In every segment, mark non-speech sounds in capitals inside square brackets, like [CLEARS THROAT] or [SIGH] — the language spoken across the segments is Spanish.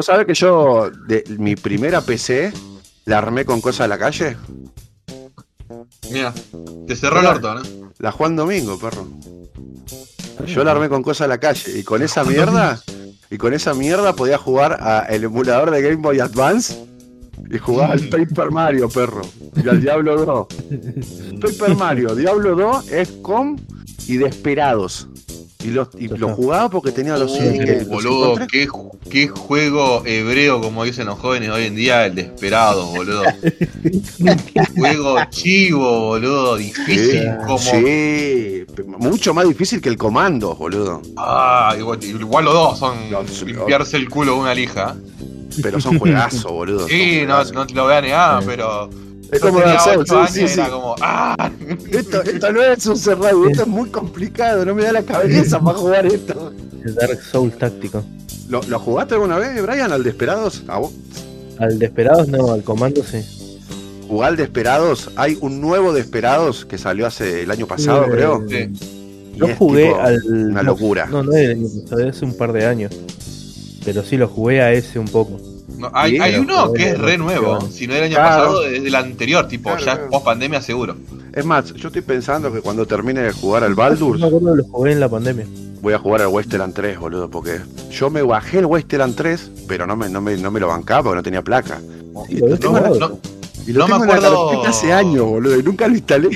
¿Vos sabés que yo, de mi primera PC, la armé con cosas de la calle? Mira, te cerró el orto, ¿no? La Juan Domingo, perro. Yo la armé con cosas de la calle. Y con esa mierda, y con esa mierda podía jugar al emulador de Game Boy Advance y jugaba al Paper Mario, perro. Y al Diablo 2. [LAUGHS] Paper Mario, Diablo 2 es con y Desperados. Y lo, y lo jugaba porque tenía los Uh, CDs los boludo, qué, qué juego hebreo, como dicen los jóvenes hoy en día, el desesperado, boludo. [LAUGHS] juego chivo, boludo, difícil, Sí, como. sí, mucho más difícil que el comando, boludo. Ah, igual, igual los dos son limpiarse el culo con una lija. Pero son juegazos, boludo. Sí, no, no te lo voy a negar, pero. Es como Dark Souls, 8 sí, sí, como, ¡ah! [LAUGHS] Esto, esto no es un cerrado, esto es muy complicado, no me da la cabeza para jugar esto. El Dark Soul táctico. ¿Lo, lo jugaste alguna vez, Brian, al Desperados? ¿A vos? Al Desperados no, al comando sí. ¿Jugá al Desperados? Hay un nuevo Desperados que salió hace el año pasado, Eh, creo. Sí. Yo jugué tipo al. Una locura. No, no es del año pasado, es hace un par de años. Pero sí lo jugué a ese un poco. No, hay, hay uno que es re no, nuevo. Si no del año Claro. pasado, es del anterior, tipo, Claro, ya claro. post pandemia seguro. Es más, yo estoy pensando que cuando termine de jugar al No Baldur, me acuerdo, lo jugué en la pandemia. voy a jugar al Westeland 3, boludo, porque yo me bajé el Westeland 3, pero no me, no me, no me lo bancaba porque no tenía placa. Y Lo jugado. No, y lo No me tengo en la acuerdo- hace años, boludo, y nunca lo instalé.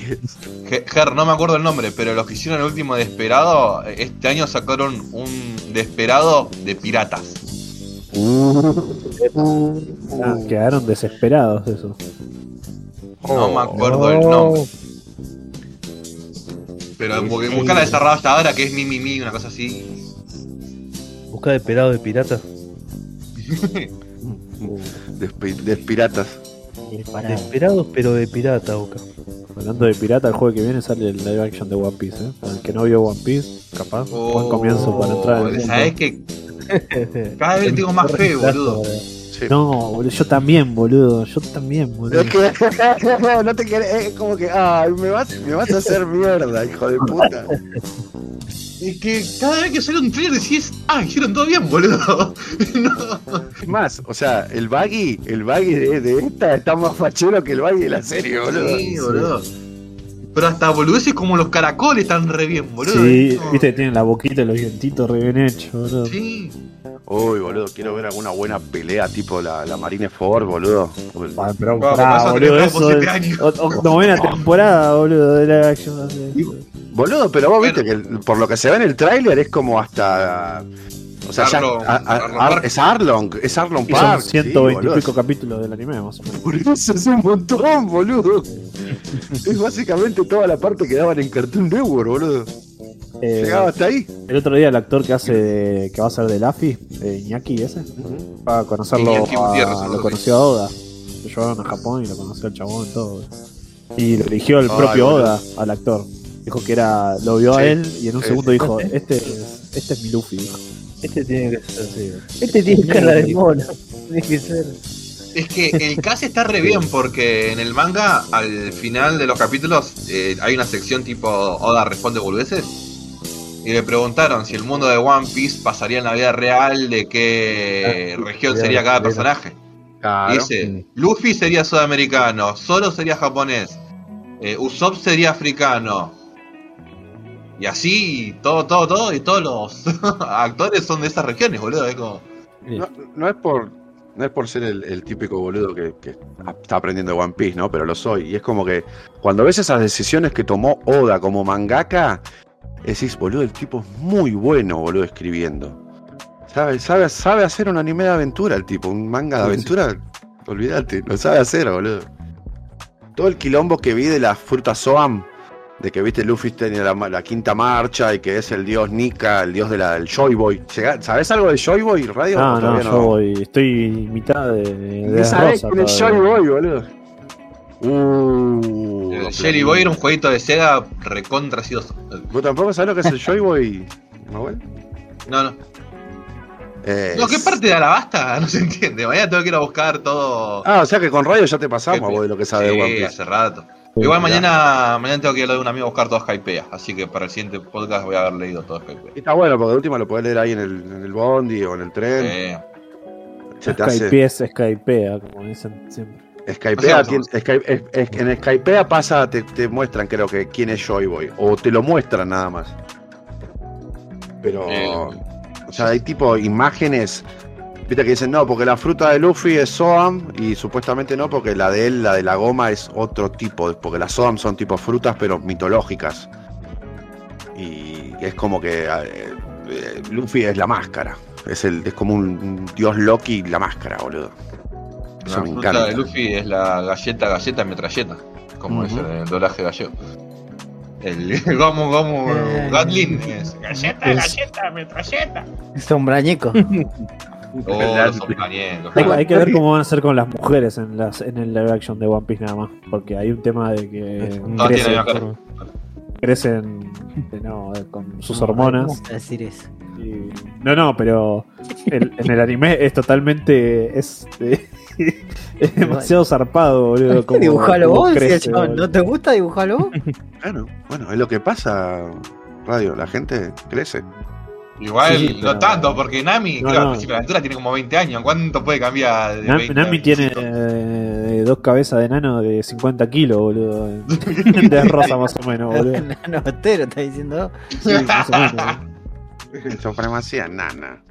Ge- Ger, no me acuerdo el nombre, pero los que hicieron el último Desperado, eh, este año sacaron un Desperado de piratas. Ah, quedaron desesperados eso. No me acuerdo el No. nombre. Pero busca la desarrollada hasta ahora, que es mi, mi, mi, una cosa así. Busca Desperado de pirata. [LAUGHS] Despi- Despiratas. Desperados pero de pirata, busca. Hablando de pirata, el juego que viene sale el live action de One Piece. ¿eh? Para el que no vio One Piece, capaz, buen comienzo para entrar en el mundo. Oh, ¿Sabes que [LAUGHS] Cada vez le tengo más fe, boludo. Sí. No, boludo, yo también, boludo. Yo también, boludo. Es que [LAUGHS] no te querés, es como que, ay, me vas, me vas a hacer mierda, hijo de puta. [LAUGHS] Es que cada vez que sale un trailer decís, ah, hicieron todo bien, boludo. no. Es más, o sea, el buggy, el buggy de, de esta está más fachero que el buggy de la serie, boludo. Sí, boludo. Pero hasta boludeces como los caracoles están re bien, boludo. Sí, No. viste, tienen la boquita y los dientitos re bien hechos, boludo. Sí. Uy, boludo, quiero ver alguna buena pelea tipo la, la Marine Ford, boludo. Ah, pero pará, pasó boludo, eso es o- o- novena temporada, boludo, de la action. Boludo, pero vos Bueno. viste que por lo que se ve en el tráiler es como hasta... O sea, ya, Arlong- a- a- Arlong Ar- Park. es Arlong, es Arlong Y son Park. sí, 120 y pico capítulos del anime, más o menos. Por eso es un montón, boludo. Es básicamente toda la parte que daban en Cartoon Network, boludo. Eh, Llegaba hasta ahí. el otro día el actor que hace de- que va a ser de Laffy, eh, Iñaki ese, va a conocerlo, Iñaki a, lo conoció a Oda. Lo llevaron a Japón y lo conoció al chabón todo. Y lo eligió el Ay, propio. Oda al actor. Dijo que era, lo vio a él y en un segundo dijo, este es, este es mi Luffy, dijo. Este tiene que ser así. Este tiene cara de mono. Tiene que ser. Es que el cast está re bien porque en el manga, al final de los capítulos, eh, hay una sección tipo Oda responde boludeces. Y le preguntaron si el mundo de One Piece pasaría en la vida real, de qué Ah, región sí, sería cada personaje. Claro. Dice, Luffy sería sudamericano, Zoro sería japonés, eh, Usopp sería africano. Y así, todo, todo, todo, y todos los [LAUGHS] actores son de esas regiones, boludo. Es como... No, no es por no es por ser el, el típico boludo que, que está aprendiendo One Piece, ¿no? Pero lo soy. Y es como que cuando ves esas decisiones que tomó Oda como mangaka, decís, boludo, el tipo es muy bueno, boludo, escribiendo. Sabe, sabe, sabe hacer un anime de aventura el tipo, un manga de Sí, aventura, olvídate, lo sabe hacer, boludo. Todo el quilombo que vi de las frutas Soam, de que viste Luffy tiene la, la quinta marcha y que es el dios Nika, el dios de la, del Joy Boy. ¿Sabés algo de Joy Boy, Radio? No, ¿O no, yo voy, estoy mitad de, de Ni sabés Rosa quién es todavía. Joy Boy, boludo. Uh, El Jelly Boy era un jueguito de Sega recontra sidoso. ¿Vos tampoco sabés lo que es el Joy Boy, Manuel? No, no. No, ¿qué parte de Alabasta? No se entiende. Mañana tengo que ir a buscar todo. Ah, o sea que con radio ya te pasamos Qué a vos de lo que sabes Sí, de One Piece. hace rato. Sí, Igual mañana, mañana tengo que ir a lo de un amigo a buscar todo Skypea. Así que para el siguiente podcast voy a haber leído todo Skypea. Y está bueno, porque de última lo podés leer ahí en el, en el bondi o en el tren. Eh, se te hace. Skype es Skypea, como dicen siempre. Skypea, O sea, tien- Skype- es- es- en Skypea pasa, te, te muestran creo que quién es Joy Boy, o te lo muestran nada más. Pero, Eh. o sea, hay tipo imágenes, viste que dicen, no, porque la fruta de Luffy es Soam, y supuestamente no, porque la de él, la de la goma, es otro tipo, porque las Soam son tipo frutas, pero mitológicas. Y es como que eh, eh, Luffy es la máscara, es, el, es como un, un dios Loki la máscara, boludo. Eso La me fruta encanta. de Luffy es la galleta, galleta, metralleta. Como Ujú. es en el doblaje gallego. El [LAUGHS] Gomu Gomu Eh. Gatlin es galleta, Es- galleta, metralleta. Sombrañeco. Los [LAUGHS] compañeros. Hay, hay que ver cómo van a ser con las mujeres en, las, en el live action de One Piece nada más. Porque hay un tema de que No crecen, no, de- con sus No, hormonas. No, no, pero el- en el anime es totalmente. Es, [LAUGHS] es demasiado zarpado, boludo. Como, Dibujalo como vos, decía crece, yo. boludo. ¿No te gusta dibujarlo vos? [LAUGHS] Claro, bueno, es lo que pasa, Radio, la gente crece. Igual, Sí, no pero- tanto, porque Nami, No, al no. principio de la aventura tiene como 20 años. ¿Cuánto puede cambiar? De Nam- 20 a Nami tiene 25? eh, dos cabezas de nano de 50 kilos, boludo. [LAUGHS] De rosa más o menos, boludo. [LAUGHS] Nano Otero, está diciendo. Sí, más o menos. [LAUGHS] Supremacía nana.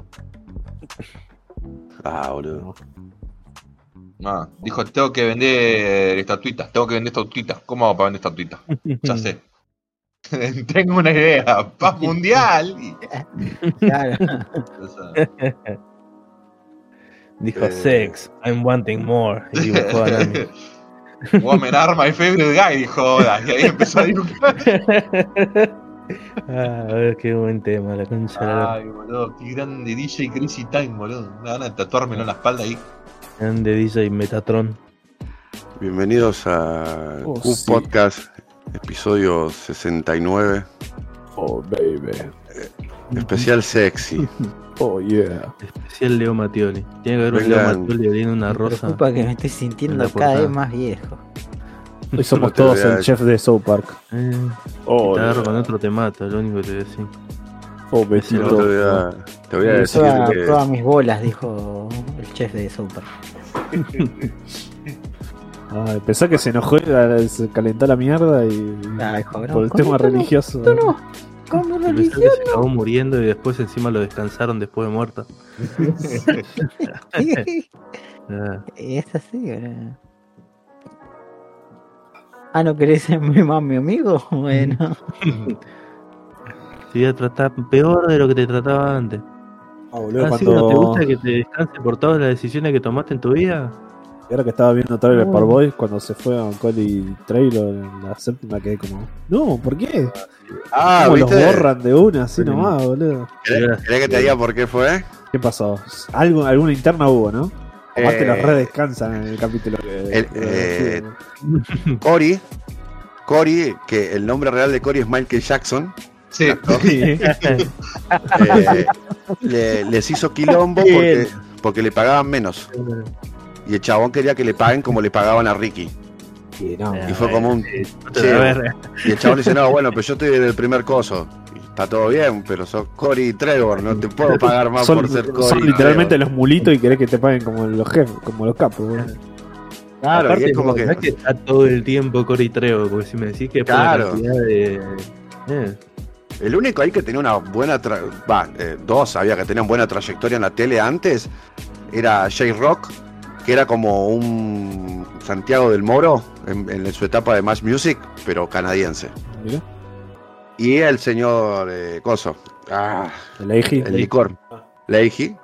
Ah, boludo. No, dijo, tengo que vender estatuitas, tengo que vender estatuitas. ¿Cómo hago para vender estatuitas? Ya sé. [LAUGHS] Tengo una idea, paz [LAUGHS] mundial. Claro. Dijo Eh. sex, I'm wanting more. Y a [LAUGHS] Nami. Woman are my favorite guy, dijo. Y ahí empezó a dibujar. Ah, a ver qué buen tema, la concha Ay, boludo, qué grande DJ Crazy Time, boludo. Me van a tatuármelo en la espalda ahí. grande DJ Metatron. Bienvenidos a Oh, Q sí. Podcast, episodio 69, Oh, baby. especial sexy. [LAUGHS] Oh, yeah. Especial Leo Mattioli. Tiene que haber un Leo Vengan. Mattioli oliendo una Me rosa. preocupa que me estoy en sintiendo cada vez más viejo. Hoy somos todos el chef de South Park. Eh, Oh, te agarro yeah. con otro te mato, lo único que te voy a decir. Oh, Yo te besito. voy a, te voy a decir que prueba mis bolas, dijo el chef de Super. [LAUGHS] Ay, pensá que se enojó y se calentó la mierda y. Ah, hijo, no, por el tema no, religioso. no. Y pensé religión. que se acabó muriendo y después encima lo descansaron después de muerto. Ah, [LAUGHS] es así, ¿verdad? Ah, ¿no querés ser mi más mi amigo? [LAUGHS] Bueno. [LAUGHS] te iba a tratar peor de lo que te trataba antes. Ah, boludo, Así cuando- que no te gusta que te descanse por todas las decisiones que tomaste en tu vida. Y ahora que estaba viendo Trailer Oh. Park Boys, cuando se fue a Macaulay Trailer en la séptima, quedé como. No, ¿por qué? Ah, ¿Cómo los ¿viste? borran de una así Sí. nomás, boludo? ¿Querés, querés que te diga por qué fue? ¿Qué pasó? Algo, alguna interna hubo, ¿no? Aparte Eh, los redescansan en el capítulo que. el- eh, Cory, Cory, que el nombre real de Cory es Michael Jackson, Sí, [LAUGHS] eh, le- les hizo quilombo porque, porque le pagaban menos. Y el chabón quería que le paguen como le pagaban a Ricky. Sí, no. Y fue como un. Sí, Y el chabón le dice, no, bueno, pero yo estoy en el primer coso. Y está todo bien, pero sos Cory Trevor, no te puedo pagar más son, por ser Cory. son literalmente Trevor. los mulitos y querés que te paguen como los jefes, como los capos. Claro, aparte y es como que. que está todo el tiempo Cory Trevo, porque si me decís que es por Claro. la cantidad de... Eh, El único ahí que tenía una buena. tra- Va, eh, dos había que tenían buena trayectoria en la tele antes. Era J-Rock, que era como un Santiago del Moro en, en su etapa de Match Music, pero canadiense. Y el señor eh, Coso. Ah, el Eiji. el licor. Leiji.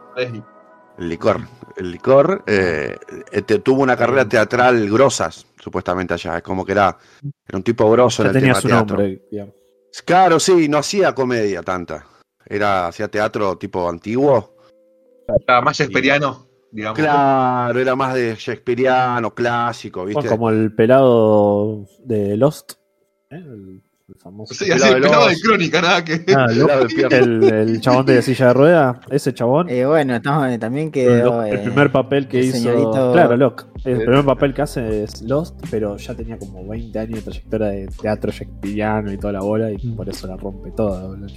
El licor. El licor eh, eh, te- tuvo una carrera teatral grosas, supuestamente allá. Es como que era, era un tipo grosso Ya en el tenía tema su teatro. nombre. Claro, sí, no hacía comedia tanta. Era, hacía teatro tipo antiguo. Más shakespeariano, digamos. Claro, era más de Shakespeareano, clásico, ¿viste? Bueno, como el pelado de Lost. ¿eh? El, el famoso. Sí, El así el pelado de crónica, nada que. ah, [LAUGHS] El. El, el chabón de silla de rueda, ese chabón. Eh, bueno, estamos, eh, también el, quedó. el eh, primer papel que hizo. señorito- Claro, Locke. El primer papel que hace es Lost, pero ya tenía como 20 años de trayectoria de teatro shakespeariano y toda la bola, y Mm. por eso la rompe toda, boludo.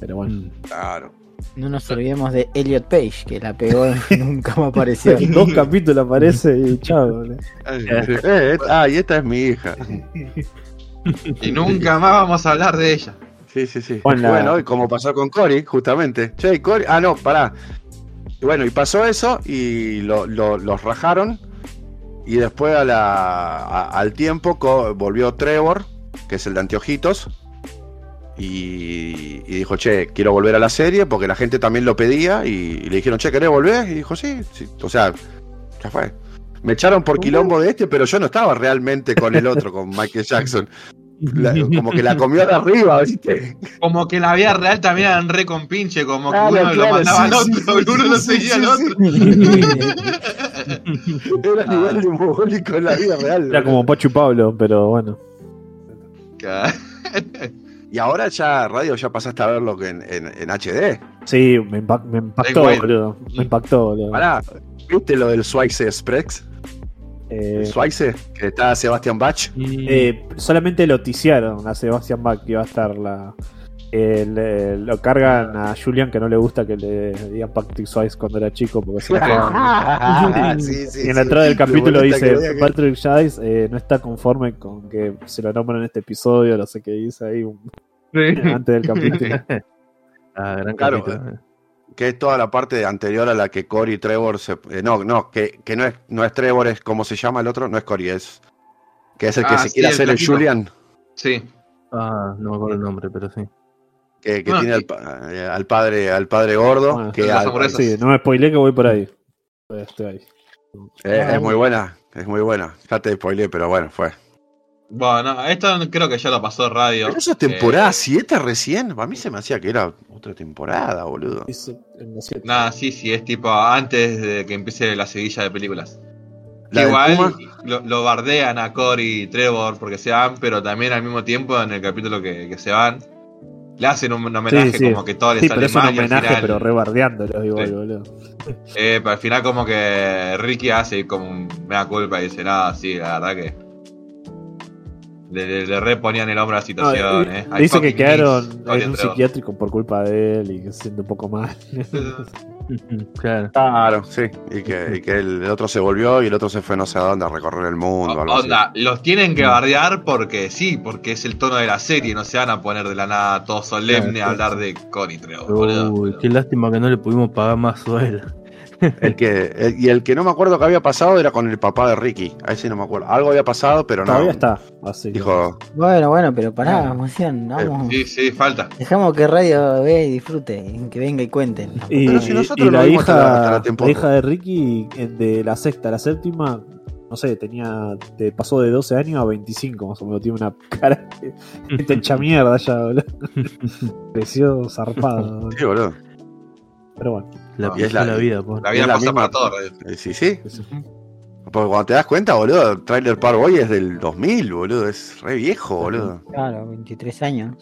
Pero bueno. Claro. No nos olvidemos de Elliot Page, que la pegó y [LAUGHS] nunca me apareció. En dos capítulos aparece y chao. boludo. Eh, ah, y esta es mi hija. Y nunca más vamos a hablar de ella. Sí, sí, sí. Hola. Bueno, y como pasó con Cory, justamente. Che, Cory. Ah, no, pará. Bueno, y pasó eso y lo- lo- los rajaron. Y después a la, a- al tiempo volvió Trevor, que es el de anteojitos. Y, y dijo, che, quiero volver a la serie porque la gente también lo pedía. Y, y le dijeron, che, ¿querés volver? Y dijo, sí, sí. O sea, ya fue. Me echaron por quilombo de este, pero yo no estaba realmente con el otro, con Michael Jackson. La- como que la comió de arriba, ¿viste? Como que la vida real también eran re con pinche, como que Claro, uno lo mandaba al sí, otro sí, y uno sí, lo sí, seguía al sí, otro. Era nivel de mogólico en la vida real. Era como Pachu Pablo, pero bueno. Y ahora ya, radio, ya pasaste a verlo en, en, en HD. Sí, me, impa- me impactó, boludo. Me impactó, boludo. Pará, ¿viste lo del Swayze Express? Eh, Swayze, que está Sebastian Bach. eh, solamente lo ticiaron a Sebastian Bach que iba a estar la. Eh, le- lo cargan a Julian que no le gusta que le digan Patrick Swayze cuando era chico porque se enojaba. [LAUGHS] sí, sí, Y en la sí. entrada del Lo capítulo que dice que- Patrick Swayze eh, no está conforme con que se lo nombren en este episodio, no sé qué dice ahí un- antes del capítulo. [LAUGHS] Ah, gran Claro, capítulo. que es toda la parte anterior a la que Cory y Trevor se. eh, no, no, que, que no, es, no es Trevor, es como se llama el otro, no es Cory, es. Que es el que Ah, se sí, quiere el hacer el. Julian, Sí. Ah, no me acuerdo el nombre, pero sí. Que, que Bueno, tiene al, eh, al padre al padre gordo, Bueno, que al-. Sí, no me spoilé que voy por ahí. Estoy ahí. eh, es muy buena, es muy buena. Ya te spoileé, pero bueno, fue. Bueno, esto creo que ya lo pasó radio. Pero eso es temporada Eh, 7 recién. Para mí se me hacía que era otra temporada, boludo. Nada, sí, sí, es tipo antes de que empiece la seguilla de películas. La Igual lo, lo bardean a Cory y Trevor porque se van, pero también al mismo tiempo en el capítulo que, que se van, le hacen un homenaje Sí, sí. como que todo le Sí, pero sale es un mal al homenaje, final, pero rebardeándolo igual, Sí. boludo. eh, pero al final como que Ricky hace como un mea culpa y dice, nada, sí, la verdad que le, le, le reponían el hombro a la No, situación, y- eh. Dice que quedaron en un psiquiátrico por culpa de él y que se siente un poco mal. [LAUGHS] Claro. Claro, sí. [LAUGHS] Y que, y que el, el otro se volvió y el otro se fue no sé a dónde a recorrer el mundo. O- algo así. Onda, los tienen que bardear porque sí, porque es el tono de la serie, no se van a poner de la nada todo solemne Claro, a hablar de Trevor, boludo. Uy, qué lástima que no le pudimos pagar más sueldo. El que, el- y el que no me acuerdo que había pasado era con el papá de Ricky. Ahí sí no me acuerdo. Algo había pasado, pero no. Todavía está. Así Dijo, Bueno, bueno, pero pará, emoción, vamos. Sí, sí, falta. Dejamos que Radio vea y disfrute, que venga y cuenten. Y, Pero si nosotros y lo la, vimos hasta la- hasta hija, la la, temporada. hija de Ricky, eh, de la sexta a la séptima, no sé, tenía te pasó de 12 años a 25, más o menos. Tiene una cara que te echa mierda ya, boludo. [LAUGHS] Creció zarpado. boludo. sí, boludo. Pero bueno. La y es la- la, vida. La vida pasa misma- para todo, Radio. Eh, Sí, sí. Porque cuando te das cuenta, boludo, Trailer Park Boy es del 2000, boludo. Es re viejo, boludo. Claro, 23 años.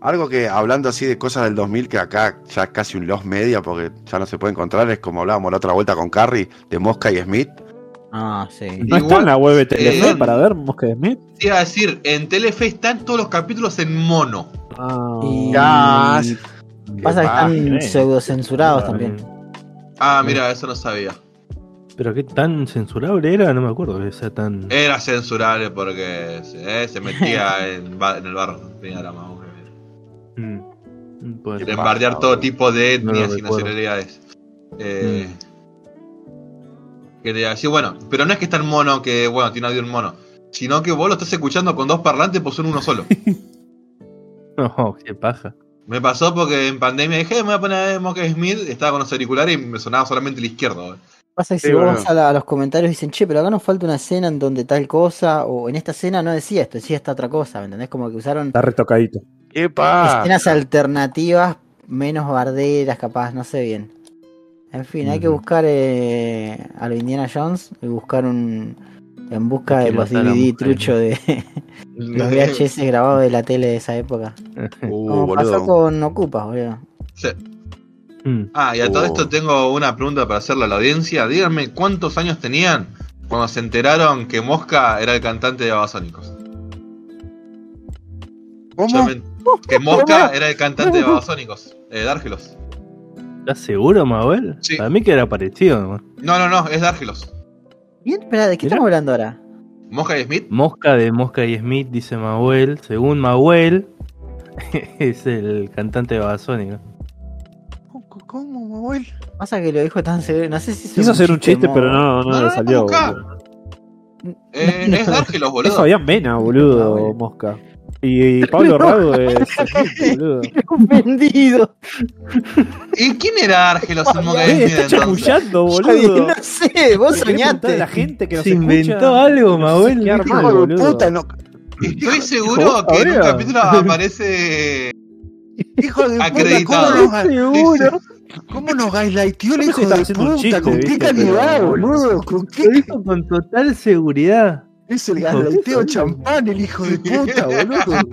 Algo que, hablando así de cosas del 2000, que acá ya es casi un lost media, porque ya no se puede encontrar, es como hablábamos la otra vuelta con Carrie, de Mosca y Smith. Ah, sí. ¿No está Igual, en la web de Telefe eh, para ver Mosca de Smith? Te iba a decir, en Telefe están todos los capítulos en mono. Ah, Y- Ya, Pasa que están eh. pseudo censurados también. Ah, mira, eso no sabía. Pero qué tan censurable era, no me acuerdo que sea tan. Era censurable porque se, eh, se metía [LAUGHS] en, el barro. Tenía la Mm. Mm, todo tipo de No etnias y recuerdo. nacionalidades. Eh, Que te iba a decir, bueno, pero no es que está en mono, que bueno, tiene audio en mono. Sino que vos lo estás escuchando con dos parlantes, pues son uno solo. [LAUGHS] No, qué paja. Me pasó porque en pandemia dije, me voy a poner Mock Smith, estaba con los auriculares y me sonaba solamente el izquierdo. Pasa que Sí, si vos bueno. vas a, la- a los comentarios y dicen, che, pero acá nos falta una escena en donde tal cosa, o en esta escena no decía esto, decía esta otra cosa, ¿me entendés? Como que usaron está retocadito. ¡Epa! escenas alternativas menos barderas, capaz, no sé bien. En fin, hay que buscar eh, a lo Indiana Jones y buscar un. En busca de los DVD trucho de [LAUGHS] los VHS grabados de la tele de esa época. [LAUGHS] Uh, Como pasó con Ocupas, boludo. Sí. Mm. Ah, y a todo Oh. esto tengo una pregunta para hacerle a la audiencia. Díganme cuántos años tenían cuando se enteraron que Mosca era el cantante de Babasónicos. ¿Cómo? me, Que Mosca era el cantante de Babasónicos, eh, Dárgelos. ¿Estás seguro, Mabel? Sí. Para mí que era parecido. ¿no? No, no, no, es Dárgelos. Bien, espera, ¿de qué estamos hablando ahora? Mosca y Smith. Mosca de Mosca y Smith, dice Mahuel. Según Mahuel, [LAUGHS] es el cantante de Babasónica. ¿Cómo, Mahuel? Pasa que lo dijo tan seguro. No sé si es Quiso hacer un chiste, pero no, no, No, le no, salió. boludo. Eh, es Dárgelos, Es boludo. Fabián Vena, boludo, Mosca. Y, y Pablo [LAUGHS] Rago es. [LAUGHS] Ofendido. ¿Y quién era Dárgelos en está entonces? chamullando, boludo. No sé, vos ¿Le querés preguntar a soñaste. la gente que nos Se escucha? inventó algo, puta, no. Estoy seguro que en un capítulo aparece Hijo de puta, acreditado. ¿cómo nos, Seguro. cómo nos gaslighteó el hijo de puta? chiste, ¿Con qué calidad, boludo? ¿Con Lo qué? dijo con total seguridad. Es el puta. champán, el hijo de puta, boludo.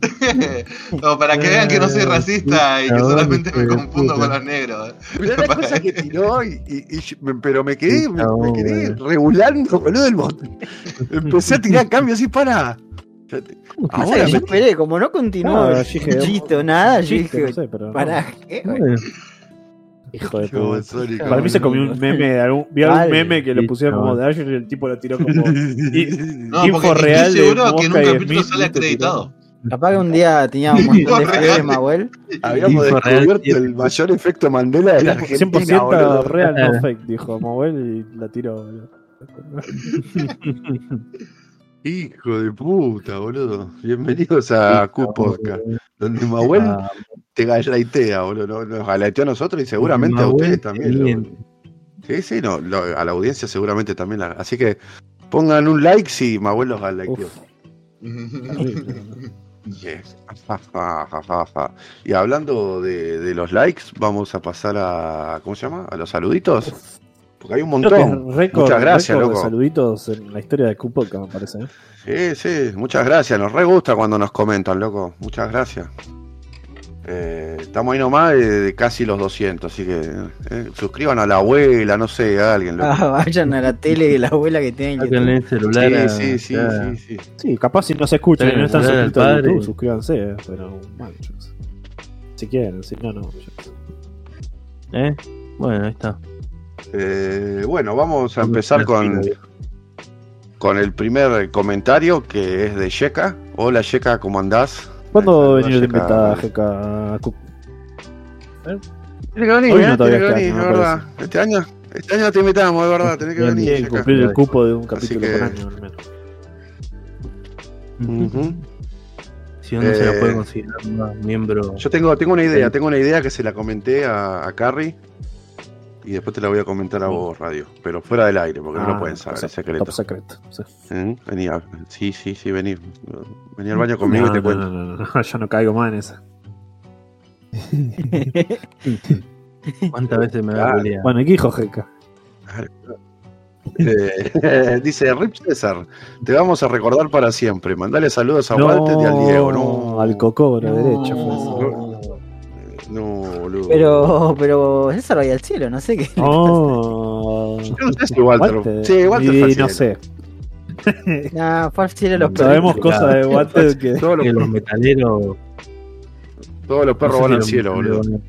[LAUGHS] no, para que vean que no soy racista y que solamente me confundo con los negros. Mirá la [LAUGHS] cosa que tiró y, pero me quedé, me, me quedé boludo. regulando, boludo, el botón. Empecé a tirar cambios así para. Ahora yo me- esperé, como no continuó Ah, el nada, yo dije, no sé, pero. pará, ¿qué? Bueno, Hijo de puta. Para mí se comió un meme de [LAUGHS] algún. Vi algún meme que le pusieron como de Asher y el tipo lo tiró como. [LAUGHS] No, Info real estoy de seguro que en un capítulo sale acreditado. Capaz que un día tenía un montón de seguidores, Mahuel. Habíamos descubierto el mayor efecto Mandela de la Argentina, 100% boludo. real, no [LAUGHS] fake, dijo Mowell y la tiró. Hijo de puta, boludo. Bienvenidos a Q Podcast, donde Mahuel Ah, te galaitea, boludo. No- Nos galaitea a nosotros y seguramente a ustedes te también. Sí, sí, no, lo- a la audiencia seguramente también. la- así que pongan un like si Mahuel los boludo. Yes. Y hablando de, de los likes, vamos a pasar a. ¿Cómo se llama? A los saluditos. Porque hay un que montón. es récord, Muchas gracias, de loco. saluditos en la historia de Q-Podcast, me parece. ¿eh? Sí, sí, muchas gracias. Nos re gusta cuando nos comentan, loco. Muchas gracias. Eh, estamos ahí nomás de, de casi los 200, así que eh, suscriban a la abuela, no sé, a alguien. Loco. Ah, vayan a la tele de la abuela que tiene en YouTube. Sáquenle el celular. a- sí, sí, sí, a- sí, sí. Sí, capaz si no se escuchan y no están suscritos a. YouTube, suscríbanse. eh, Pero, yo sé. Si quieren, si no, no. yo sé. ¿Eh? Bueno, ahí está. Eh, bueno, vamos a empezar con, con el primer comentario que es de Sheka. Hola Sheka, ¿cómo andás? ¿Cuándo venir de Sheka. invitada GK a Q? Tiene que venir, Hoy eh, no todavía tiene que este venir, año, es me verdad. Este año, este año te invitamos, es verdad, tenés que Bien, venir. Sheka. cumplir el cupo de un capítulo que- por año al menos. [LAUGHS] Si uno se la puede Eh, considerar más miembro. Yo tengo, tengo una idea, tengo una idea que se la comenté a, a Carrie y después te la voy a comentar a vos, Radio, pero fuera del aire, porque no Ah, lo pueden saber, top es secreto. Top secreto. sí. ¿Eh? Vení, a- sí, sí, sí, vení. Vení al baño conmigo no, y te no, cuento. no, no, no, [LAUGHS] yo no caigo más en esa. [LAUGHS] ¿Cuántas veces me va Claro. a pelear? Bueno, ¿y qué dijo GK? Eh, [LAUGHS] dice Rip César, te vamos a recordar para siempre. Mandale saludos a Walter y al Diego. No, al cocoro No. derecho fue boludo. Pero, pero César vaya al cielo, no sé qué. Oh. Yo no sé si Walter. Walter. Sí, Walter y no sé. Nah, fue al cielo los Sabemos perritos. cosas de Walter que. Todos Que los, los metaleros. todos los perros no sé van si al los cielo, boludo.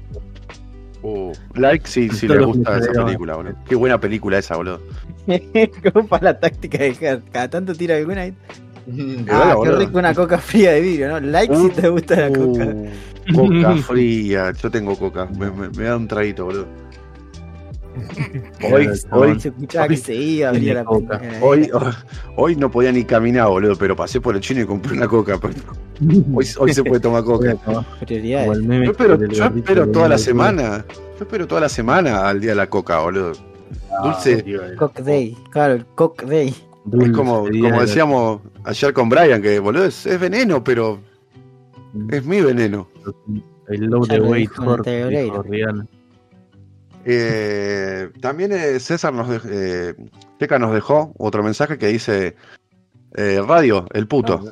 Uh, like si, si les los gusta esa película, boludo. Qué buena película esa, boludo. [LAUGHS] Como para la táctica de cada, cada tanto tira alguna y. [LAUGHS] Ah, qué boludo. rico una coca fría de vidrio, ¿no? Like si te gusta la coca. Uh, coca [LAUGHS] fría. Yo tengo coca. Me, me- me da un traguito, boludo. Hoy, hoy, Se escuchaba que se iba, abría la coca. hoy, [LAUGHS] hoy no podía ni caminar, boludo, pero pasé por el chino y compré una coca. pero hoy, hoy se puede tomar coca. Prioridades. Yo espero, yo espero toda la semana. Yo espero toda la semana al día de la coca, boludo. Dulce. Cock Day, claro, el Cock Day. Dulce Es como, como de decíamos ayer con Brian, que boludo es, es veneno, pero es mi veneno. El low lo weight. Eh, también eh, César nos dej- eh, Teca nos dejó otro mensaje que dice eh, Radio, el puto.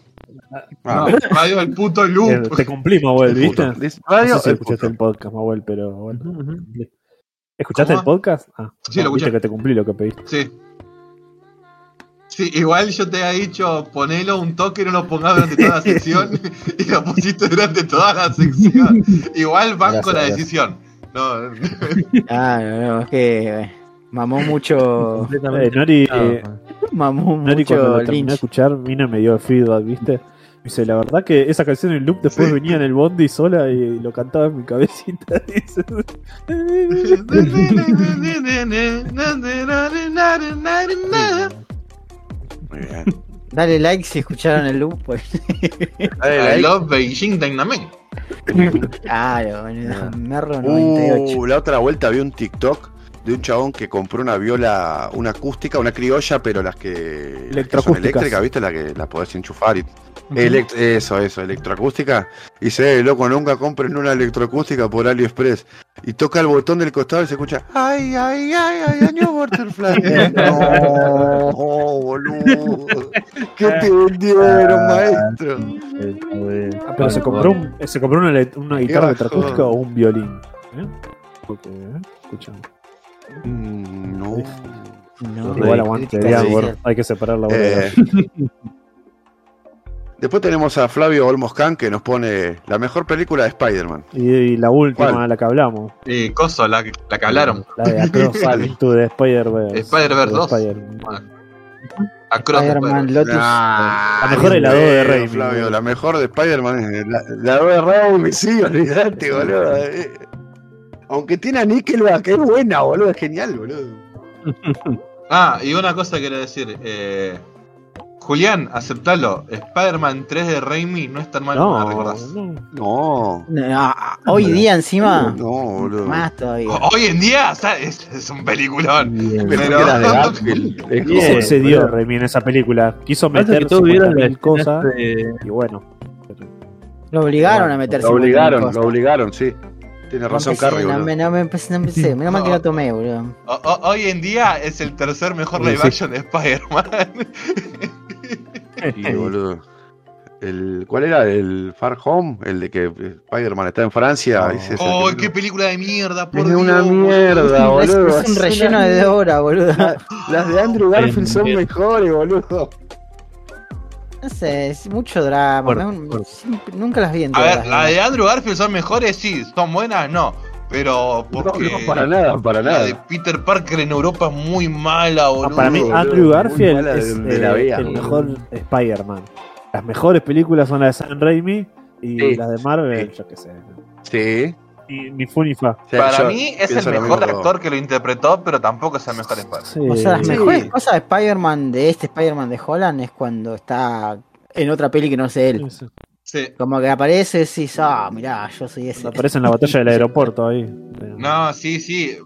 Ah, Radio el puto loop. Te cumplimos, Mahuel, el ¿viste? puto. Dice, No Radio, sé si el escuchaste puto. el podcast, Mahuel, pero bueno. ¿Escuchaste ¿Cómo? el podcast? Ah, Sí, lo viste escuché. que te cumplí lo que pediste. Sí. Sí, igual yo te había dicho, ponelo un toque, no lo pongas durante toda la sección [LAUGHS] [LAUGHS] y lo pusiste durante toda la sección. Igual van con la decisión. No, [LAUGHS] Ah, no, no, es que eh, mamó mucho. Completamente Eh, Nori, eh. Nori Mamó cuando mucho lo terminé de escuchar, Mina me dio feedback, ¿viste? Dice, la verdad que esa canción en loop después Sí. venía en el bondi sola y lo cantaba en mi cabecita. Dice. Muy bien. Dale like si escucharon el loop. Pues. [LAUGHS] Dale I like. love Beijing Dynamic. Claro, boludo. Merro 98. Uh, la otra vuelta vi un TikTok de un chabón que compró una viola, una acústica, una criolla, pero las que, las que son Electroacústicas. eléctricas, ¿viste? La que la podés enchufar y Elect- eso, eso, electroacústica. Y dice, eh, loco, nunca compren una electroacústica por AliExpress. Y toca el botón del costado y se escucha, ay, ay, ay, ay, año Butterfly. [LAUGHS] no, boludo. ¿Qué te vendieron, maestro? Pero se compró, un- se compró una, una guitarra electroacústica o un violín. ¿Eh? Porque, ¿eh? Escuchame. Mm, no. No, Igual aguante, hay que separar la Eh, bola. [LAUGHS] Después tenemos a Flavio Olmoscan que nos pone la mejor película de Spider-Man. Y, y la última, ¿Cuál? la que hablamos. Y Coso, la, que- la que hablaron. La de Across [LAUGHS] the Spider-Verse. Spider-Verse The 2. Spider-Man. Across the Spider-Man. Lotus. Ah, La mejor es la qué dos de bueno, Raimi, Flavio, la mejor de Spider-Man es la, la 2 de Raimi, sí, olvidate, boludo. Eh, Aunque tiene a Nickelback, que es buena, boludo, es genial, boludo. Ah, y una cosa quiero decir. Eh, Julián, aceptalo. Spider-Man 3 de Raimi no es tan mal como la No, recordás. no. No, No, hoy día encima, no, boludo. más todavía. Hoy en día o sea, es, es un peliculón. Mejor pero- que la de [LAUGHS] Garfield. Es ¿Qué se como- excedió boludo. Raimi en esa película? Quiso meter 50.000 cosas y bueno. Lo obligaron a meterse Lo en obligaron, lo obligaron, sí. Tiene No razón, Carrie, no, me- no me empecé, no empecé. Menos mal que lo tomé, boludo. O- o- hoy en día es el tercer mejor live action de Spider-Man. [LAUGHS] Sí, [LAUGHS] boludo. El, ¿Cuál era? ¿El Far Home? El de que Spider-Man está en Francia. El ¡Oh, que- qué película de mierda! Por Es Dios, una mierda, boludo. es un relleno de hora, boludo. Las de Andrew Garfield son mejores, boludo. No sé, es mucho drama. Por- por- nunca las vi en A ver, todas, la ¿no? de Andrew Garfield son mejores, sí. ¿Son buenas? No. Pero porque no, para nada, para la de nada. Peter Parker en Europa es muy mala, boludo. Ah, para mí, boludo, Andrew muy Garfield mala de es donde eh, la vea, el boludo. mejor Spider-Man. Las mejores películas son las de Sam Raimi y Sí. las de Marvel, Sí. yo qué sé. Sí. Ni, ni fu ni fa. O sea, Para mí es el mejor mismo. actor que lo interpretó, pero tampoco es el mejor Spider-Man. Sí. O sea, las Sí. mejores cosas de Spider-Man, de este Spider-Man de Holland, es cuando está en otra peli que no sé él. Sí. Como que aparece y decís, ah, mirá, yo soy ese. Cuando aparece en la batalla del aeropuerto ahí. No, sí, sí.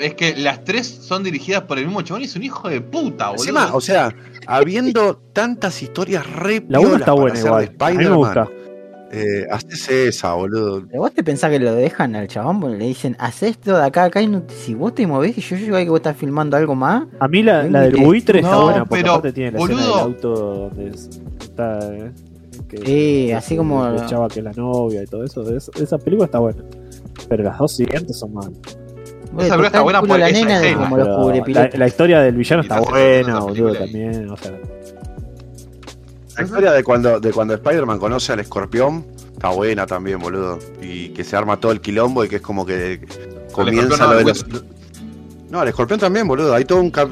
Es que las tres son dirigidas por el mismo chabón y es un hijo de puta, boludo. Encima, o sea, habiendo tantas historias re La 1 piolas está buena igual. de A mí me Spider-Man, gusta. eh, haces esa, boludo. Pero vos te pensás que lo dejan al chabón, le dicen, haz esto de acá acá, y no- si vos te movés y yo llego ahí que vos estás filmando algo más, A mí la, la del buitre está No, buena porque pero, aparte tiene la escena boludo. del auto donde es- está. eh, que- Sí, así como- le echaba que es la novia y todo eso. es- esa película está buena. Pero las dos siguientes son malas. Güey, película está el buena por la esa nena de como los cubrepilotos. la, la historia del villano está buena, boludo, también. O sea, La historia de cuando, de cuando Spider-Man conoce al escorpión está buena también, boludo. Y que se arma todo el quilombo y que es como que comienza lo de los. No, al escorpión también, boludo. Hay todo un cap...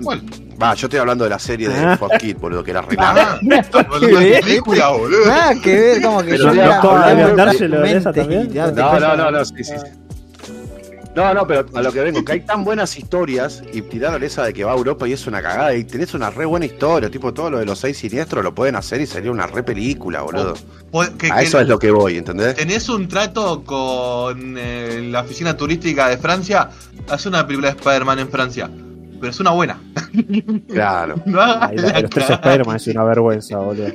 Va, yo estoy hablando de la serie de Ah. Fox Kid, boludo, que era re Ah, que una ver, película, boludo. Nada que ver, como que Pero yo te No, no, no, no, sí, sí. No, no, pero a lo que vengo, que hay tan buenas historias y tiraron esa de que va a Europa y es una cagada y tenés una re buena historia, tipo todo lo de los seis siniestros lo pueden hacer y sería una re película, boludo. Pues, que- A que eso es lo que voy, ¿entendés? Tenés un trato con eh, la oficina turística de Francia, hace una película de Spider-Man en Francia. Pero es una buena. Claro. [LAUGHS] No hagas ahí la los tres. Spider-Man es una vergüenza, boludo.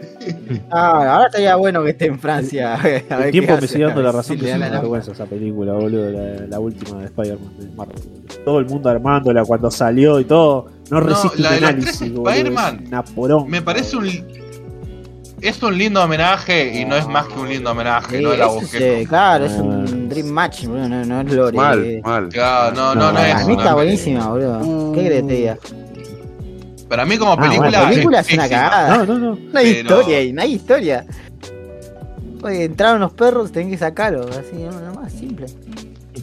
Ah, ahora estaría bueno que esté en Francia. [LAUGHS] a ver El qué tiempo me sigue dando la razón que es una vergüenza esa película, boludo, la, la última de Spider-Man de Marvel. Todo el mundo armándola cuando salió y todo. No resiste la un de los análisis, boludo. Spider-Man Me parece boludo. un. Es un lindo homenaje y no es más que un lindo homenaje, Sí, no busqué. sí, claro, es Ah, un Dream Match, boludo, no, no es Lore. Mal, eh. mal. Claro, no, no, No, es. A mí está buenísima, boludo. ¿Qué crees que te diga? Para mí como Ah, película, La película es una cagada. No, no, no. No hay Pero- historia ahí, no hay historia. Oye, entraron los perros, tenés que sacarlos, así, no, no más simple.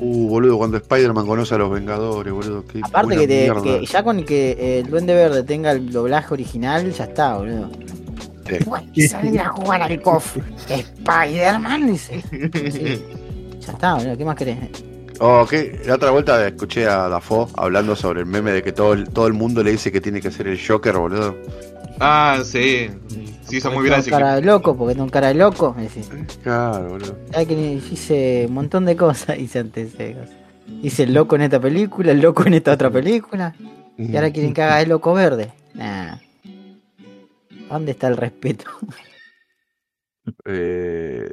Uh, boludo, cuando Spider-Man conoce a los Vengadores, boludo. Qué Aparte que, te- que ya con que el Duende Verde tenga el doblaje original, ya está, boludo. Sí. Puede salir a jugar al KOF. Spider-Man dice. Sí. Ya está, boludo, ¿qué más querés? Oh, que la otra vuelta escuché a Dafoe hablando sobre el meme de que todo el, todo el mundo le dice que tiene que ser el Joker, boludo. Ah, sí. Sí, hizo muy viral Tengo cara de loco, porque tengo cara de loco. decís. Claro, boludo. ¿Sabes que hice un montón de cosas? [LAUGHS] Hice antes de cosas. Hice el loco en esta película, el loco en esta otra película. Y ahora quieren que haga el loco verde. Nah. ¿Dónde está el respeto? [LAUGHS] Eh,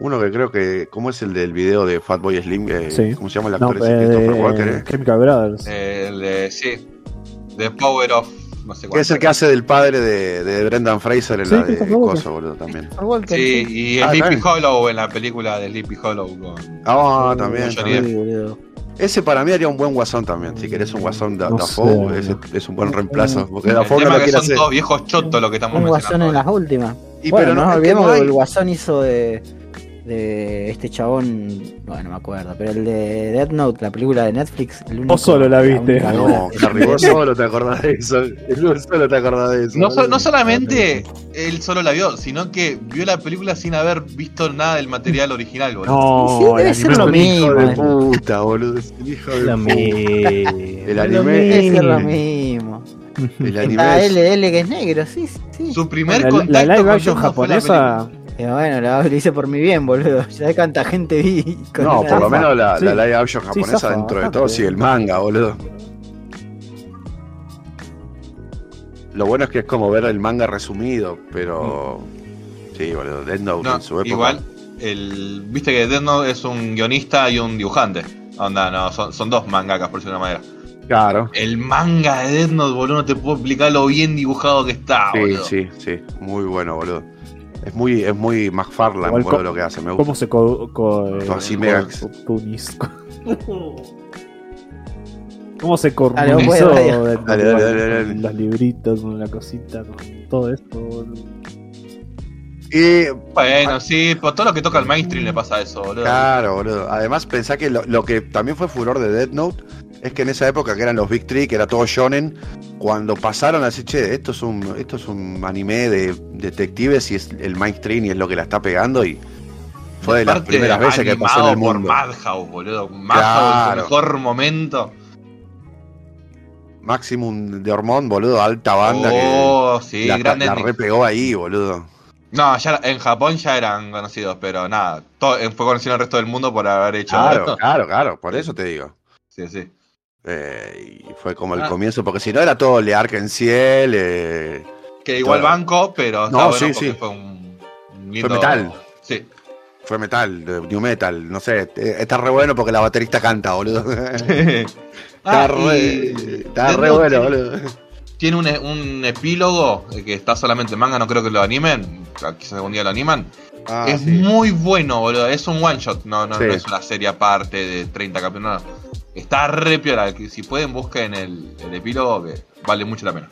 uno que creo que. ¿Cómo es el del video de Fatboy Slim? Eh, Sí. ¿Cómo se llama el No, actor? ese? Christopher eh, Walker, ¿eh? Chemical Brothers. El de, sí. The Power of. No sé cuál. es el que hace del padre de, de Brendan Fraser en Sí, la de. Coso, boludo, también. Sí, y Ah, Sleepy también. Hollow en la película de Sleepy Hollow con. Ah, también. Johnny también. Ese para mí haría un buen guasón también. Si querés un guasón de No Dafoe, ese es un buen reemplazo. Porque Dafoe no tema lo que son hacer. todos viejos chotos lo que estamos Un guasón en las últimas. Y bueno, pero no no, nos es que olvidemos no que hay- el guasón hizo de, de este chabón. Bueno, no me acuerdo, pero el de Death Note, la película de Netflix. El único, Vos solo la viste. No. Harry, vos [LAUGHS] solo te acordás de eso. Vos solo te acordás de eso. No, so- boludo. no solamente él solo la vio, sino que vio la película sin haber visto nada del material original, boludo. No, Sí, debe el ser lo Es hijo mismo, de eh. puta, boludo. Es un hijo de La puta. El lo anime- Debe ser lo mismo. El anime es- LL que es negro, sí, sí. Su primer La, contacto la live con action la japonesa. Pero bueno, lo, lo hice por mi bien, boludo. [LAUGHS] Ya cuánta gente vi con No, por lo menos la, Sí. la live action Sí, japonesa zafa, dentro de todo sigue el manga, boludo. Lo bueno es que es como ver el manga resumido, pero. Sí, boludo. Death Note No, en su época. igual, el, viste que Death Note es un guionista y un dibujante. Onda, no, son, son dos mangakas por decirlo de una manera. Claro. El manga de Death Note, boludo, no te puedo explicar lo bien dibujado que está, Sí, boludo. sí, sí. Muy bueno, boludo. Es muy, es muy boludo, co- lo que hace. Me gusta. [LAUGHS] ¿Cómo se co, eh, así co- mega- tunis- ¿Cómo se los libritos, con la cosita, con todo esto? boludo? Y Bueno, sí, por todo lo que toca el mainstream le pasa eso, boludo. Claro, boludo. Además, pensá que lo, lo que también fue furor de Death Note es que en esa época que eran los Big Three, que era todo shonen, cuando pasaron así, che, esto es un, esto es un anime de detectives y es el mainstream y es lo que la está pegando y fue de las primeras veces que pasó en el animado por mundo. Madhouse, boludo. Madhouse, Claro. mejor momento. Maximum de Hormón, boludo, alta banda oh, que sí, la, gran la repegó ahí, boludo. No, ya en Japón ya eran conocidos, pero nada. todo- eh, fue conocido en el resto del mundo por haber hecho Claro, esto. claro, claro, por eso te digo. Sí, sí. Eh, y fue como el Ah. comienzo, porque si no era todo Le Arc-en-Ciel, eh, Que igual Todo. banco, pero No, bueno sí, sí. fue un, un lindo- fue metal. Sí. Fue metal, new metal, no sé, eh, está re bueno porque la baterista canta, boludo. [LAUGHS] Ah, está re, y está re bueno, tiene- boludo. Tiene un, un epílogo que está solamente en manga, no creo que lo animen. Quizás algún día lo animan. Ah, es sí. muy bueno, boludo. Es un one shot, no, no, Sí. no es una serie aparte de 30 capítulos. Está re piola. que Si pueden, busquen el, el epílogo, que vale mucho la pena.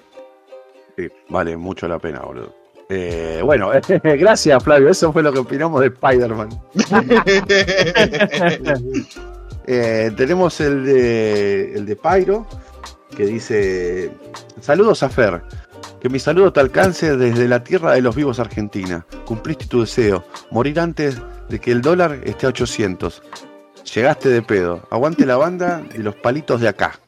Sí, vale mucho la pena, boludo. Eh, bueno, [LAUGHS] gracias Flavio, eso fue lo que opinamos de Spider-Man. [LAUGHS] Eh, tenemos el de, el de Pyro, que dice, saludos a Fer, que mi saludo te alcance desde la tierra de los vivos Argentina. Cumpliste tu deseo, morir antes de que el dólar esté a 800. Llegaste de pedo, aguante la banda y los palitos de acá.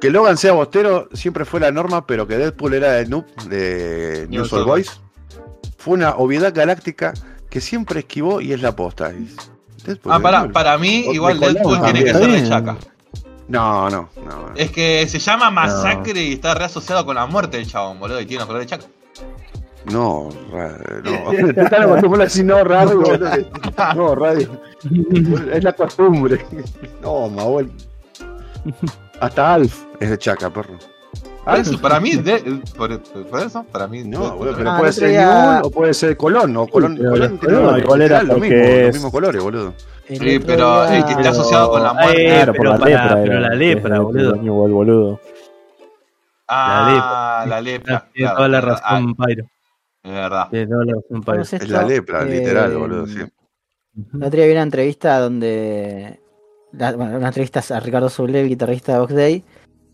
Que Logan sea bostero siempre fue la norma, pero que Deadpool era de noob de News All Boys fue una obviedad galáctica que siempre esquivó y es la posta. Deadpool ah, para, para mí, igual Deadpool tiene que ser de Chaka. No, no, no. Es que se llama Masacre y está reasociado con la muerte del chabón, boludo. Y tiene una color de Chaka. No, ra- no. Te están acostumbrados a decir no, radio, boludo. No, radio. [LAUGHS] Es la costumbre. No, Mahuel. Hasta Alf es de Chaca, perro. Por eso, para mí, de- por, por eso, para mí. No, boludo, también. pero Ah, puede otro ser Newell o puede ser Colón, ¿no? Colón, Colón el tiene Colón, los- ¿cuál era? lo mismo, es- los mismos colores, boludo. El Sí, pero el que está asociado con la muerte. Eh, Claro, pero por la lepra. pero la lepra, boludo. Newell, boludo. Ah, la lepra. Tiene claro, toda la razón, Pyro. Es verdad. La razón, Pyro. ¿Cómo es la lepra, Eh, literal, boludo. Sí. El otro día vi una entrevista donde. la- bueno, una entrevista a Ricardo Soule, guitarrista de Ox Day,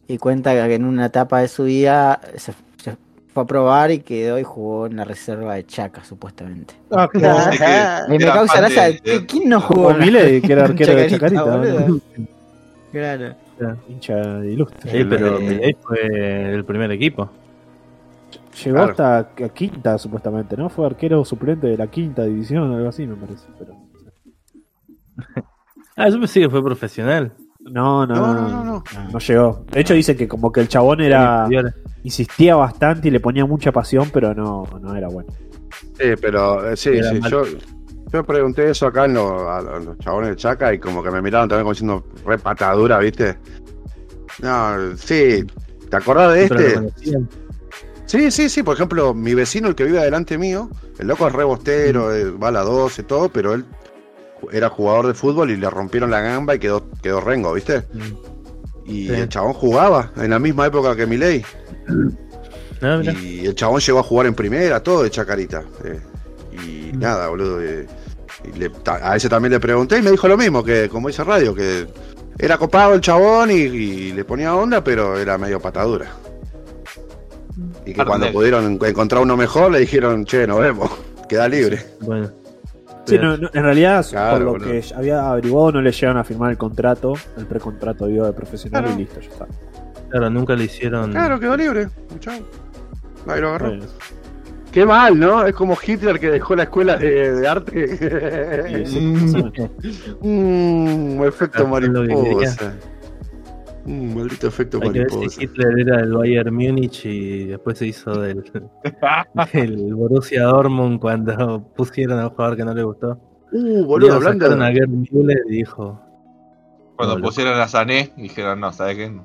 y cuenta que en una etapa de su vida se, se fue a probar y quedó y jugó en la reserva de Chaca, supuestamente. Ah, Sí, que Y me causa gracia, de- ¿qui- de- ¿quién no jugó? la- Milei, que era [LAUGHS] arquero de Chacarita, boludo? Claro. Hincha ilustre. Sí, pero Eh, Milei fue el primer equipo. Llegó Claro. hasta a quinta, supuestamente, ¿no? Fue arquero suplente de la quinta división, algo así, me parece. Pero... Ah, yo pensé que fue profesional. No, no, No, no, no, no, no. no llegó. De hecho, dice que como que el chabón era insistía bastante y le ponía mucha pasión, pero no, no era bueno. Sí, pero eh, sí, Era sí, mal. yo, yo pregunté eso acá en lo- a los chabones de Chaca y como que me miraron también como diciendo re patadura, ¿viste? No, sí, ¿te acordás de este? Sí, sí, sí, por ejemplo, mi vecino, el que vive adelante mío, el loco es re bostero, eh, va a la 12, todo, pero él era jugador de fútbol y le rompieron la gamba y quedó, quedó rengo, ¿viste? Y Sí. el chabón jugaba en la misma época que Milei. [CLEARS THROAT] Mirá. Y el chabón llegó a jugar en primera, todo de chacarita. eh, y Mm. nada, boludo. eh, y le- ta- a ese también le pregunté y me dijo lo mismo, que como dice Radio, que era copado el chabón y, y le ponía onda, pero era medio patadura. Y que Arnel. cuando pudieron en- encontrar uno mejor, le dijeron, che, nos vemos, queda libre. Bueno. Sí, no, no, en realidad, Claro, por lo que había averiguado, no le llegaron a firmar el contrato, el precontrato digo, de profesional Claro. y listo, ya está. Claro, nunca le hicieron. Claro, quedó libre. Chao. Ahí lo agarró. Bueno, Qué mal, ¿no? Es como Hitler que dejó la escuela de, de arte. sí, sí. Mmm, efecto mariposa. Mm, maldito efecto Hay que ver mariposa. si Hitler era del Bayern Múnich y después se hizo del, [LAUGHS] del Borussia Dortmund cuando pusieron a un jugador que no le gustó. Uh, boludo, hablando a y dijo: Cuando Boludo. pusieron a Sané, dijeron, no, ¿sabes qué?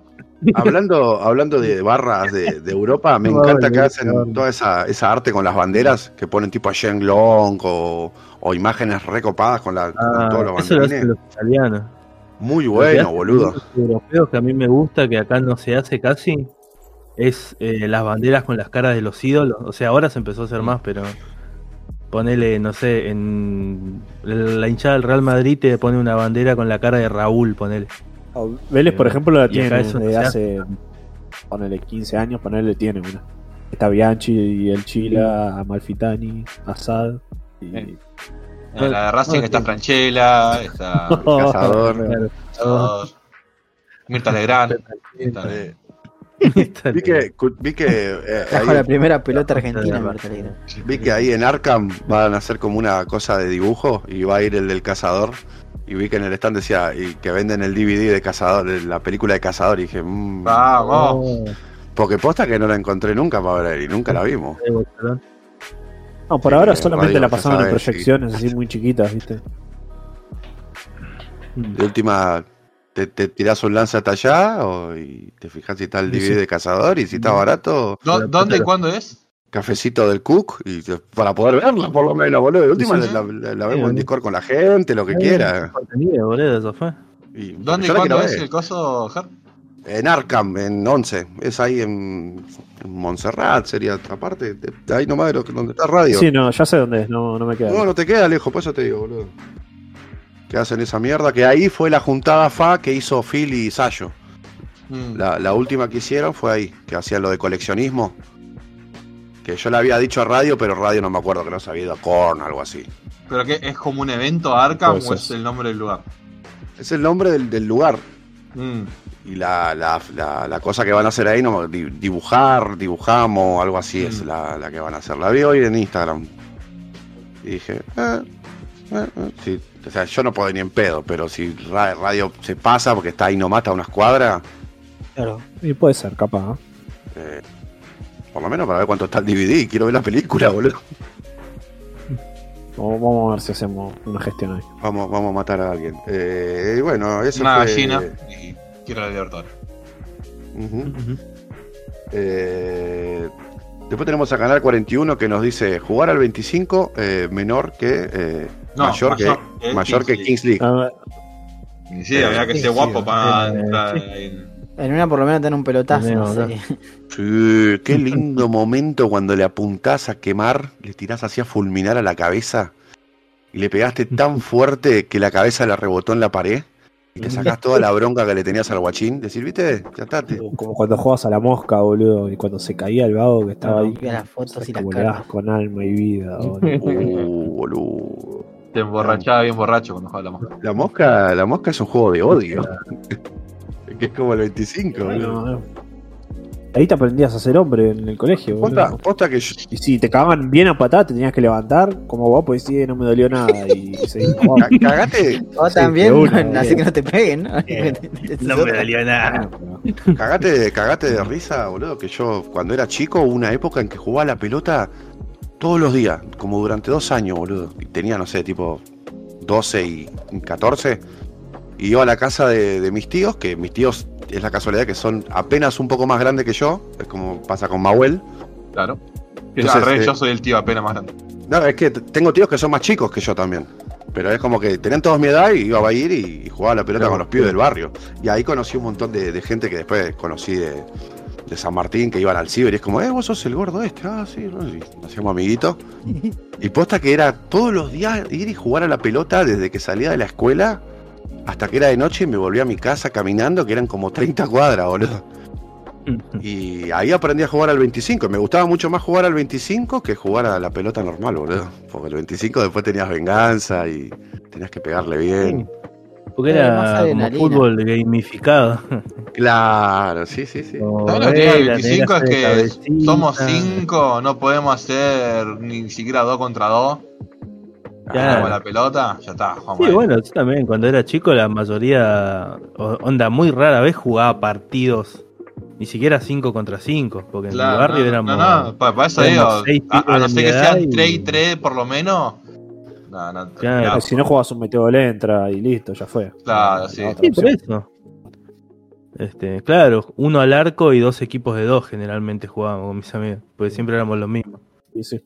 [LAUGHS] hablando, hablando de barras de, de Europa, me No, encanta que hacen toda esa, esa arte con las banderas, que ponen tipo a Shen Long o, o imágenes recopadas con, la, con Ah, todos los eso lo hacen banderines. los italianos. Muy bueno, boludo. los europeos que a mí me gusta, que acá no se hace casi, es eh, las banderas con las caras de los ídolos. O sea, ahora se empezó a hacer más, pero ponele, no sé, en la hinchada del Real Madrid te pone una bandera con la cara de Raúl, ponele. O Vélez, por Eh, ejemplo, la tiene no desde se hace, ponele 15 años, ponele, tiene una. Está Bianchi y el Chila, Amalfitani, Assad. Y... Sí. En la de Racing no, está sí. Franchella, está [LAUGHS] Cazador. Claro. Cazador, Mirta Legrand. [LAUGHS] Está- Vi que, vi que, eh, ahí- la primera pelota argentina, Legrand. vi que ahí en Arkham van a hacer como una cosa de dibujo y va a ir el del cazador. Y vi que en el stand decía y que venden el DVD de cazador, de la película de cazador. Y dije, mmm, Vamos. Oh, porque posta que no la encontré nunca para ver y nunca la vimos. No, por ahora eh, solamente radio, la pasaban en proyecciones así muy chiquitas, ¿viste? De última, te, te tirás un lanza hasta allá o, y te fijas si está el DVD sí. de cazador y si está barato, ¿Dó- ¿Dónde y cuándo es? cafecito del Cook y para poder verla por lo menos, boludo. De última Sí, la, la- la Sí, vemos en. Discord con la gente, lo que quiera. Contenido, boludo, eso fue. Y ¿Dónde y cuándo es el coso, Ger? En Arkham, en 11. Es ahí en, en Montserrat, sería aparte. De, de ahí nomás de lo, que- donde está radio. Sí, no, ya sé dónde es, no, no me queda. No, no te queda lejos, por eso te digo, boludo. Que hacen esa mierda. Que ahí fue la juntada FA que hizo Phil y Sayo. Mm. La, la última que hicieron fue ahí, que hacían lo de coleccionismo. Que yo le había dicho a radio, pero radio no me acuerdo que no sabía ido a Korn algo así. ¿Pero qué? ¿Es como un evento Arkham o es el nombre del lugar? Es el nombre del, del lugar. Mm. Y la, la, la, la cosa que van a hacer ahí, no, di- dibujar, dibujamos, algo así es Mm. la, la que van a hacer. La vi hoy en Instagram. Y dije, eh, eh, eh, sí. O sea, yo no puedo ni en pedo, pero si ra- radio se pasa porque está ahí nomás, está a unas cuadras, Claro. Y puede ser, capaz. eh, por lo menos para ver cuánto está el DVD. Quiero ver la película, boludo. Vamos vamos a ver si hacemos una gestión ahí. Vamos, vamos a matar a alguien. Eh, y bueno, eso Una fue. gallina y quiero la Libertadores. Ujú. Eh, después tenemos a Canal 41 que nos dice jugar al 25 eh, menor que eh, No, mayor, mayor que que mayor que Kings Kings League. Sí, había que ser sí, guapo para entrar en- En una por lo menos tener un pelotazo. No ¿no? sé. Sí, qué lindo momento cuando le apuntás a quemar, le tirás así a fulminar a la cabeza y le pegaste tan fuerte que la cabeza le rebotó en la pared y te sacás toda la bronca que le tenías al guachín. Decir, viste, ya está. Como cuando jugabas a la mosca, boludo, y cuando se caía el vago que estaba ahí. Rompía las fotos y las como le caras. con alma y vida, [LAUGHS] boludo. Uh, boludo. Te emborrachaba bien borracho cuando jugaba la mosca. La mosca, la mosca es un juego de odio. que [LAUGHS] es como el 25, boludo. Ahí te aprendías a ser hombre en el colegio, Posta, boludo. posta que yo- Y si te cagaban bien a patada, te tenías que levantar como vos, pues sí, no me dolió nada. Y [LAUGHS] seguís jugando. ca- cagate, Vos Sí, también, una, no, así que no te peguen, ¿no? [LAUGHS] No me dolió nada. [LAUGHS] cagate, cagate de risa, boludo. Que yo, cuando era chico, hubo una época en que jugaba la pelota todos los días, como durante dos años, boludo. Y tenía, no sé, tipo 12 y 14. Y iba a la casa de, de mis tíos, que mis tíos es la casualidad que son apenas un poco más grandes que yo. Es como pasa con Mahuel. Claro. Entonces, al revés, eh, yo soy el tío apenas más grande. No, es que tengo tíos que son más chicos que yo también. Pero es como que tenían todos mi edad y iba a ir y, y jugaba la pelota Claro. con los pibes del barrio. Y ahí conocí un montón de, de gente que después conocí de, de San Martín, que iban al ciber. Y es como, eh, vos sos el gordo este. Ah, sí, ¿no? Y nos hacíamos amiguitos. [LAUGHS] Y posta que era todos los días ir y jugar a la pelota desde que salía de la escuela hasta que era de noche y me volví a mi casa caminando, que eran como 30 cuadras, boludo. [LAUGHS] Y ahí aprendí a jugar al 25. Me gustaba mucho más jugar al 25 que jugar a la pelota normal, boludo. Porque el 25 después tenías venganza y tenías que pegarle bien. Porque más era como fútbol gamificado. [LAUGHS] Claro, sí, sí, sí. Como, ¿Sabes lo que tiene eh, el la 25? tenés Es que somos 5, no podemos hacer ni siquiera 2 contra 2. Claro. La pelota, ya está, Sí, ahí. bueno, yo también cuando era chico la mayoría, onda, muy rara vez jugaba partidos, ni siquiera 5 contra 5, porque en mi barrio no, éramos... no, no, para, para eso digo, seis a, no ser que sean y- 3 y 3 por lo menos. No, no, Claro. Si no jugabas un meteor entra y listo, ya fue. Claro, La sí. otra Sí, por opción. eso. Este, claro, uno al arco y dos equipos de dos generalmente jugábamos con mis amigos, porque siempre éramos los mismos. Sí, sí.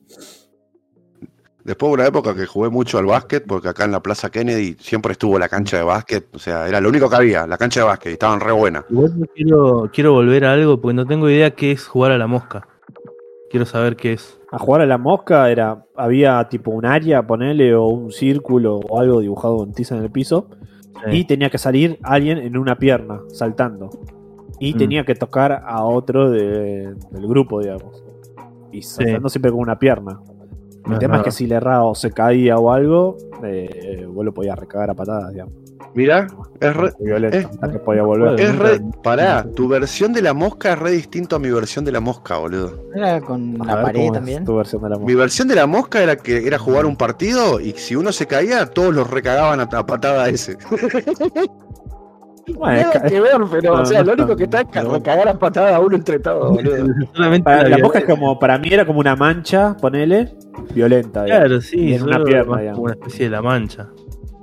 Después una época que jugué mucho al básquet, porque acá en la Plaza Kennedy siempre estuvo la cancha de básquet. O sea, era lo único que había, la cancha de básquet, y estaban re buenas. Quiero, quiero volver a algo porque no tengo idea qué es jugar a la mosca. Quiero saber qué es. A jugar a la mosca era había tipo un área, ponele, o un círculo o algo dibujado con tiza en el piso. Y tenía que salir alguien en una pierna, saltando. Y Mm. tenía que tocar a otro de- del grupo, digamos. Y saltando siempre con una pierna. El tema es que si le erraba o se caía o algo, eh, vos lo podías recagar a patadas, digamos. Mirá, es re, hasta que podía volver. es re- Pará, tu versión de la mosca es re distinto a mi versión de la mosca, boludo. Era con A la pared es también. Tu versión de la Mi mosca. versión de la mosca era que era jugar un partido y si uno se caía, todos los recagaban a, a patada ese. [LAUGHS] Bueno, ca- ver, pero No, o sea, no lo único que está es ca- recagar a patada a uno entre todos, boludo. Solamente para- la mosca es como, para mí era como una mancha, ponele, violenta. digamos. Claro, sí, en una pierna, digamos. como una especie de la mancha.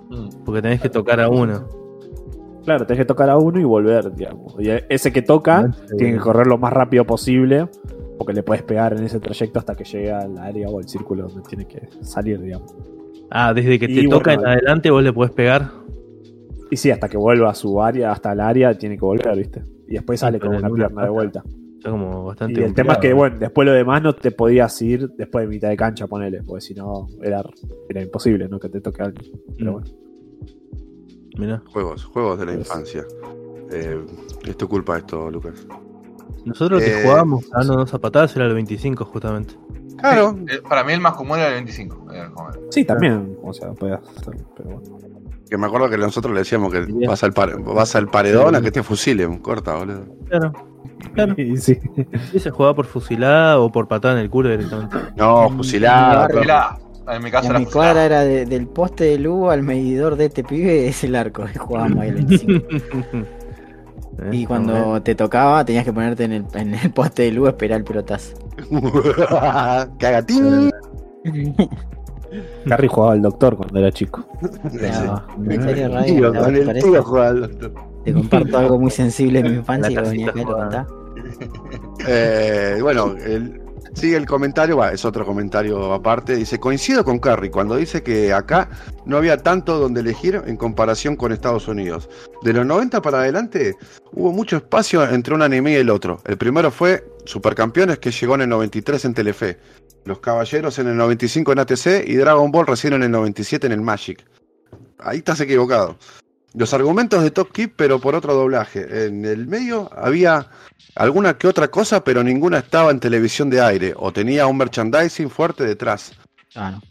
Mm. Porque tenés que tocar a uno. Claro, tenés que tocar a uno y volver, digamos. Y ese que toca tiene que correr lo más rápido posible, porque le puedes pegar en ese trayecto hasta que llegue al área o al círculo donde tiene que salir, digamos. Ah, desde que te toca en adelante vos le podés pegar. Y sí, hasta que vuelva a su área, hasta el área, tiene que volver, ¿viste? Y después sale pero con una pierna de vuelta. Está como Y bastante. el tema es que, bueno, después lo demás no te podías ir después de mitad de cancha, ponele, porque si no era, era imposible, ¿no? Que te toque alguien. Pero Mm. bueno. Mirá. Juegos, juegos de la infancia. Eh, es tu culpa esto, Lucas. Nosotros que Eh, jugábamos dándonos a patadas era el 25 justamente. Claro, Eh, Para mí el más común era el 25. era como el- Sí, también, o sea, podías hacer, pero bueno. Que me acuerdo que nosotros le decíamos que Bien. vas al, pare- vas al paredón a que te fusilen, corta, boludo. Claro. Claro. Y sí. Sí, se jugaba por fusilada o por patada en el culo directamente. No, fusilada. en mi casa En era mi fusilada. cuadra era de- del poste de luz al medidor de este pibe, es el arco que jugábamos ahí el 25. Eh, Y está cuando te tocaba, tenías que ponerte en el, en el poste de luz a esperar el pelotazo. [LAUGHS] Cagatín. [LAUGHS] Harry jugaba al doctor cuando era chico. Claro. En serio, Ray, Tío, ¿te con el parece? tío jugaba al doctor. Te comparto algo muy sensible de mi infancia La que venía acá y lo. Eh, bueno, el- Sigue el comentario, va, es otro comentario aparte. Dice: Coincido con Carrie cuando dice que acá no había tanto donde elegir en comparación con Estados Unidos. De los 90 para adelante hubo mucho espacio entre un anime y el otro. El primero fue Supercampeones, que llegó en el 93 en Telefe. Los Caballeros en el 95 en ATC y Dragon Ball recién en el 97 en el Magic. Ahí estás equivocado. Los argumentos de Top Keep, pero por otro doblaje. En el medio había alguna que otra cosa, pero ninguna estaba en televisión de aire o tenía un merchandising fuerte detrás. Ah, no.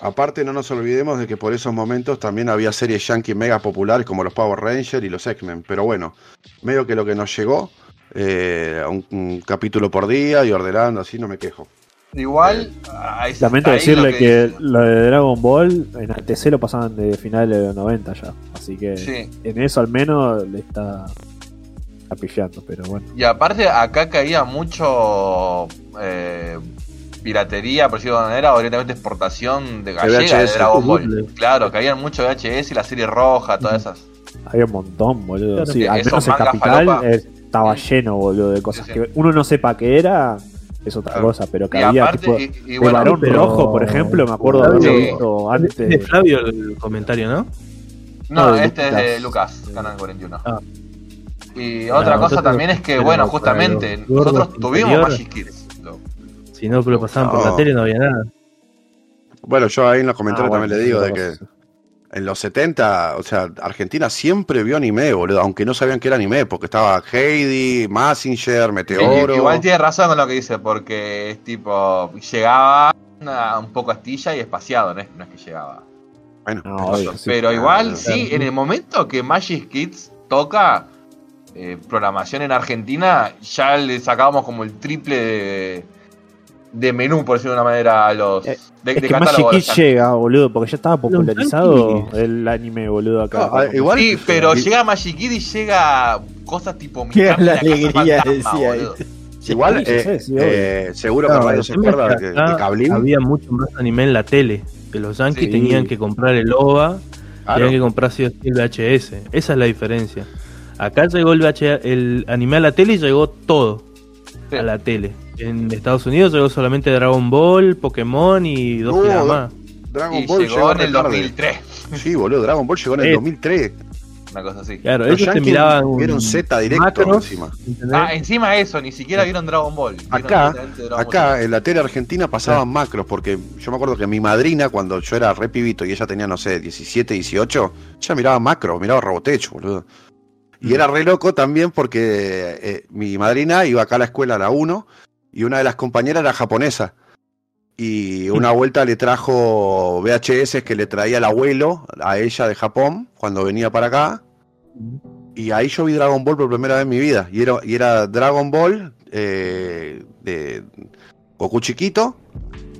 Aparte, no nos olvidemos de que por esos momentos también había series yankee mega populares como los Power Rangers y los X-Men. Pero bueno, medio que lo que nos llegó, eh, un, un capítulo por día y ordenando, así no me quejo. Igual, ahí- Lamento ahí decirle lo que, lo de Dragon Ball en ATC lo pasaban de finales de los 90 ya. Así que Sí. en eso al menos le está, está pifiando, pero bueno. Y aparte, acá caía mucho eh, piratería, por decirlo de manera, o directamente exportación de gallega de Dragon Ball. Claro, caían mucho VHS y la serie roja, todas esas. Había un montón, boludo. Claro. Sí, al menos en Capital falopa. eh, estaba lleno, boludo, de cosas Sí, sí. que uno no sepa qué era, es otra Claro. cosa, pero que Y había aparte, tipo y, bueno, varón pero- rojo, por ejemplo, me acuerdo de haberlo Sí. visto Es de antes. Flavio el comentario, ¿no? no, no, de este es de Lucas. Canal 41. Ah. Y Claro, otra cosa también es que, pero bueno, justamente, nosotros tuvimos Magic Kids. Lo- Si no lo pasaban por la tele no había nada. Bueno, yo ahí en los comentarios Ah, bueno, también le digo de que. En los 70, o sea, Argentina siempre vio anime, boludo, aunque no sabían que era anime, porque estaba Heidi, Massinger, Meteoro. Igual tiene razón con lo que dice, porque es tipo, llegaba a un poco astilla y espaciado, no es, no es que llegaba. Bueno, No, pero- obvio, sí. Pero igual, claro. sí, en el momento que Magic Kids toca eh, programación en Argentina, ya le sacábamos como el triple de, de menú, por decirlo de una manera, a los. Eh, de, Es de que catálogo Magic de llega, boludo, porque ya estaba popularizado el anime, boludo, acá. No, ah, igual- Sí, pero llega Magic Kids y llega cosas tipo cambio la casa alegría, decía boludo. Igual, Sí, sí, eh, sí, eh, seguro que Claro, el se acuerda que que, que Cablín, Había mucho más anime en la tele. Que los yankees Sí. tenían que comprar el OVA, claro, tenían que comprar el VHS. Esa es la diferencia. Acá llegó el, VH el anime a la tele y llegó todo Sí. a la tele. En Estados Unidos llegó solamente Dragon Ball, Pokémon y dos No, giras más. Dragon Y Ball llegó en el tarde. 2003, Sí, boludo, Dragon Ball llegó en el Eh. 2003. una cosa así. Claro, Los ellos te miraban vieron Z directo macros, encima. ¿entendés? Ah, encima eso, ni siquiera vieron Dragon Ball. vieron Acá, Ball. acá en la tele argentina pasaban macros, porque yo me acuerdo que mi madrina, cuando yo era re pibito y ella tenía, no sé, 17, 18, ella miraba macros, miraba Robotech, boludo. Y era re loco también porque eh, mi madrina iba acá a la escuela a la 1 y una de las compañeras era japonesa. Y una vuelta le trajo VHS que le traía el abuelo a ella de Japón cuando venía para acá. Y ahí yo vi Dragon Ball por primera vez en mi vida. Y era, y era Dragon Ball eh, de Goku chiquito.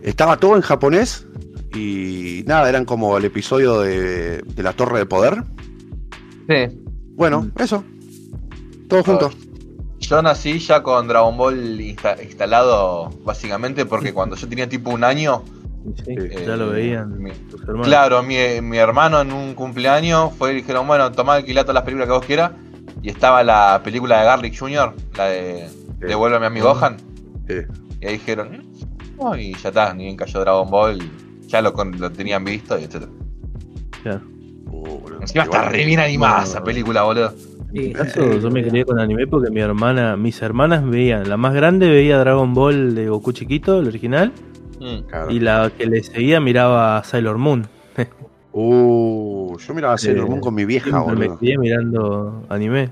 Estaba todo en japonés. Y nada, eran como el episodio de, de la Torre de Poder. Sí. Bueno, eso. Todo junto. Yo nací ya con Dragon Ball insta- instalado, básicamente, porque cuando yo tenía tipo un año, Sí, eh, ya lo veían mi- tus hermanos. claro, mi, mi hermano en un cumpleaños fue y dijeron, bueno, tomá alquilá todas las películas que vos quieras. Y estaba la película de Garlic Jr., la de Sí. Devuelve a mi amigo Gohan. Sí. Y ahí dijeron, "Mm, no", y ya está, ni bien cayó Dragon Ball, ya lo, con- lo tenían visto, y etc. Claro. Boludo. Encima está re bien animada esa película, boludo. En mi caso, yo me crié con anime porque mi hermana, mis hermanas veían, la más grande veía Dragon Ball de Goku chiquito, el original, Mm. Claro. y la que le seguía miraba Sailor Moon. [LAUGHS] Uh, yo miraba Sailor Eh, Moon con mi vieja, Siempre me boludo. crié mirando anime.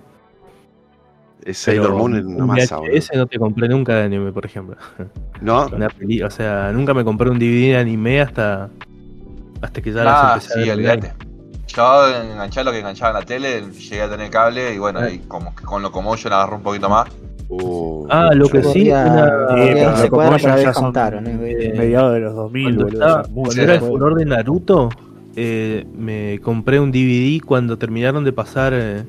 Es Sailor Pero Moon en una un masa, boludo. VHS no te compré nunca de anime, por ejemplo. [LAUGHS] No, Una peli- o sea, nunca me compré un DVD de anime hasta hasta que ya las Ah, empecé a sí, ver olvídate. Yo enganché lo que enganchaba en la tele, llegué a tener cable y bueno, Ah. ahí como que con Locomotion agarró un poquito más. Uh, Ah, lo que sí, una- Eh, pero se cuadra para ver ¿no? eh, mediados de los 2000, cuando, boludo. estaba- cuando era el furor de Naruto, eh, me compré un DVD cuando terminaron de pasar. eh,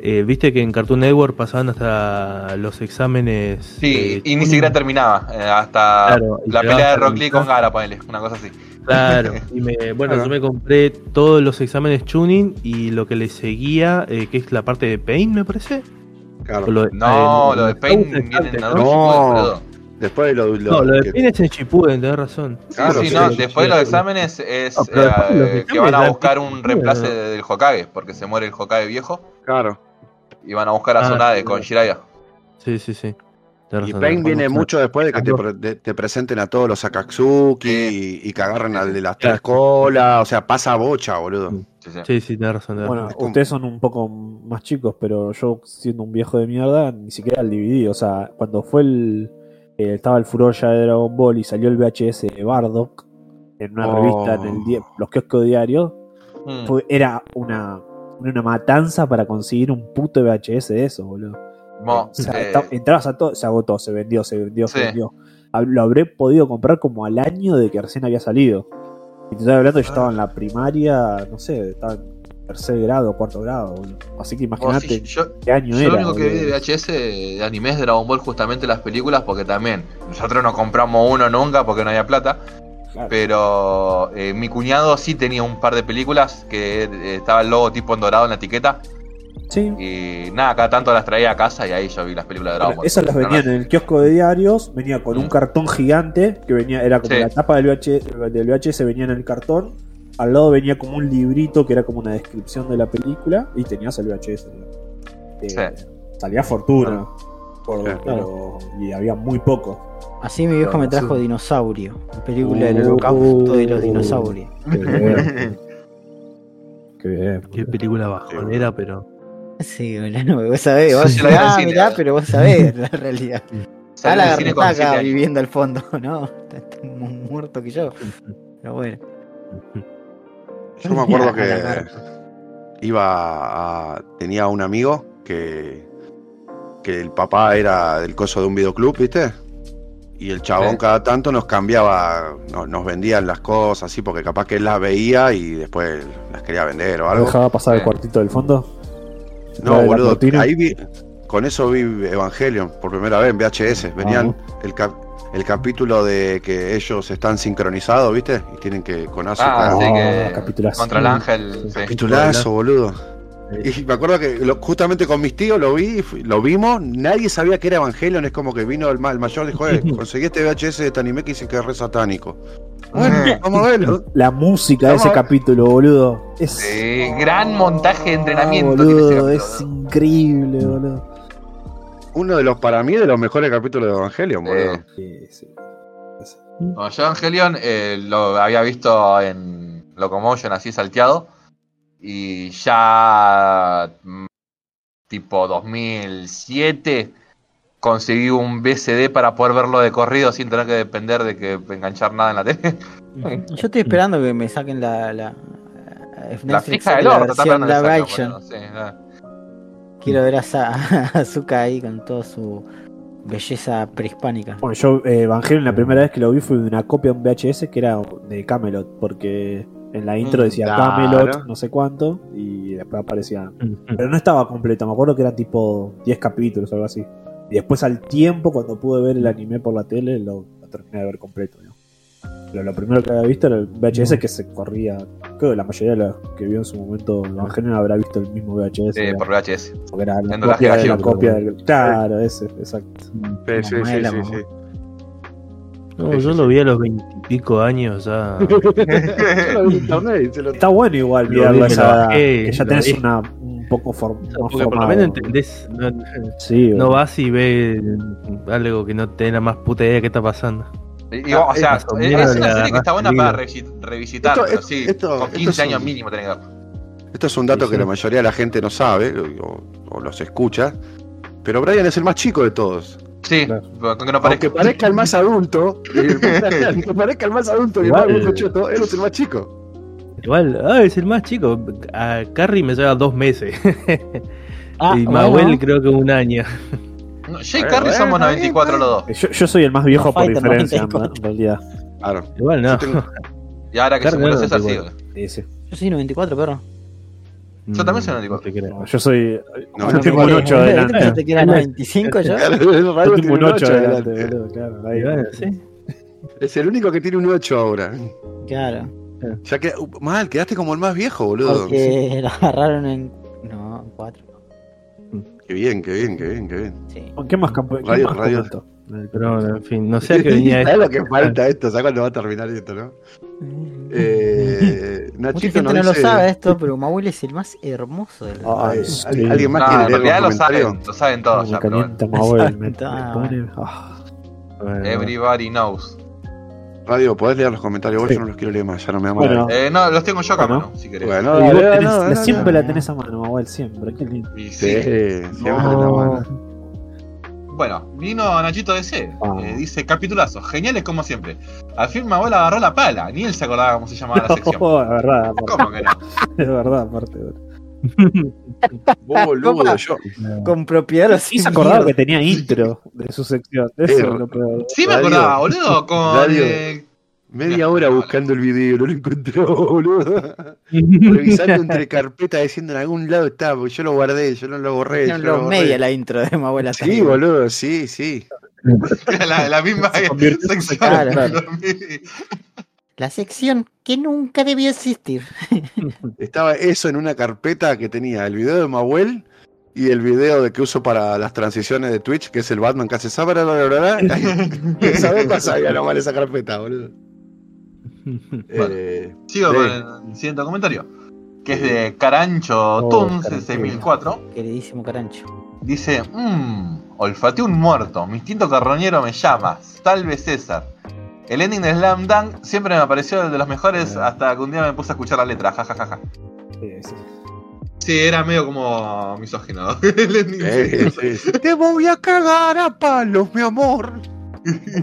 eh, Viste que en Cartoon Network pasaban hasta los exámenes. Sí, eh, y ni siquiera terminaba, eh, hasta Claro, y la pelea de Rock Lee con. Gara, ponele, una cosa así. Claro, [LAUGHS] y me, bueno, Claro. yo me compré todos los exámenes tuning y lo que le seguía, eh, que es la parte de Paint, me parece. claro. O lo de- No, eh, lo de los Pain juegos viene en ¿no? Después de lo, lo- No, lo de que- es en Shippuden, tenés razón. Claro, sí, sí, no, sí, después de los exámenes es No, eh, que van a buscar un reemplazo Sí. del Hokage, porque se muere el Hokage viejo, Claro. y van a buscar a Ah, Tsunade sí. con Jiraiya. Sí, sí, sí. Y Pain viene mucho después de que te, presenten a todos los Akatsuki Sí. y, y que agarren al de las tres colas. O sea, pasa bocha, boludo. Sí. Sí, sí. Tenés razón. tenés Bueno, razón. ustedes son un poco más chicos, pero yo siendo un viejo de mierda, ni siquiera el DVD. O sea, cuando fue el. eh, estaba el furor ya de Dragon Ball y salió el VHS de Bardock en una Oh. revista en el die- los kioscos diarios, Mm. fue- era una, una matanza para conseguir un puto VHS de eso, boludo. Mo, eh, entrabas a todo, se agotó, se vendió, se vendió, se vendió. Lo habré podido comprar como al año de que recién había salido. Y te estoy hablando, yo estaba en la primaria, no sé, estaba en tercer grado, cuarto grado. boludo. Así que imagínate sí, yo, qué año yo era. lo único que vi de VHS de anime es Dragon Ball justamente las películas, porque también nosotros no compramos uno nunca porque no había plata. Claro. Pero eh, mi cuñado sí tenía un par de películas que eh, estaba el logo tipo en dorado en la etiqueta. Sí. Y nada, cada tanto las traía a casa y ahí yo vi las películas de Dragon Bueno, esas las no- venían en el kiosco de diarios, venía con un Mm. cartón gigante que venía, era como Sí. la tapa del VHS, del VHS venía en el cartón, al lado venía como un librito que era como una descripción de la película y tenías el VHS. Eh, Sí. Salía fortuna, por- Sí. pero- y había muy poco. Así mi viejo me trajo Sí. Dinosaurio, la película del Uh. holocausto de los dinosaurios. Qué bien. Qué [LAUGHS] bien. Qué película bajonera, pero. Sí, boludo, vos sabés, vos Sí, ah, mirá, pero vos sabés [LAUGHS] la realidad. Ah, la garrapaca viviendo al fondo, [LAUGHS] ¿no? Está, está más muerto que yo. Pero bueno. Yo me acuerdo que iba a. Tenía un amigo que. Que el papá era del coso de un videoclub, ¿viste? Y el chabón cada tanto nos cambiaba, no- nos vendían las cosas así, porque capaz que él las veía y después las quería vender o ¿No algo. dejaba pasar el cuartito del fondo? No, ¿La de la boludo, ahí vi, con eso vi Evangelion por primera vez en VHS. Venían el, cap- el capítulo de que ellos están sincronizados, ¿viste? Y tienen que con Asuka. Ah, sí, Ah, que contra el ángel. sí. Capitulazo, boludo. Y me acuerdo que lo- justamente con mis tíos lo vi, lo vimos, nadie sabía que era Evangelion, es como que vino el, ma- el mayor dijo, eh, [LAUGHS] conseguí este VHS de este anime que dice que es re satánico. Bueno, [LAUGHS] vamos a verlo. La música de ese capítulo, boludo. Es, gran montaje de Ah, entrenamiento. tiene ese boludo, capítulo, es ¿no? increíble, boludo. Uno de los, para mí, de los mejores capítulos de Evangelion, boludo. Eh, Sí, sí. No, yo Evangelion eh, lo había visto en Locomotion así salteado. Y ya mm, tipo 2007 conseguí un BCD para poder verlo de corrido sin tener que depender de que enganchar nada en la tele. Yo estoy esperando que me saquen la. La, eh, La fija del orto. Quiero ver [LAUGHS] a, Azuka ahí con toda su belleza prehispánica. Bueno, yo eh, Evangelion la primera vez que lo vi fue de una copia de un VHS que era de Camelot, porque en la intro Mm, decía claro. Camelot, no sé cuánto, y después aparecía. Pero no estaba completa, me acuerdo que eran tipo 10 capítulos o algo así. Y después al tiempo, cuando pude ver el anime por la tele, lo, lo terminé de ver completo. ¿no? Pero lo primero que había visto era el VHS que se corría. Creo que la mayoría de los que vio en su momento Evangelion habrá visto el mismo VHS. Sí, era- por VHS. porque era la copia de la gallego. copia del. Claro, ese, exacto. Sí, sí, sí, la sí, sí. No, Sí, yo sí, lo vi a los veintipico años ya. [LAUGHS] Está bueno igual Lo mirarlo a esa edad, que ya tenés una, un poco form, Porque por lo menos entendés. No, Sí, no vas y ves algo que no te da la más puta idea de qué está pasando. Y- y, o sea, Ah, es, eso, es una serie que está buena para revi- revisitar, Esto- pero sí, esto- con esto 15 es años un- mínimo tenés. Esto es un dato Sí, que la mayoría de la gente no sabe o, o los escucha. Pero Brian es el más chico de todos. Sí, Claro. que no parezca. Aunque parezca el más adulto, [LAUGHS] eh, aunque parezca el más adulto y el Igual. más viejo choto, él es el más chico. Igual, ah, es el más chico. A Carrie me lleva dos meses. [LAUGHS] Ah, y bueno. Mahuel creo que un año. No, yo y Bueno, Carrie bueno, somos está 94 los dos. Yo, yo soy el más viejo No, por diferencia, en, 94. en realidad. Claro. Igual no. Tengo- Y ahora que se Carrie murió no, César, sí. igual. Sí, sí. Yo soy 94, perro. Yo también soy Mm, 94. no te creo. No, yo soy. No, yo no, tengo un no, 8 ¿Viste adelante. que era 95 [LAUGHS] yo? Yo tengo un 8 adelante. boludo, claro. ahí. Bueno, sí. Es el único que tiene un 8 ahora. Claro. Ya que, uh, mal, quedaste como el más viejo, boludo. Porque lo agarraron en. No, en 4. Qué bien, qué bien, qué bien, qué bien. Sí. ¿Qué más campo? ¿Qué Radio- más radio- Pero bueno, en fin, no sé a qué [LAUGHS] venía ¿Sabes esto. lo que falta esto? ¿Sabes cuándo va a terminar esto, no? Eh, [LAUGHS] Mucha gente nos no lo sabe esto, pero Mahuel es el más hermoso del Ay, Ay, sí. ¿al- ¿Alguien más No, quiere en leer realidad lo saben, lo saben todos me ya, pero bueno. calienta Mahuel, me, me Ah. pone. ah. Bueno, Everybody knows. Radio, ¿podés leer los comentarios? Vos Sí. yo no los quiero leer más, ya no me da Bueno. mal. Eh, no, los tengo yo acá, Bueno. mano, si querés. Bueno, Y vos dale, tenés- no, no, siempre no. la tenés a mano, Mahuel, siempre. Qué lindo. Y Sí, sí. siempre No. la mano. Bueno, vino Nachito DC. Ah. eh, dice capitulazo, geniales como siempre. Al fin mi abuela agarró la pala, ni él se acordaba cómo se llamaba la sección. [LAUGHS] Oh, es verdad, [LAUGHS] aparte, ¿Cómo que no? [LAUGHS] es verdad, aparte. bro. Boludo, yo. Con propiedad los Sí se acordaba que tenía intro de su sección. Eso Eh, es lo peor. Sí me acordaba, boludo, con eh, Media hora buscando el video, no lo encontró, boludo. [LAUGHS] Revisando entre carpetas diciendo en algún lado estaba, porque yo lo guardé, yo no lo borré. yo No, lo borré. media la intro de Mahuel hasta Sí, boludo, sí, sí. [LAUGHS] la, la misma Se sección. [LAUGHS] La sección que nunca debió existir. Estaba eso en una carpeta que tenía el video de Mahuel y el video de que uso para las transiciones de Twitch, que es el Batman que hace bla. Esa vez pasaba nomás esa carpeta, boludo. [LAUGHS] Eh, Sigo Sí. con el siguiente comentario. Que es de Carancho Oh, Tunes, Carancho. 6004. Queridísimo Carancho. Dice, mmm, olfateé un muerto, mi instinto carroñero me llama, tal vez César. El ending de Slam Dunk siempre me pareció el de los mejores hasta que un día me puse a escuchar la letra, jajajaja. Sí, sí. Sí, era medio como misógino. [LAUGHS] el ending. eh, sí, sí. Te voy a cagar a palos, mi amor.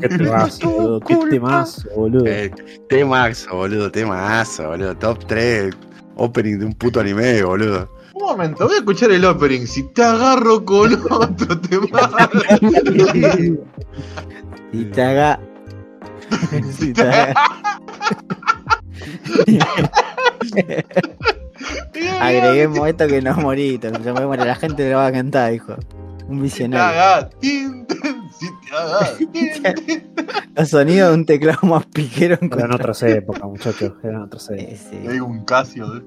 Qué [LAUGHS] temazo, boludo. Qué temazo, boludo. Eh, temazo, boludo, temazo, boludo. Top 3 opening de un puto anime, boludo. Un momento, voy a escuchar el opening. Si te agarro con [LAUGHS] otro tema. [LAUGHS] Y te haga. Si te haga- Agreguemos esto que no morito. La gente lo va a cantar, hijo. Un visionario. [LAUGHS] Los sonidos de un teclado más piquero en Eran otras épocas, muchachos. Eran otras Sí, épocas. sí. Hay un Casio. ¿eh?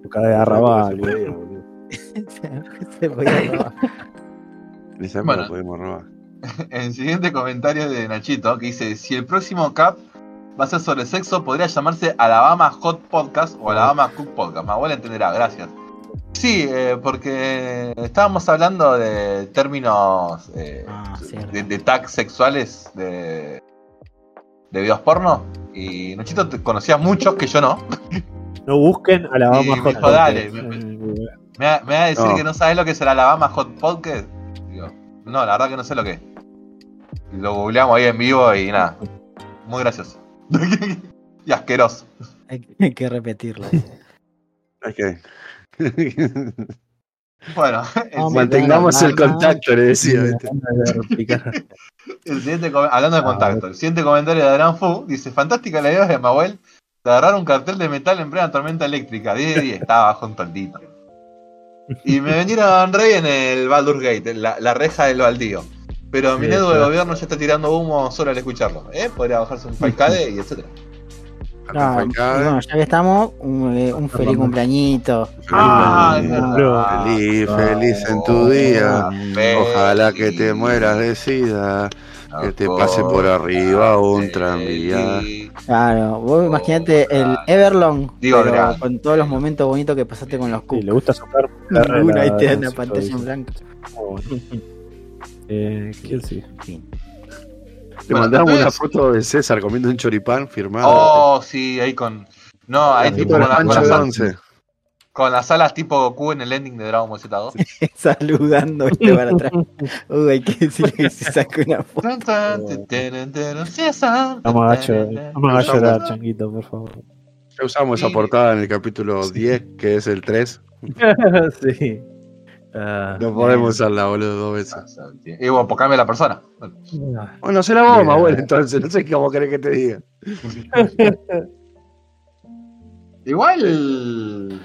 Época de arrabal, boludo. [LAUGHS] Se podía robar. Esa Bueno. lo podemos robar. [LAUGHS] El siguiente comentario de Nachito que dice: Si el próximo cap va a ser sobre sexo, podría llamarse Alabama Hot Podcast o Alabama Cook Podcast. Mi abuela entenderá, gracias. Sí, eh, porque estábamos hablando de términos eh, Ah, de, de tags sexuales de, de videos porno. Y Nachito te conocía muchos que yo no. [LAUGHS] No busquen a la Y Bama me Hot dijo, dale, Podcast. me- Me va, me va a decir No. que no sabes lo que es el Alabama Hot Podcast. Digo, no, la verdad que no sé lo que es. Lo googleamos ahí en vivo y nada. Muy gracioso. [LAUGHS] y asqueroso. Hay que- hay que repetirlo. [LAUGHS] Hay que. [LAUGHS] Bueno. Mantengamos el contacto, le decía. hablando de contacto, el siguiente comentario de Adrián Fu dice: Fantástica la idea de Mahuel de agarrar un cartel de metal en plena tormenta eléctrica. 10 de 10, estaba bajo un tontito. Y me vinieron rey en el Baldur Gate, en la, la reja del baldío. Pero mi Sí, del claro. gobierno ya está tirando humo solo al escucharlo. ¿eh? Podría bajarse un FileCade y etcétera. Ah, y bueno, ya que estamos, un, eh, un feliz cumpleañito. Ah, Feliz, feliz, feliz en tu día. Ojalá que te mueras de sida. que te pase por arriba un tranvía. Claro, vos imaginate el Everlong, Digo, pero con todos los momentos bonitos que pasaste con los Sí, cookies. le gusta soplar. [LAUGHS] Ninguno ahí te da la- una la- pantalla en blanco. Eh, ¿Quién sí? Te Bueno, mandamos una foto de César comiendo un choripán firmado. Oh, sí, ahí con. No, ahí tipo con, la- con las, de al- once. con las alas tipo Goku en el ending de Dragon Ball Z2. [LAUGHS] Saludando este para atrás. Uy, hay que decirle que se saque una foto. No me hagas Teren, llorar, changuito, por favor. Ya usamos esa portada en el capítulo 10, que es el 3. [LAUGHS] sí. Ah, No podemos usarla, boludo, dos veces. Y bueno, pues cambia la persona. Bueno. Bueno, se la vamos, Bien. abuelo, entonces. No sé cómo querés que te diga. [LAUGHS] Igual.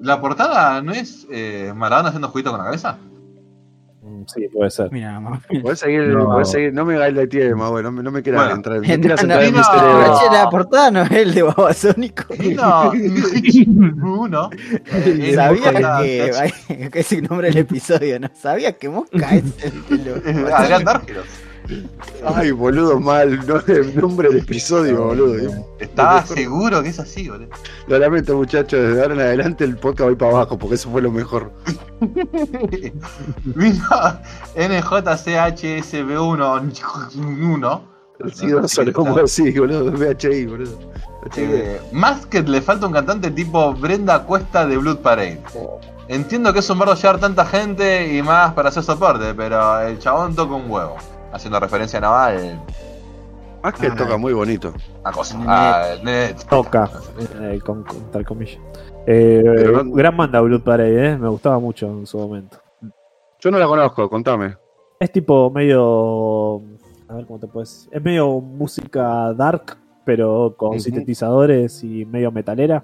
La portada no es eh, Maradona haciendo juguito con la cabeza. Sí, puede ser. Mira, mamá. Podés [LAUGHS] seguir, No. podés seguir. No me hagáis la tiema, abuelo. No, me- no me quieras Bueno. entrar. No No, quieras no, entrar en mi no. cerebro. Che, la portada no es el de Babasónico. No, uno. [LAUGHS] Eh, Sabía portada- que, [LAUGHS] que es el nombre del episodio, ¿no? Sabía que Mosca es el de los- Adrián Dárgelos. Ay, boludo, mal. No, el nombre del episodio, boludo. Estaba seguro que es así, boludo. Lo lamento, muchachos. Desde ahora en adelante el podcast va para abajo porque eso fue lo mejor. [LAUGHS] Vino NJCHSB1. Sí, no solo como así, boludo. VHI, boludo. Eh, más que le falta un cantante tipo Brenda Cuesta de Blood Parade. Entiendo que es un bardo llevar tanta gente y más para hacer soporte, pero el chabón toca un huevo. Haciendo referencia a Naval, Más que Ah. toca muy bonito. a cosa. Net. a net. Toca, eh, con, con tal comillas. Eh, no- Gran banda Blood Parade, eh, me gustaba mucho en su momento. Yo no la conozco, contame. Es tipo medio. A ver cómo te puedes. Es medio música dark, pero con sintetizadores y medio metalera.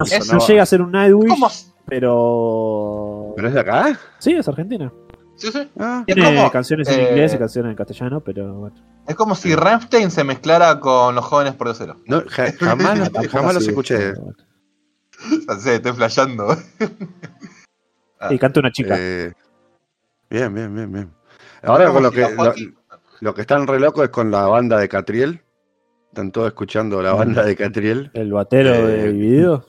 No, llega a ser un Nightwish, ¿Cómo? pero. ¿Pero es de acá? Sí, es argentina. Sí, sí. Ah, Es Tiene como, canciones en eh, inglés y canciones en castellano, pero bueno. Es como si Rammstein se mezclara con los jóvenes por cero. no, ja- [LAUGHS] jamás, jamás los escuché. No sé, estoy flasheando. Y canta una chica. Eh, bien, bien, bien, bien. Ahora con lo que, lo, lo que están re locos es con la banda de Catriel. Están todos escuchando la banda de Catriel. El batero eh, de Dividido.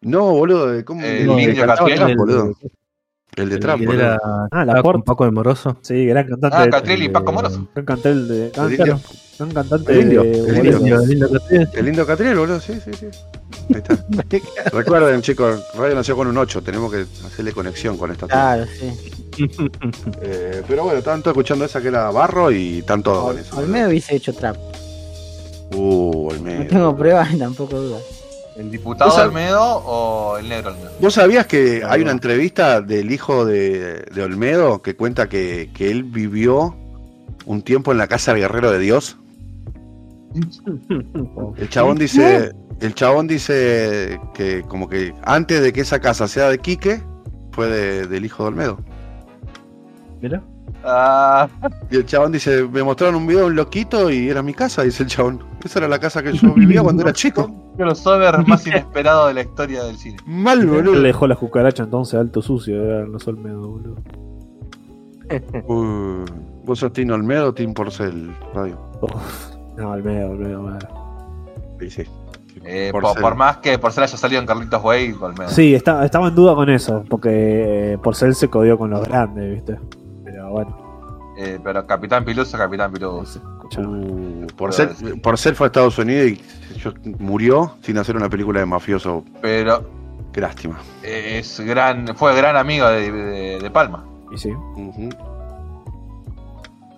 No, boludo, de ¿cómo? El de niño Catriel, el- boludo. El de El que boludo. era, Ah, la con Porta. Paco de Moroso. Sí, gran cantante. Ah, Catriel y Paco Moroso. Gran cantante de. El gran- indio. gran cantante El indio, de- el indio. Lindo, lindo Catriel. El lindo Catriel, boludo, sí, sí, sí. Ahí está. [LAUGHS] Recuerden, chicos, Radio nació con un 8, tenemos que hacerle conexión con esta Claro, sí. [LAUGHS] Eh, pero bueno, estaban todos escuchando esa que era Barro y están todos con eso. Olmedo hubiese hecho trap. Uh, No Olmedo. tengo pruebas y tampoco dudas. ¿El diputado ¿Vos sab- Almedo o el negro Almedo? ¿Vos sabías que hay una entrevista del hijo de, de Olmedo que cuenta que, que él vivió un tiempo en la casa del guerrero de Dios? El chabón dice, el chabón dice que como que antes de que esa casa sea de Quique, fue de- del hijo de Olmedo. Mira. Ah, Y el chabón dice, me mostraron un video de un loquito y era mi casa, dice el chabón. Esa era la casa que yo vivía cuando era chico. crossover más inesperado de la historia del cine. Mal, boludo. le dejó la cucaracha entonces alto sucio, eran los Olmedo, boludo. [LAUGHS] Uh, vos sos Tino Olmedo, Tim Porcel, radio. Uf, no, Olmedo, Olmedo, bueno. Sí, sí. Eh, Porcel. por, por más que por ser haya salido en Carlitos Way, Almedo. Sí, está- estaba en duda con eso, porque eh, Porcel se codió con los grandes, ¿viste? Bueno, Eh, pero Capitán Piluso, Capitán Piluso. sé, escuchame. Uh, Porcel, Porcel fue a Estados Unidos y yo- murió sin hacer una película de mafioso. Pero Qué lástima. eh, es gran, fue gran amigo de, de- de Palma. Y sí. Ujú.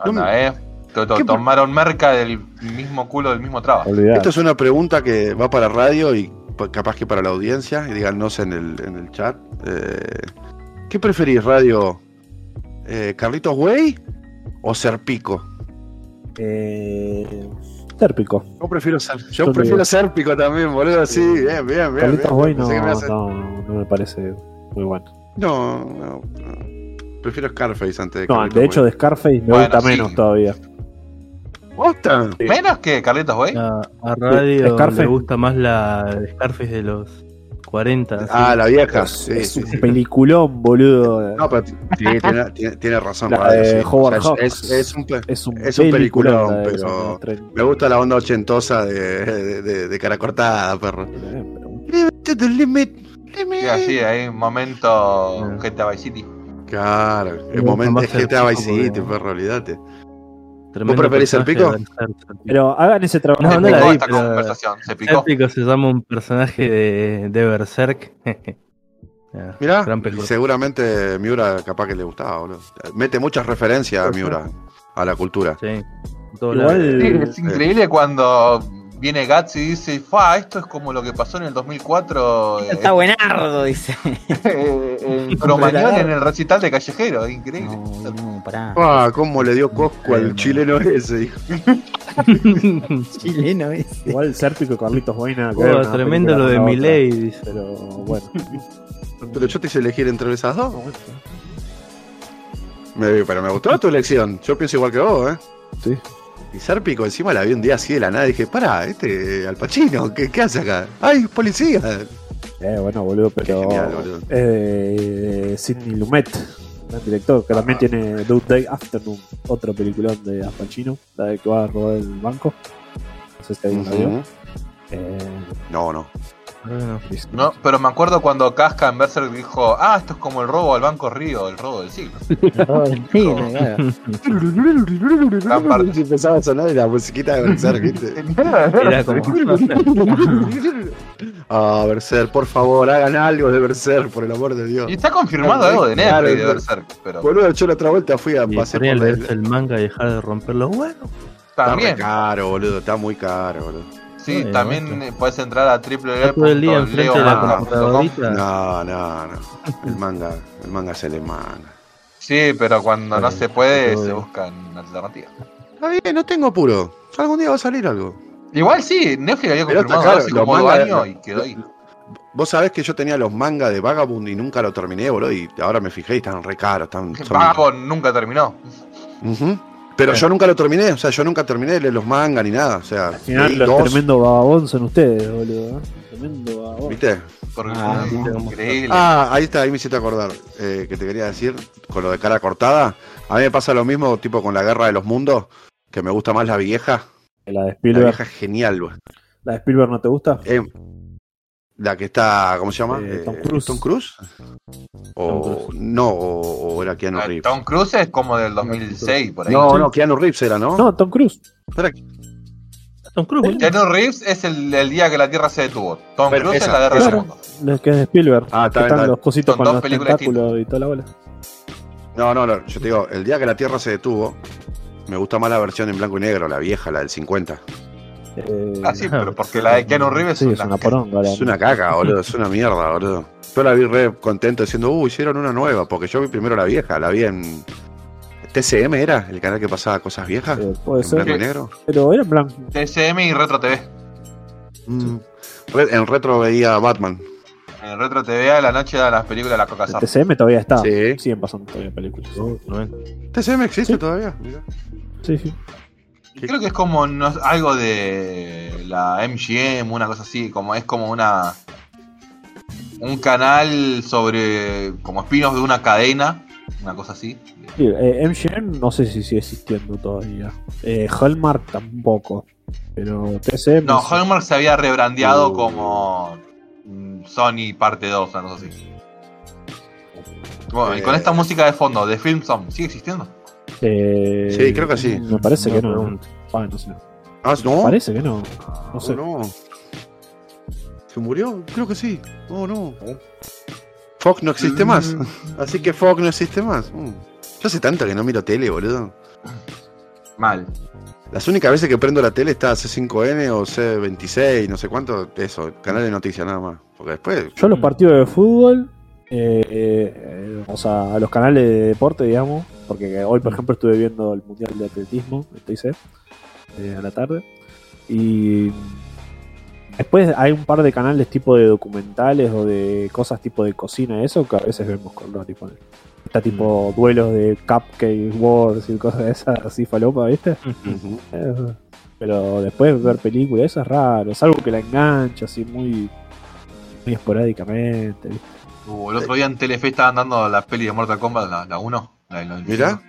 Anda, eh. To- to- ¿Qué por- tomaron merca del mismo culo del mismo trabajo. Olvidar. Esto es una pregunta que va para radio y pa- capaz que para la audiencia, y díganos en el, en el chat. Eh, ¿Qué preferís, radio? Eh, ¿Carlitos Way o Serpico? Eh, Térpico. Yo prefiero ser, yo Yo prefiero digo- Serpico también, boludo. Sí, bien, bien, bien. Carlitos. Way no, me no, no me parece muy bueno. no, no, no. Prefiero Scarface antes de No, Carlitos de hecho Way. de Scarface me Bueno, gusta sí. menos todavía. Menos que Carlitos Way. A, a Radio Scarface. le gusta más la de Scarface de los 40. así. Ah, la vieja. Es, Sí, es sí, un sí. peliculón, boludo. No, pero tiene, [LAUGHS] tiene- tiene razón. La Radio, de sí. Howard O sea, es, un es un, es un peliculón, pero- me gusta la onda ochentosa de, de, de- de cara cortada, perro. Sí, así, hay un momento Mm. GTA Vice City. Claro, el momento GTA Vice City, perro, olvídate. Tremendo preferís el pico? Pero hagan ese trabajo. No, Se no la vi, esta pero- conversación, se El pico se llama un personaje de, de Berserk. Ya, [LAUGHS] Mirá, seguramente Miura capaz que le gustaba, boludo. Mete muchas referencias a Miura, a la cultura. Sí, Igual-. Sí, es increíble cuando viene Guts y dice, Fa, esto es como lo que pasó en el 2004 eh, Está buenardo, dice. [LAUGHS] en Cromañón en el recital de Callejero, increíble. No, no, pará. Ah, cómo le dio cosco al chileno ese, hijo. [LAUGHS] Chileno ese. Igual Sérpico y Carlitos Boina. Oh, tremendo lo de Miley, dice. Pero bueno. Pero yo te hice elegir entre esas dos. Me- pero me gustó tu elección. Yo pienso igual que vos, ¿eh? Sí. Y Serpico encima la vi un día así de la nada y dije, pará, este Al Pacino, ¿qué, qué hace acá? ¡Ay, policía! Eh, bueno, boludo, pero. Genial, boludo. Eh, Sidney Lumet. gran director, que también tiene Due Day Afternoon, otro peliculón de Al Pacino, la de que va a robar el banco. No sé si vio. Ujú. Eh, No, no. No, pero me acuerdo cuando Casca en Berserk dijo, ah, esto es como el robo al Banco Río, el robo del siglo. [LAUGHS] Oh, sí, claro. Gran parte. Si empezaba a sonar la musiquita de Berserk, ¿viste? [LAUGHS] era como. [LAUGHS] Ah, Berserk, por favor, hagan algo de Berserk, por el amor de Dios. Y está confirmado Claro, algo de Netflix claro, de claro. Berserk, pero Boludo, yo la otra vuelta fui a Y pasar por el... leerse el manga y dejar de romper los huevos. Está caro, boludo, está muy caro, boludo. Sí, Ay, también eh, puedes entrar a Está todo el día enfrente de la computadorita. No, no, no. El manga, el manga se le manga. Sí, pero cuando no se puede, se buscan alternativas. Está bien, no tengo apuro. Algún día va a salir algo. Igual sí, Netflix había confirmado caro, hace como dos años y quedó ahí. Vos sabés que yo tenía los mangas de Vagabond y nunca lo terminé, boludo. Y ahora me fijé y están re caros. Están, son- Vagabond nunca terminó. Ujú. Pero yo nunca lo terminé, o sea, yo nunca terminé los mangas ni nada. O sea, al final, los dos, tremendo vagabondos son ustedes, boludo. ¿eh? Tremendo vagabondo. ¿viste? Porque Ah, increíble. Ah, ahí está, ahí me hiciste acordar eh, que te quería decir con lo de cara cortada. A mí me pasa lo mismo, tipo con la guerra de los mundos, que me gusta más la vieja. La de La Spielberg. vieja es genial, güey. ¿La de Spielberg no te gusta? Eh, la que está, ¿cómo se llama? Eh, Tom Eh, Cruise. ¿Tom Cruise? O, Tom Cruise. no, o, o era Keanu Ah, Reeves. Tom Cruise es como del 2006, por ahí. No, no, Keanu Reeves era, ¿no? No, Tom Cruise. Espera, Tom Cruise. Keanu Reeves es el, el día que la Tierra se detuvo. Tom Pero Cruise esa, es la guerra del claro. mundo. La que es de Spielberg. Ah, está están está los cositos Son con dos los películas tentáculos y toda la bola. No, no, no, yo te digo, el día que la Tierra se detuvo, me gusta más la versión en blanco y negro, la vieja, la del 50. Eh, Ah, sí, pero porque la de Keanu Reeves sí, es una... una poronga. Es una caca, boludo, es una mierda, boludo. Yo la vi re contento diciendo, uh, hicieron una nueva, porque yo vi primero la vieja, la vi en TCM era, el canal que pasaba cosas viejas, eh, puede en blanco y negro. Pero era en blanco. TCM y Retro TV. Mm. Re- En retro veía Batman. En Retro TV a la noche de las películas de la Coca. TCM todavía está. Sí. Siguen pasando todavía películas. TCM existe Sí. todavía. mirá. Sí, sí. Creo que es como no, algo de la MGM, una cosa así, como es como una un canal sobre como espinos de una cadena, una cosa así. Sí, eh, MGM no sé si sigue existiendo todavía. Eh, Hallmark tampoco. Pero TCM. No. Hallmark se había rebrandeado Uh. como mm, Sony parte 2, una cosa así. Bueno, y Eh. con esta música de fondo de Film Song, ¿sigue existiendo? Eh, Sí, creo que sí. Me parece No que no. Ah, no sé. Ah, ¿no? Parece que no. No sé. Oh, no. ¿Se murió? Creo que sí. Oh, no. Fox no existe más. [LAUGHS] Así que Fox no existe más. Mm. Yo hace tanto que no miro tele, boludo. Mal. Las únicas veces que prendo la tele está C5N o C26, no sé cuánto. Eso, canal de noticias nada más. Porque después. Yo los partidos de fútbol, eh, eh, o sea, a los canales de deporte, digamos, porque hoy, por ejemplo, estuve viendo el Mundial de Atletismo, estoy sé, eh, a la tarde, y después hay un par de canales tipo de documentales o de cosas tipo de cocina, eso, que a veces vemos con los tipo, está tipo duelos de Cupcake Wars y cosas de esas, así falopa, ¿viste? Eh, Pero después ver películas, eso es raro, es algo que la engancha así muy, muy esporádicamente. ¿viste? Uh, el otro día en Telefe estaban dando la peli de Mortal Kombat, la, la 1. La, del 95. Mirá.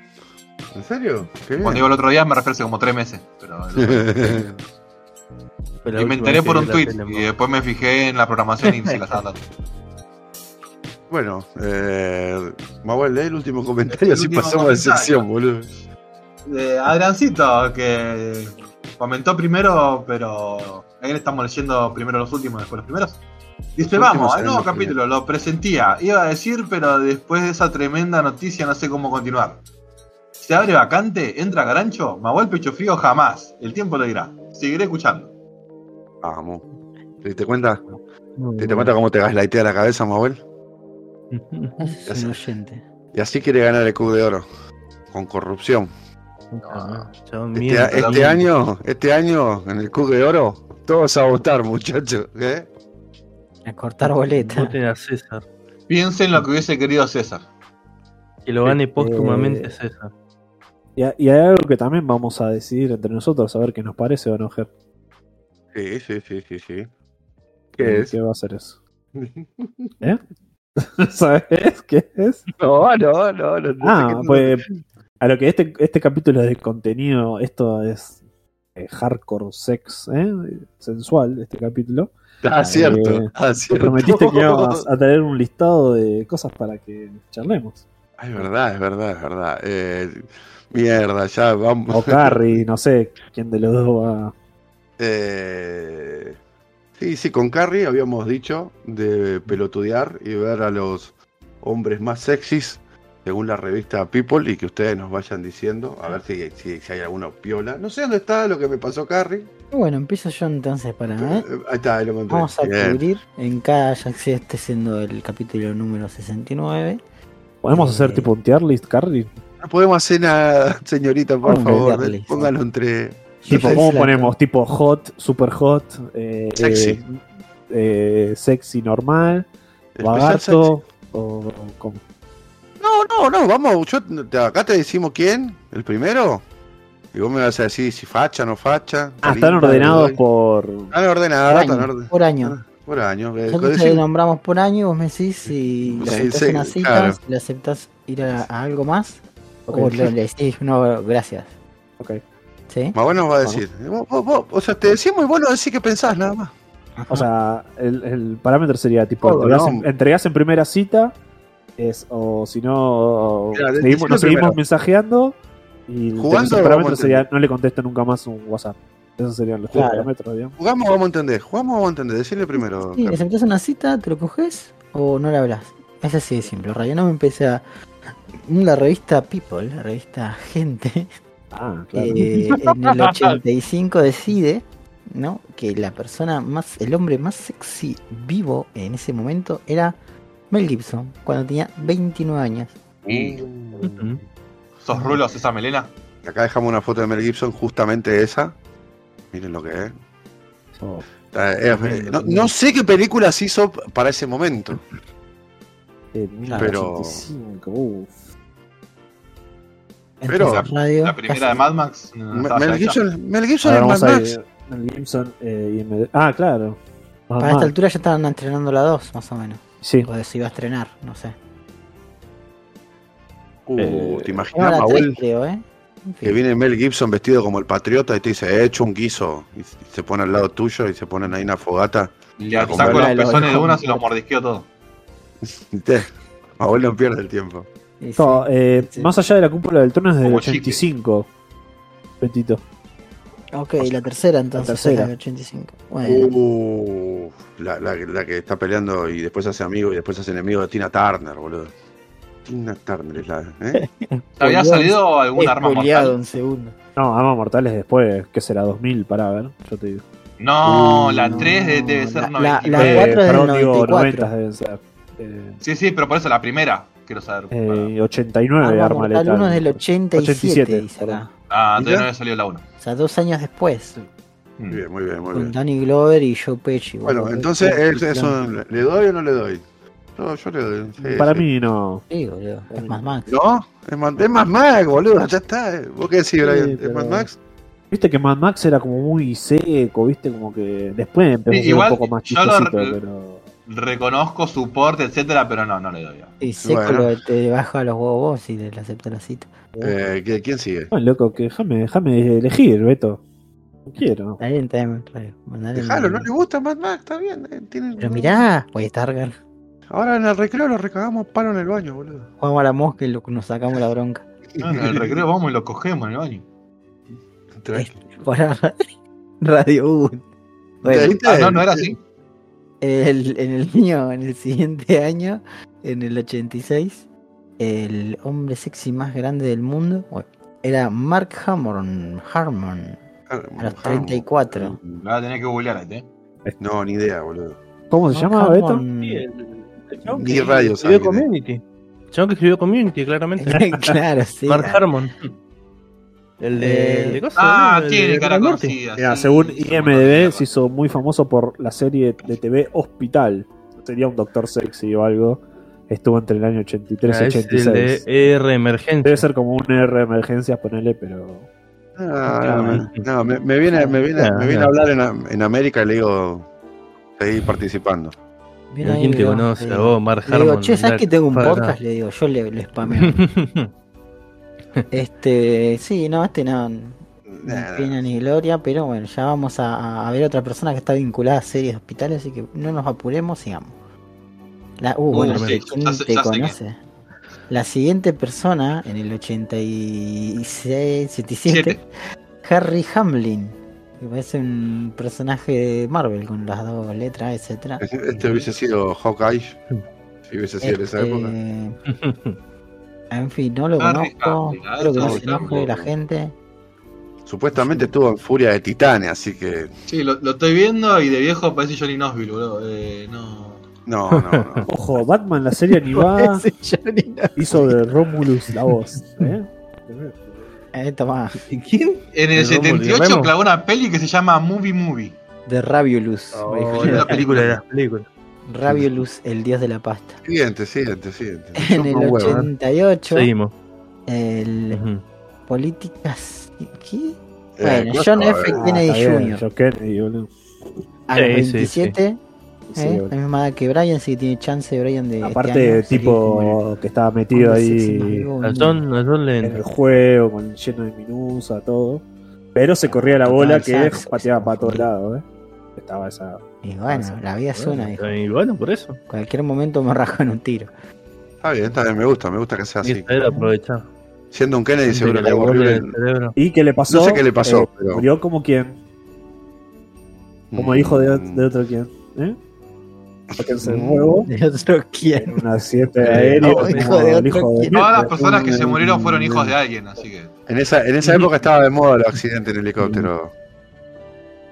¿En serio? Qué Cuando bien. digo el otro día me refiero hace como tres meses. Pero [LAUGHS] y me enteré por un tweet y después me fijé en la programación y se la estaban dando. [LAUGHS] bueno, eh, Manuel, lee el último comentario, [LAUGHS] El así último pasamos de sección, boludo. De Adriancito, que comentó primero, pero ahí le estamos leyendo primero los últimos, después los primeros. Dice, vamos, al nuevo capítulo, lo presentía. Iba a decir, pero después de esa tremenda noticia no sé cómo continuar. ¿Se abre vacante? ¿Entra Garancho? Mahuel Pecho Frío jamás. El tiempo lo dirá. Seguiré escuchando. Vamos. ¿Te diste cuenta? Muy ¿Te diste cuenta cómo te gaslightea la cabeza, Manuel? [LAUGHS] Es un oyente. Y así quiere ganar el Cubo de Oro. Con corrupción. Ah, chabón, Este, este año, este año, en el Cubo de Oro, todos a votar, muchachos. ¿eh? A cortar boleta. Voten a César. Piensen lo que hubiese querido César. Que lo gane póstumamente Eh, César. Y, ha- y hay algo que también vamos a decidir entre nosotros, a ver qué nos parece o no, Ger. Sí, sí, sí, sí, sí. ¿Qué es? ¿Qué va a ser eso? [LAUGHS] ¿Eh? [LAUGHS] ¿Sabes qué es? No, no, no. no, no Ah, sé qué- pues a lo que este, este capítulo de contenido, esto es eh, hardcore sex, ¿eh? sensual, este capítulo. Ah, cierto. Ah, cierto. prometiste que ibas [LAUGHS] a traer un listado de cosas para que charlemos. Ah, Es verdad, es verdad, es verdad. Eh, mierda, ya vamos. O Carrie, [LAUGHS] no sé quién de los dos va. Eh, sí, sí, con Carrie habíamos dicho de pelotudear y ver a los hombres más sexys según la revista People y que ustedes nos vayan diciendo a ver si, si, si hay alguna piola. No sé dónde está lo que me pasó Carrie. Bueno, empiezo yo entonces para. ¿eh? Eh, Ahí está, ahí lo encontré. Vamos a Bien. cubrir en cada, que este siendo el capítulo número 69. ¿Podemos Eh, hacer tipo un tier list, Carrie? No podemos hacer nada, [LAUGHS] señorita, por favor. dale. Póngalo entre. Tipo, ¿cómo ponemos? Tipo hot, super hot, eh, Sexy. eh, eh, sexy normal, especial lagarto, o, o cómo? No, no, no, vamos, yo acá te decimos quién, el primero, y vos me vas a decir si facha, no facha. Ah, están ordenados por. Están ordenados, Por están año. orden- Por año. Por año. eh, Nosotros te nombramos por año y vos me decís si le Sí, aceptás sí, una cita, claro. si le aceptás ir a, a algo más, o le, le decís no, gracias. Ok. ¿Sí? Más bueno nos va a decir. Vos- vos- vos- o sea, te decimos y vos nos decís qué pensás, nada más. O sea, el, el parámetro sería tipo, ¿no? en, entregás en primera cita, es, o si no, seguimos, nos seguimos primero. mensajeando y Jugando, tercer parámetro vamos a sería no le contesto nunca más un WhatsApp. Esos serían los tres Claro. parámetros, digamos. Jugamos, vamos a entender. Jugamos, vamos a entender. Decirle primero. Sí, le aceptás una cita, te lo coges o no le hablas. Es así de simple. Radio no me empecé a. La revista People, la revista Gente, Ah, claro. eh, en el 85 decide ¿no? que la persona más, el hombre más sexy vivo en ese momento era Mel Gibson, cuando tenía 29 años. Y Ujú. sos rulos esa melena. Acá dejamos una foto de Mel Gibson, justamente esa. Miren lo que es. Oh, es- eh, no, no sé qué películas hizo para ese momento. eh, Pero- 1985, uf. Pero- radio, La primera casi- de Mad Max. no Mel. Gibson, Mel Gibson Ahora es Mad Max. Mel Gibson eh, y MD Ah, claro. Mad Para esta altura ya estaban estrenando la 2, más o menos. Sí. O se iba a estrenar, no sé. Uh, Eh, ¿Te imaginas, la 3 Mahuel, creo, ¿eh? En fin. que viene Mel Gibson vestido como el patriota y te dice, he hecho un guiso? Y se pone al lado tuyo y se ponen ahí una fogata. Le Como saco los pezones de una y los mordisqueo todo. [LAUGHS] Mahuel no pierde el tiempo. No, eh, Sí. Más allá de la cúpula del trono es del Como chicle. 85. Petito. Ok, la tercera entonces, tercera. es la 85. Bueno, Uh, la, la- la que está peleando y después hace amigo y después hace enemigo de Tina Turner, boludo. Tina Turner es la. ¿eh? [LAUGHS] ¿Había salido algún arma mortal? un segundo. No, Armas Mortales después, ¿qué será? 2000 para ver, yo te digo. No, Uh, la no, 3 de- debe ser la- 90. la- Eh, cuatro es del perdón, digo, 94. 90 deben ser. Eh, Sí, sí, pero por eso la primera. Quiero saber. eh, 89 Arma Arma Mortal Letal. 1 es del 87, 87, dice perdón. acá. ah, todavía no había salido la 1. O sea, dos años después. Muy bien, muy bien, muy Con bien. Danny Glover y Joe Pesci. Bueno, boludo. entonces, es, es película. un- ¿le doy o no le doy? No, yo le doy. sí, Para sí. mí no. Sí, boludo. Es más Max. ¿No? Es más, es más Max, boludo, ya está. eh. ¿Vos qué decís, Brian? ¿Es pero- más Max? Viste que Mad Max era como muy seco, viste, como que después empezó Sí, a ser igual, un poco más chistosito, pero. Reconozco su porte, etcétera, pero no, no le doy. Y seco Bueno. lo que te baja los huevos y le acepta la cita. Eh, ¿qué- ¿Quién sigue? No, loco, que déjame, déjame elegir, Beto. No quiero. Está bien, está bien. Dejalo, no le gusta Mad Max, está bien. eh, tiene- Pero mirá, voy a estar. Ahora en el recreo lo recagamos palo en el baño, boludo. Jugamos a la mosca y lo- nos sacamos la bronca. No, en el recreo vamos y lo cogemos en el baño. Tranqui. Radio Wood. Bueno, ¿Viste? Ah, no, no era así. el- en el año, en el siguiente año, en el 86, el hombre sexy más grande del mundo bueno, era Mark Harmon, Harmon a los 34. La voy a tener que googlear, ¿eh? No, ni idea, boludo. ¿Cómo se llama, Beto? Sí, el, el chabón Ni que radio escribió. Community. El chabón que escribió Community, claramente. [LAUGHS] claro, sí. Mark Harmon. El de, Eh, el de cosas, Ah, el tiene de cara conocida. Mira, sí, según sí, IMDB se hizo muy famoso por la serie de TV Hospital. Sería un doctor sexy o algo. Estuvo entre el año 83 y Ah, es el 86. de ER Emergencia. Debe ser como un R emergencias, ponele, pero. No, no, me- no, me, me viene, me viene, me viene a hablar en, en América y le digo, seguí participando. Bien ¿A ahí, quién te Leo. conoce? Le A digo- vos, Mark Le digo, che, ¿sabes que tengo un podcast? Le digo, yo le, le spameo. [LAUGHS] este, sí, no, este no. Ni Nah, pena ni gloria, pero bueno, ya vamos a, a ver otra persona que está vinculada a series de hospitales, así que no nos apuremos, sigamos. La, uh, bueno, sí, ¿quién te ya sé conoce? La siguiente persona, en el 86, 77, Siete. Harry Hamlin, que parece un personaje de Marvel con las dos letras, etcétera. Este hubiese sido Hawkeye. Si hubiese sido en esa Este, época. [LAUGHS] En fin, no lo Harry conozco. Hamlin, ah, Espero que no Harry se enoje la gente. Supuestamente estuvo en Furia de Titanes, así que. Sí, lo, lo estoy viendo y de viejo parece Johnny Knoxville, boludo. Eh, no. No, no, no. Ojo, Batman, la serie animada, [LAUGHS] hizo de Romulus la voz. ¿eh? Eh, ¿Quién? En el El Rómulo y 78 Remo. clavó una peli que se llama Movie Movie. de Raviolus. Oh, la la película de película. las películas. Raviolus, el dios de la pasta. Siguiente, siguiente, siguiente. [LAUGHS] En Son el unos huevos. 88, Seguimos. el Ujú. Políticas. ¿Qué? Eh, Bueno, John F. eh, Kennedy bien, Jr. John Kennedy, boludo. A los Sí, sí, 27, Sí, ¿eh? la misma que Brian, sí tiene chance Brian de. este Aparte, como tipo que estaba metido ahí John, John en el juego, con lleno de minusa, todo. Pero se corría la bola que [LAUGHS] pateaba para todos lados, ¿eh? Estaba esa. Y bueno, la vida es una. Y bueno, por eso. Cualquier momento me rajo en un tiro. Está bien, está bien, me gusta, me gusta que sea Hay así. que saber aprovechar. Siendo un Kennedy, seguro que horrible. el cerebro. ¿Y qué le pasó? No sé qué le pasó, Eh, pero- Murió como quien, como Mm, hijo de, de otro quien. ¿eh? Sáquense el huevo. [LAUGHS] De otro quién. En un accidente Eh, [LAUGHS] aéreo. no, hijo de el otro hijo de-. Todas las personas que se murieron fueron hijos de alguien, así que. En esa, en esa época estaba de moda los accidentes en helicóptero.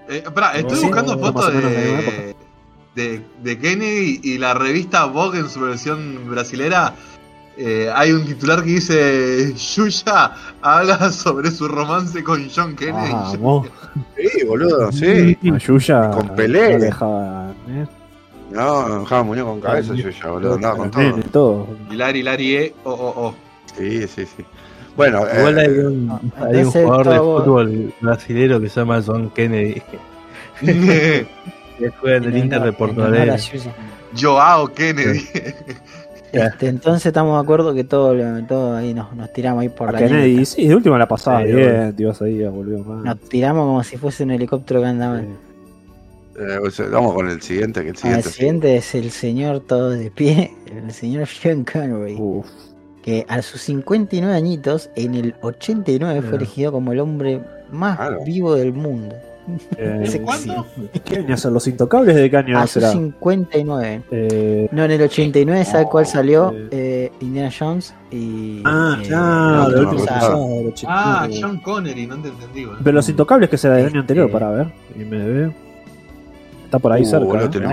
Eh, espera, estoy Sí, buscando fotos de de, Kennedy y la revista Vogue en su versión brasilera. eh, hay un titular que dice: Yuya habla sobre su romance con John Kennedy. Vamos. Sí, boludo, sí. A Yuya Con Pelé. no dejaba. ¿eh? No, dejaba muñeco con cabeza, yo ya, boludo, andaba con todo. Todo. Hilari, Hilari, eh, oh, oh, Sí, sí, sí. Bueno, Igual eh, hay un, No, hay un entonces jugador de fútbol brasilero que se llama John Kennedy. oh. [LAUGHS] Que juega en el Inter de Porto Alegre. Joao Kennedy. Este, entonces estamos de acuerdo que todo, todo ahí nos, nos tiramos ahí por A la Kennedy, anécdota. sí, de última la pasaba Sí, bien, ahí. Nos tiramos como si fuese un helicóptero que andaba. Sí. Eh, vamos con el siguiente, que el Ah, siguiente. el siguiente es el señor todo de pie, [LAUGHS] el señor Sean Connery, Uf. que a sus 59 añitos, en el 89 fue elegido como el hombre más Claro. vivo del mundo. Eh. [LAUGHS] ¿Cuándo? ¿Qué año son los intocables? ¿De qué año A sus será? 59. Eh, No, en el 89, ¿sabe cuál salió? eh. Eh, Indiana Jones y. ah, eh, claro, el el último último cruzado. cruzado del 89. Ah, John Connery, no te entendí. Pero los intocables que será del año anterior, para ver. IMDb. Está por ahí Uh, cerca. boludo, ¿eh? te lo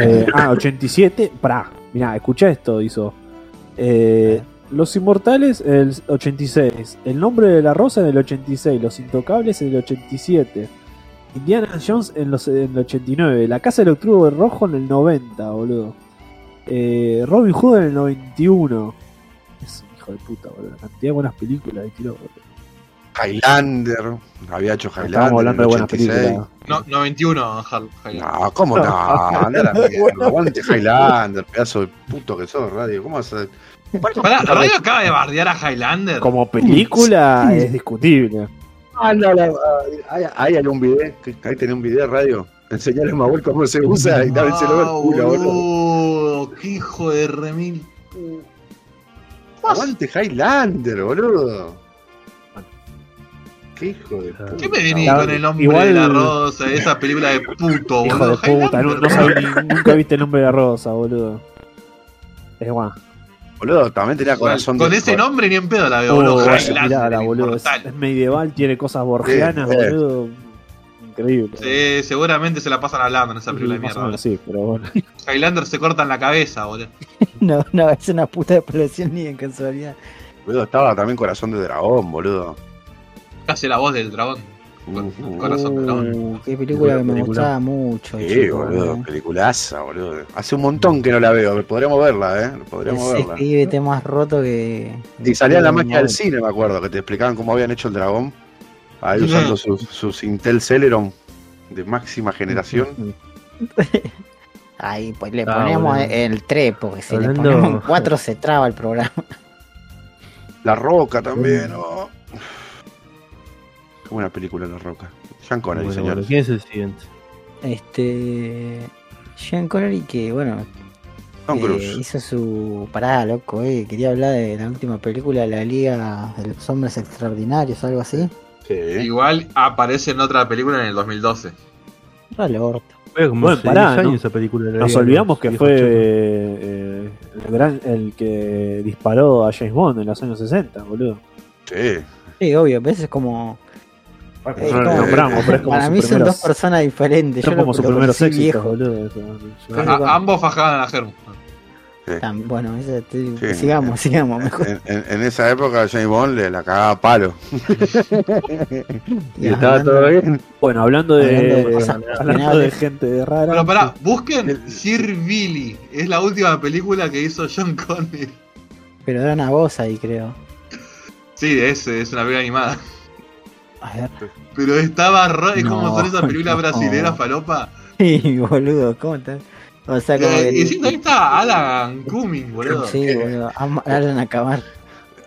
Eh, intocables. [LAUGHS] ah, 87. Pará, mirá, escucha esto, hizo. Eh, los Inmortales, el 86. El nombre de la rosa en el 86. Los Intocables en el 87. Indiana Jones en, los, en el 89. La Casa del Octubre Rojo en el 90, boludo. Eh, Robin Hood en el 91. Es un hijo de puta, boludo. La cantidad de buenas películas de tiro, boludo. Highlander, había hecho Highlander. Estamos hablando de en el buenas 86. películas. No, 91, Hal. Hal- No, ¿cómo no? Anda a la mierda. [LAUGHS] Aguante Highlander, pedazo de puto que sos, radio. ¿Cómo vas a.? Pará, Radio acaba de bardear a Highlander. Como película es discutible. Ah, no, la- ahí, ahí hay un video, ahí tenés un video radio. Enseñale a Manuel cómo se usa y dale se lo ve el Ah, culo, boludo. boludo, qué hijo de remil. Aguante Highlander, boludo. Qué hijo de puta. ¿Qué me venís Claro, con el nombre igual- de la rosa, esa película de puto, Hijo boludo? de puta, no, no nunca viste el nombre de la rosa, boludo. Es guau. Boludo, también tenía corazón con de ese nombre ni en pedo la veo, Oh, boludo. mirala, boludo. Es, inmortal. es medieval, tiene cosas borgianas, Sí, boludo. Increíble. Sí, seguramente se la pasan hablando en esa película de mierda. menos, sí, pero bueno. [LAUGHS] Highlander se corta en la cabeza, boludo. [LAUGHS] No, no, es una puta explosión ni en casualidad. Boludo, estaba también corazón de dragón, boludo. Hace la voz del dragón. Ujú. Corazón de dragón. Uh, qué película que me Película. gustaba mucho. Sí, chico, boludo, eh. peliculaza, boludo. Hace un montón que no la veo, podríamos verla, eh. Podríamos Ese verla. pibe te más roto que. Y salía en la magia del cine, me acuerdo, que te explicaban cómo habían hecho el dragón. Ahí usando sus, sus Intel Celeron de máxima generación. [LAUGHS] Ahí pues le Ah, ponemos boludo. el 3, porque si Hablando- le ponemos 4 se traba el programa. La Roca también, oh. Qué buena película La Roca. Sean Connery, Bueno, señores. bueno, ¿Quién es el siguiente? Este. Sean Connery que, bueno, Tom eh, Cruise. hizo su parada, loco, eh. Quería hablar de la última película de la Liga de los Hombres Extraordinarios, algo así. Sí. Igual aparece en otra película en el 2012. Al orto. Fue como Bueno, pará, 10 años ¿no? esa película. de la Nos olvidamos los que fue eh, el, gran, el que disparó a James Bond en los años 60, boludo. Sí. Sí, obvio, a veces es como. Eh, no lo como- nombramos, pero es como para su mí son primeros- dos personas diferentes. Son Yo como sus primeros éxitos, viejo. boludo. Sí. A- ambos fajaban a Germo. Tam- Bueno, ese- Sí. sigamos, sigamos, mejor. En, en- en esa época James Bond le la cagaba a palo. y estaba hablando- todo bien. Bueno, hablando de, Hablando de cosas hablando de gente rara. Pero pará, busquen El- Sir Billy. Es la última película que hizo John Connery. Pero era una voz ahí, creo. Sí, es, es una película animada. A ver. Pero estaba ro- es como son esas películas no. brasileras falopa. [LAUGHS] Sí, boludo, ¿cómo está? O sea, como Eh, que- y sí, ahí está Alan Cumming, boludo. Sí, boludo. Alan acabar.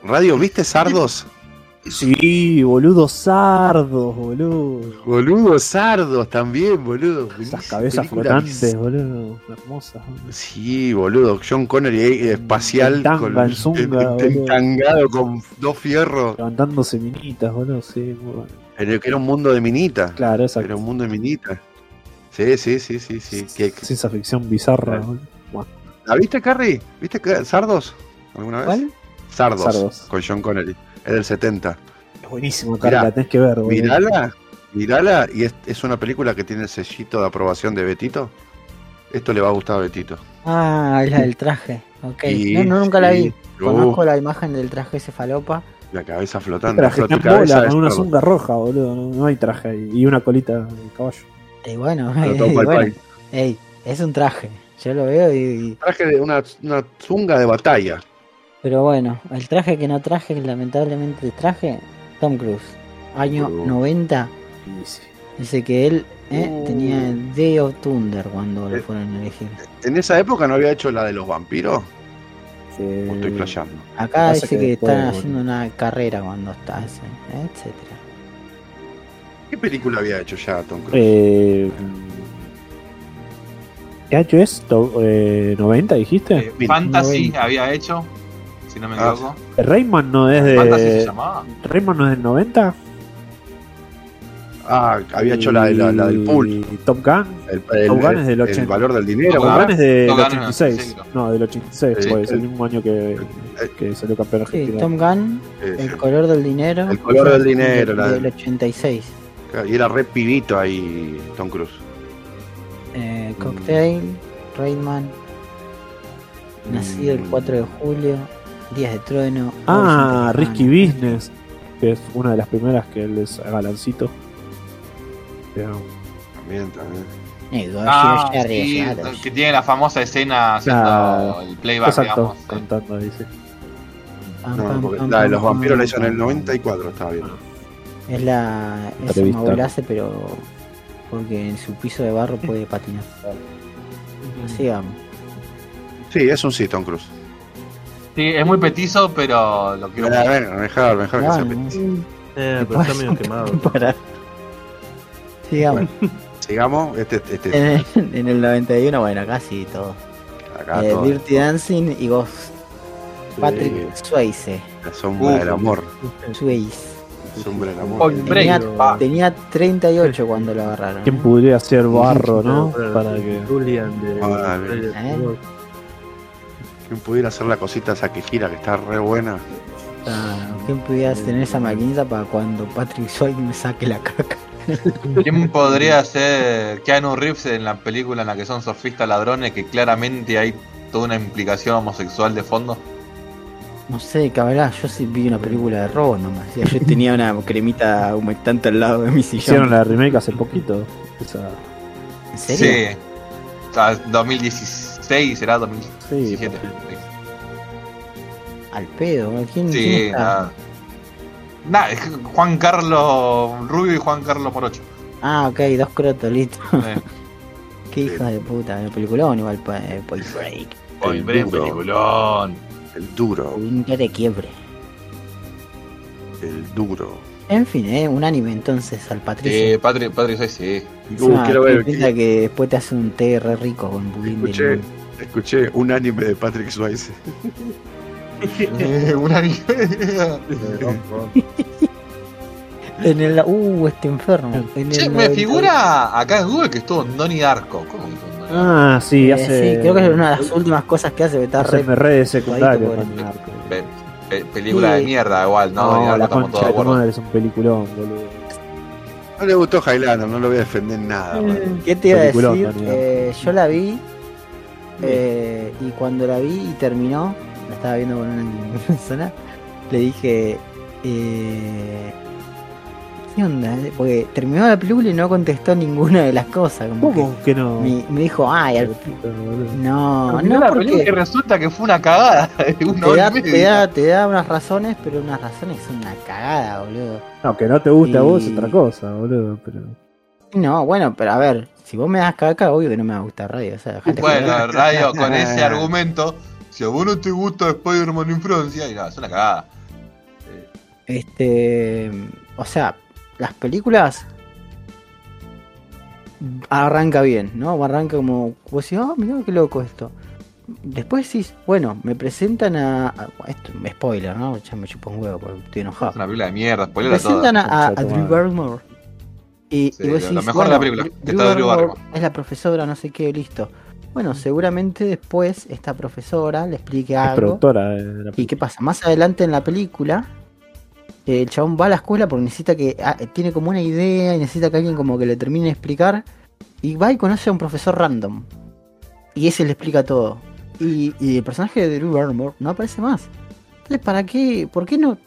Radio, ¿viste Sardos? Sí, boludo, sardos, boludo. Boludo, Sardos también, boludo. Esas cabezas flotantes, boludo. Hermosas. boludo. Sí, boludo. John Connery ahí, espacial. Tanga, con, en zunga, [LAUGHS] boludo. entangado con dos fierros. Levantándose minitas, boludo. Sí, muy bueno. Pero que era un mundo de minitas. Claro, Era exacto. un mundo de minitas. Sí, sí, sí, sí, sí. ¿Qué- qué- Ciencia ficción bizarra, Claro. boludo. ¿La viste, Carrie? ¿Viste Sardos? ¿Alguna vez? ¿Cuál? Sardos, Sardos. Con John Connery. Es del 70. es buenísimo, Mirá, Carla, la tenés que ver, boludo. Mirala, mirala, y es, es una película que tiene el sellito de aprobación de Betito. Esto le va a gustar a Betito. Ah, es la del traje. Ok. No, no, nunca la vi. Uh, Conozco la imagen del traje ese falopa. la cabeza flotando. Traje Flota- cabeza bola es con una zunga roja, boludo. No, no hay traje ahí. Y una colita de caballo. Y bueno, [LAUGHS] y bueno. Ey, es un traje. Yo lo veo y, y- Traje de una, una zunga de batalla. Pero bueno, el traje que no traje, lamentablemente traje, Tom Cruise. Año Uh. 90. Y sí. Dice que él eh, Uh. tenía Day of Thunder cuando lo Eh. fueron a elegir. En esa época no había hecho la de los vampiros. Que- O estoy flasheando. Acá dice que que, después, están bueno. haciendo una carrera cuando está ese, etcétera. ¿Qué película había hecho ya Tom Cruise? Eh, ¿Qué año es? To- eh, ¿90 dijiste? Eh, Mira, Fantasy 90. había hecho, si no me Ah, equivoco. Rayman no es de. llamaba. Rayman no es del 90. Ah, había hecho la, de- la, la del pool. Y Top Gun. El, el- Top Gun es del el 80. valor del dinero. Top. Gun es del es 86. 86, No, del 86, Sí, pues, el el- mismo año que, que salió campeón Sí, argentino. Tom Gunn, Sí, sí. El color del dinero. El color del dinero, la- Del 86. Y era re pibito ahí Tom Cruise. Eh, Cocktail, Raidman. Nacido el Mm. 4 de julio. Días de trueno. Ah, Risky. Business, que es una de las primeras que él es galancito. Pero- También, también. Negocio Ah, sí, que tiene la famosa escena haciendo Claro. el playback, Exacto, digamos. cantando No, porque la de pam, los vampiros la hizo en el pam. 94, estaba viendo. Es la. Es un Maulace, pero. Porque en su piso de barro puede patinar. Sigamos. Sí, es un sí, Tom Cruise. Sí, es muy petizo, pero lo quiero A mucho. ver, mejor, mejor que sea Bueno, petit. Eh, pero está medio quemado. [LAUGHS] para. Sigamos. Sigamos, este, este, En, el, en el 91, bueno, casi todo. acá Eh, todo. Dirty Dancing y Ghost. Patrick Sí, Swayze. la sombra Uh. del amor. Swayze. La sombra del amor. Tenía, pa. tenía 38 cuando lo agarraron. ¿Quién podría ser barro, no? Para que. Julian de. Ah. ¿Quién pudiera hacer la cosita esa que gira, que está re buena? Ah, ¿Quién pudiera tener esa maquinita para cuando Patrick Swayze me saque la caca? [LAUGHS] ¿Quién podría ser Keanu Reeves en la película en la que son surfistas ladrones que claramente hay toda una implicación homosexual de fondo? No sé, cabrón, yo sí vi una película de robo nomás. Yo tenía una cremita humectante al lado de mi sillón. Hicieron la remake hace poquito. Esa, ¿En serio? Sí. O sea, 2016 será 2017. Al pedo, ¿quién, quién Sí, está? nada. Nah, es Juan Carlos Rubio y Juan Carlos Morocho. Ah, ok, dos crotos, listo. Eh, [LAUGHS] Qué hija de puta, el peliculón igual, eh, Point Break. Point Break, peliculón. El duro, Un día de quiebre. el duro. En fin, eh, un anime entonces al Sí, Patricio. Patrick Swayze, sí. Uh, quiero ver. piensa que después te hace un té re rico con budín de Escuché, limón. Escuché un anime de Patrick Swayze. Eh, un anime. [LAUGHS] En el. Uh, este enfermo. En Che, el me 90. figura acá en Google que estuvo en Donnie Darko. ¿Cómo Donnie Darko? Ah, sí, Eh, hace. sí, creo que es una de las últimas cosas que hace, que está re. re de secundario. Pe- pe- película de Sí. mierda, igual, ¿no? No, Darko la concha de de tu madre es un peliculón, boludo. No le gustó Highlander, no lo voy a defender en nada. man. ¿Qué te iba a decir? Eh, yo la vi. Eh, y cuando la vi y terminó, la estaba viendo con una [LAUGHS] persona, le dije. Eh, ¿Qué onda? Porque terminó la película y no contestó ninguna de las cosas. Como ¿Cómo que no? me, me dijo, ay, al No, Terminó no, la película porque que resulta que fue una cagada [LAUGHS] una te da, te, da, te da unas razones, pero unas razones son una cagada, boludo. No, que no te guste a vos es otra cosa, boludo. Pero... No, bueno, pero a ver, si vos me das caca, obvio que no me va a gustar radio. O sea, Bueno, joder. radio, con [LAUGHS] ese argumento, si a vos no te gusta Spider-Man en Francia, y nada, es una cagada. Este. O sea, las películas. Arranca bien, ¿no? Arranca como. Vos decís, oh, mirá qué loco esto. Después decís, bueno, me presentan a. a- esto, spoiler, ¿no? Ya me chupo un huevo porque estoy enojado. Es una película de mierda, Me spoiler todo. presentan a, a, a Drew. Barrymore. Y, Sí, y vos lo- decís, lo mejor de la bueno, película, que está Drew Barrymore Barrymore. Es la profesora, no sé qué, listo. Bueno, seguramente después esta profesora le explique Es algo. productora de la ¿Y qué pasa? Más adelante en la película, el chabón va a la escuela porque necesita que. ah, tiene como una idea y necesita que alguien como que le termine de explicar. Y va y conoce a un profesor random. Y ese le explica todo. Y, y el personaje de Drew Barrymore no aparece más. Entonces, ¿para qué? ¿Por qué no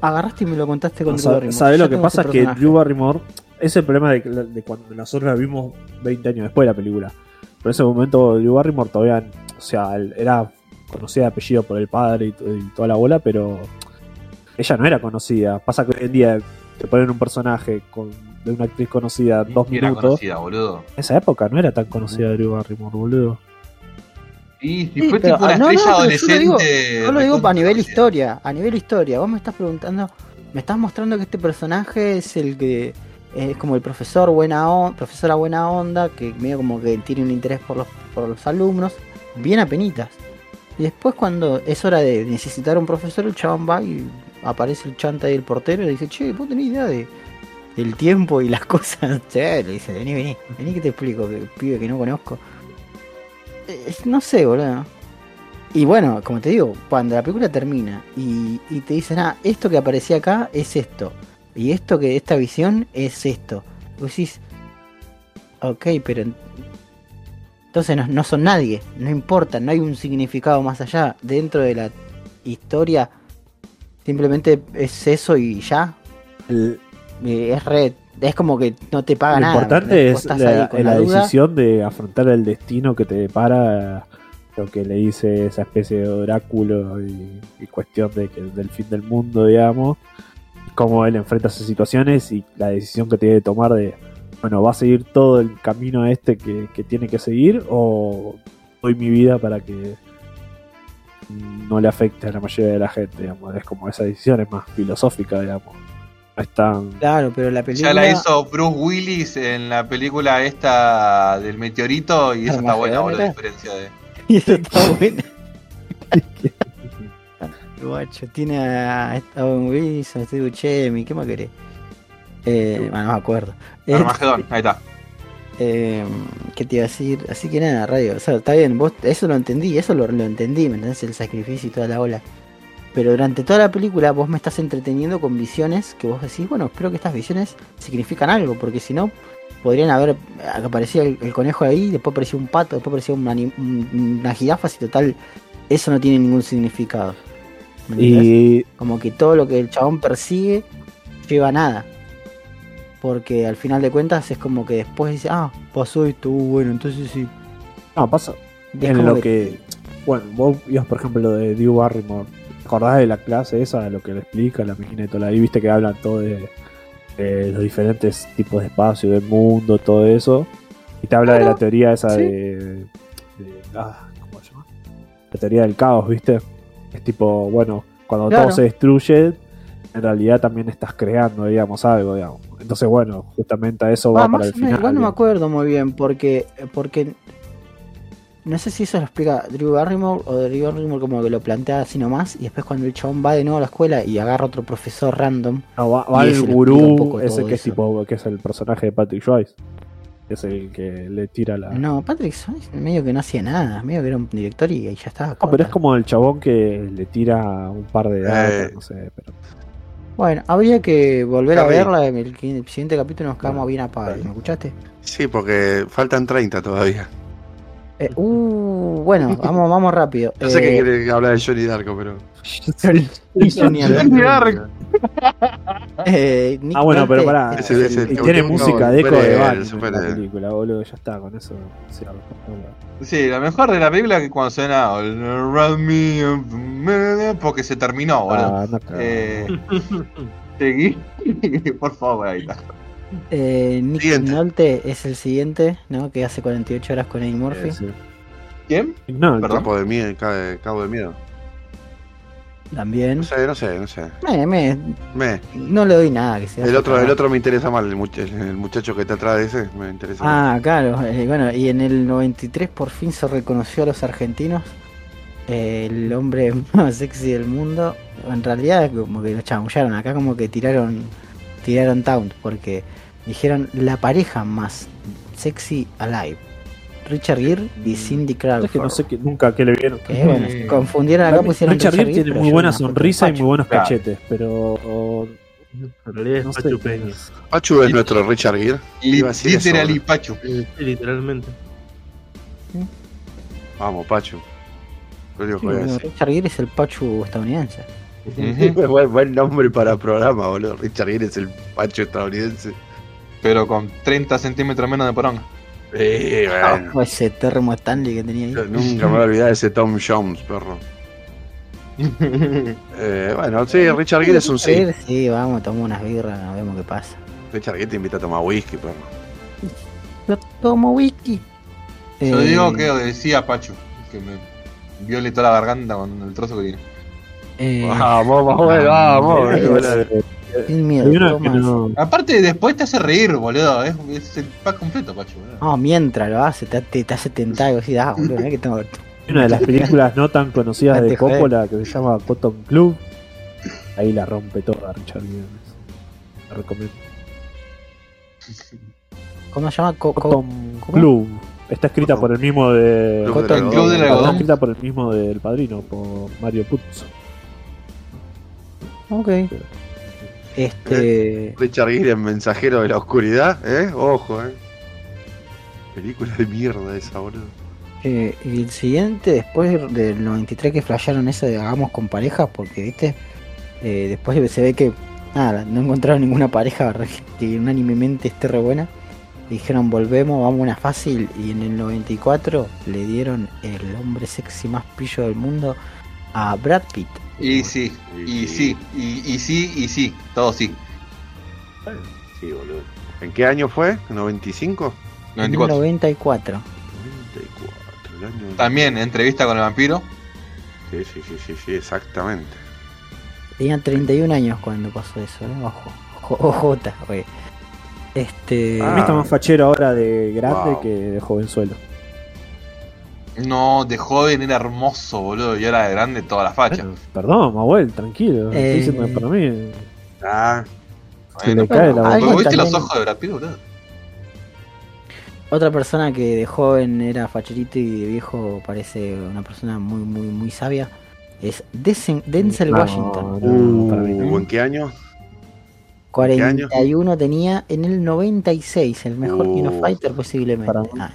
agarraste y me lo contaste con No, Drew Barrymore? ¿Sabés Ya lo que tengo pasa? ese Es que. Drew Barrymore es el problema de, que- de cuando nosotros la vimos 20 años después de la película. Pero en ese momento Drew Barrymore todavía, o sea, él era conocida de apellido por el padre y, to- y toda la bola, pero ella no era conocida. Pasa que hoy en día te ponen un personaje con, de una actriz conocida dos Y era minutos. conocida, boludo. En esa época no era tan conocida Drew Barrymore, boludo. Y si Sí, fue pero, tipo una ah, no, no, yo lo digo- Yo lo digo a nivel historia, a nivel historia. Vos me estás preguntando, me estás mostrando que este personaje es el que es como el profesor buena onda, profesora buena onda, que medio como que tiene un interés por los, por los alumnos, bien apenitas. Y después cuando es hora de necesitar un profesor, el chabón va y aparece el chanta y el portero y le dice, che, vos tenés idea de del tiempo y las [LAUGHS] cosas. Che, le dice, vení, vení, vení que te explico, que pibe que no conozco. Eh, no sé, boludo. Y bueno, como te digo, cuando la película termina y, y te dicen, ah, esto que aparecía acá es esto. Y esto que, esta visión es esto. Vos decís, ok, pero en- entonces no, no son nadie, no importa, no hay un significado más allá. Dentro de la historia, simplemente es eso y ya. El- Eh, Es re, es como que no te paga lo nada. importante ¿entendés? Vos es la, decisión de afrontar el destino que te depara lo que le dice esa especie de oráculo y, y cuestión de que del fin del mundo, digamos, cómo él enfrenta esas situaciones y la decisión que tiene que tomar de, bueno, ¿va a seguir todo el camino este que, que tiene que seguir o doy mi vida para que no le afecte a la mayoría de la gente, digamos? Es como esa decisión es más filosófica, digamos. No es tan... Claro, pero la película. Ya la hizo Bruce Willis en la película esta del meteorito y eso está bueno, boludo, a ¿era? diferencia de. [LAUGHS] Y eso está bueno. [LAUGHS] Guacho, tiene a a Owen Wilson, Steve Buscemi, ¿qué más querés? Eh, bueno, no me acuerdo. Eh, Armagedón, ahí está. eh, ¿Qué te iba a decir? Así que nada, radio. O sea, está bien, vos eso lo entendí, eso lo, lo entendí, ¿me entendés? El sacrificio y toda la ola. Pero durante toda la película vos me estás entreteniendo con visiones que vos decís, bueno, espero que estas visiones significan algo, porque si no, podrían haber, aparecía el, el conejo ahí, después aparecía un pato, después aparecía una, una jirafa, y total, eso no tiene ningún significado. Y Como que todo lo que el chabón persigue lleva a nada. Porque al final de cuentas es como que después dice, ah, pasó esto, uh, bueno, entonces sí. no, pasa, en lo que, bueno, vos ibas por ejemplo lo de Drew Barrymore, ¿te acordás de la clase esa, lo que le explica la máquina de ahí viste que hablan todo de, de los diferentes tipos de espacio, del mundo, todo eso, Y te habla de Claro, la teoría esa sí. de, de- ah, ¿Cómo se llama? La teoría del caos, ¿viste? Es tipo, bueno, cuando Claro. todo se destruye, en realidad también estás creando, digamos, algo, digamos. Entonces, bueno, justamente a eso va Ah, para más el final. igual no me acuerdo muy bien, porque, porque no sé si eso lo explica Drew Barrymore o Drew Barrymore como que lo plantea así nomás, y después cuando el chabón va de nuevo a la escuela y agarra otro profesor random, No, va, va el gurú, ese que es tipo, que es el personaje de Patrick Swayze. Que es el que le tira la. No, no, Patrick Swayze medio que no hacía nada, medio que era un director y ahí ya estaba. pero es como el chabón que le tira un par de datos, Eh. no sé, pero. Bueno, habría que volver a verla, el, el siguiente capítulo nos quedamos bien apagados, ¿me escuchaste? Sí, porque faltan 30 todavía. Eh, uh, bueno, vamos, vamos rápido. [LAUGHS] Yo sé que Eh, quiere hablar de Johnny Darko, pero. Eh, Ah, bueno, pero pará. es el- Y tiene música de eco de Batman en la película, boludo, ya está, con eso. Sí, lo mejor de la película es que cuando suena porque se terminó, boludo. Ah, no. Eh, seguí. [LAUGHS] Por favor, ahí está. Eh, Nick Siguiente. Nolte es el siguiente, ¿no? Que hace 48 horas con Eddie Murphy. Sí. ¿Quién? No, Perdón. Capo de miedo, ca- cabo de miedo. También. No sé, no sé, no sé. Me- Me. no le doy nada que sea. El otro, el otro me interesa más, el, much- el muchacho que está atrás de ese, me interesa. Ah, claro. eh, bueno, y en el 93 por fin se reconoció a los argentinos. eh, el hombre [LAUGHS] más sexy del mundo. En realidad, como que lo chamullaron. Acá, como que tiraron tiraron taunt. Porque dijeron la pareja más sexy alive: Richard Gere y Cindy Crawford. es que no sé qué, nunca qué le vieron. Que, bueno, se confundieron acá, pusieron Richard Gere tiene muy buena sonrisa y muy buenos Claro. cachetes, pero. o- En realidad es No sé. Pachu Peña. Pachu es nuestro Richard Gere. Literal y. Pachu. Sí, literalmente. Vamos, Pachu. Sí, que bueno. Richard Gere es el Pachu estadounidense. [LAUGHS] Buen, buen nombre para programa, boludo. Richard Gere es el Pacho estadounidense. Pero con 30 centímetros menos de poronga. Eh, bueno. [LAUGHS] Ese termo Stanley que tenía ahí. Yo nunca me voy a olvidar de ese Tom Jones, perro. [LAUGHS] Eh, bueno, sí, Richard Gere es un sí. Sí, vamos, tomamos unas birras, nos vemos qué pasa. Richard Gere te invita a tomar whisky, perro. Yo tomo whisky. Yo Eh, digo que decía Pachu. Que me viole toda la garganta con el trozo que tiene. eh, Vamos, vamos, vamos. [LAUGHS] sin miedo, no. Aparte, después te hace reír, boludo. Es, es el pack completo, Pachu. boludo. No, mientras lo hace, te, te, te hace tentar y ah, boludo, que tengo. [LAUGHS] Una de las películas no tan conocidas de. Coppola que se llama Cotton Club. Ahí la rompe toda Richard Gere. La recomiendo. ¿Cómo se llama? Co- co- Cotton ¿cómo? Club. Está escrita por el mismo de. Club Cotton del Club algodón. Está escrita por el mismo del padrino, por Mario Puzo. Ok. Este. Richard Gere en Mensajero de la Oscuridad, ¿eh? Ojo, ¿eh? Película de mierda esa, boludo. eh, y el siguiente, después del 93 que flashearon eso de hagamos con parejas, porque viste, eh, después se ve que nada, no encontraron ninguna pareja re- que unánimemente esté re buena. Dijeron volvemos, vamos a una fácil y en el 94 le dieron el hombre sexy más pillo del mundo a Brad Pitt. Y sí, y sí, y, y sí, y sí. Todo sí. Sí, boludo. ¿En qué año fue? ¿95? En el 94. 94. 94, el año. También entrevista con el vampiro. Sí, sí, sí, sí, sí, exactamente. Tenía 31 años cuando pasó eso, ¿eh? Ojo. Güey. Este. A mí está más fachero ahora de grande Wow. que de jovenzuelo. No, de joven era hermoso, boludo. Y ahora de grande toda la facha. Bueno, perdón, Mahuel, tranquilo. Eh, Estoy diciendo que para mí Ah, se Bueno, le cae la boca. ¿Viste los ojos de Brad Pitt, boludo? Otra persona que de joven era facherito y de viejo parece una persona muy, muy, muy sabia. Es Desen- Denzel No, Washington. no, para mí no. ¿en qué año? 41 tenía en el 96, el mejor Uh, Kino Fighter posiblemente. para mí. Ah,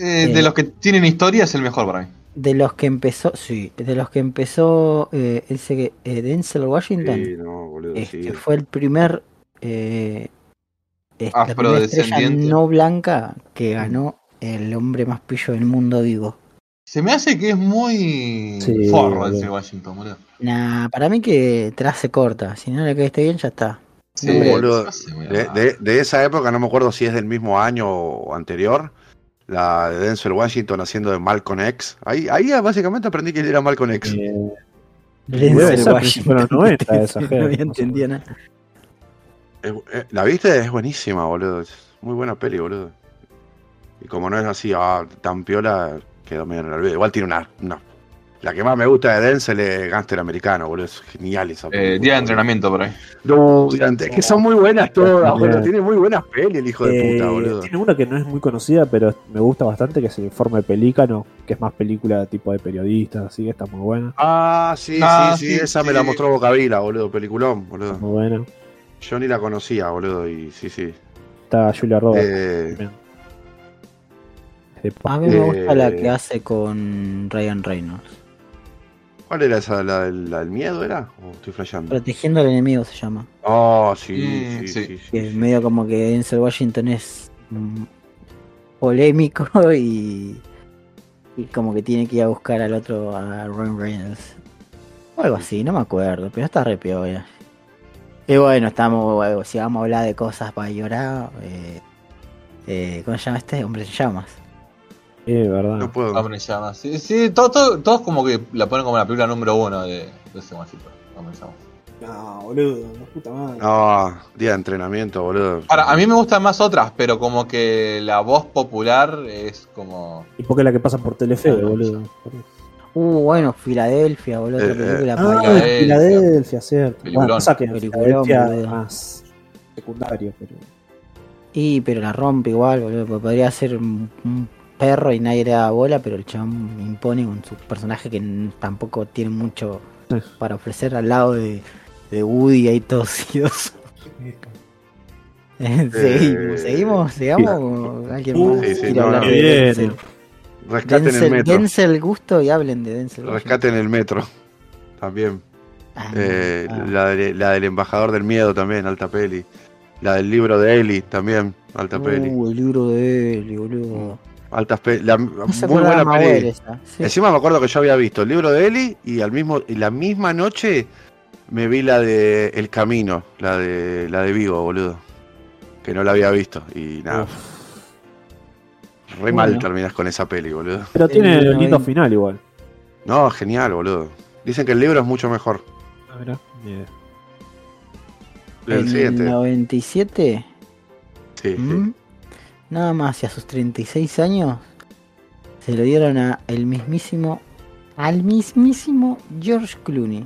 Eh, Eh. de los que tienen historia es el mejor para mí. de los que empezó, sí, de los que empezó eh, ese eh, Denzel Washington, Sí, no, boludo, este, sí. fue el primer eh, este, la primera estrella Afrodescendiente. no blanca que ganó el hombre más pillo del mundo vivo. Se me hace que es muy Sí, forro boludo. ese Washington, boludo. Nah, para mí que hace corta. Si no le caíste bien, ya está. Sí, boludo. De, de- de esa época, no me acuerdo si es del mismo año o anterior, la de Denzel Washington haciendo de Malcolm X. Ahí, ahí básicamente aprendí que él era Malcolm X. Eh, Denzel Washington. 90 [LAUGHS] esa no había entendido nada. Eh, ¿La viste? Es buenísima, boludo. Es muy buena peli, boludo. Y como no es así, ah, tan piola, quedó medio en el olvido. Igual tiene una, una- La que más me gusta de Denzel es Gangster Americano, boludo. Es genial esa Eh, película, día de entrenamiento por ahí. No, es que son muy buenas todas, boludo. Tiene muy buenas pelis el hijo de Eh, puta, boludo. tiene una que no es muy conocida, pero me gusta bastante, que es el Informe Pelícano, que es más película tipo de periodistas, así que está muy buena. Ah, sí, Ah, sí, sí, sí, esa me la mostró Bocavila, boludo. Peliculón, boludo. Muy buena. Yo ni la conocía, boludo. Y sí, sí. Está Julia Roberts. Eh, A mí me gusta la que hace con Ryan Reynolds. ¿Cuál era esa? ¿La, del- la del miedo era? ¿O estoy flasheando? Protegiendo al enemigo se llama. Oh, sí, Mm, sí, sí. sí, sí, Que es sí. medio como que Denzel Washington es mm, polémico [LAUGHS] y, y como que tiene que ir a buscar al otro, a Ryan Reynolds. O algo así, no me acuerdo, pero está re piola. Y bueno, estamos, si vamos a hablar de cosas para llorar, eh, eh, ¿cómo se llama este? Hombre en llamas. Eh, verdad. No puedo. Hombre llamas. Sí, sí, todo- todo- todos como que la ponen como la película número uno de, de ese guachito. Hombre llamas. No, boludo, la puta madre. No, día de entrenamiento, boludo. Ahora, a mí me gustan más otras, pero como que la voz popular es como. ¿Y por qué la que pasa por Telefe, Ah, no, boludo? Uh, bueno, Filadelfia, boludo, Eh, eh. película Ah, para Filadelfia. Filadelfia, cierto. Peliculón. Bueno, pasa que en Peliculón, Filadelfia más secundario, pero. Y, pero la rompe igual, boludo. Podría ser un, un perro y nadie le da bola, pero el chabón impone con su personaje que tampoco tiene mucho Sí. para ofrecer al lado de, de Woody ahí tosidos. [LAUGHS] seguimos, seguimos, sigamos. o ¿Alguien Uh, más sí, sí, quiere no, hablar no. de Bien. Denzel? Rescaten el metro. Denzel Gusto y hablen de Denzel. Rescaten el metro. También. Ah, Eh, ah. la, de- la del embajador del miedo también, alta peli. La del libro de Eli también, alta peli. Uh, el libro de Eli, boludo. Altas peli. La, No muy buena peli. esa. Sí. Encima me acuerdo que yo había visto el libro de Eli y al mismo y la misma noche me vi la de El Camino, la de la de Vigo, boludo. Que no la había visto y nada. Re mal terminas con esa peli, boludo. Pero tiene El lindo 90. final igual. No, genial, boludo. Dicen que el libro es mucho mejor. Ah, mirá, ni idea. El el siguiente. 97 Sí, sí. Nada más, y a sus 36 años se lo dieron a el mismísimo, al mismísimo George Clooney.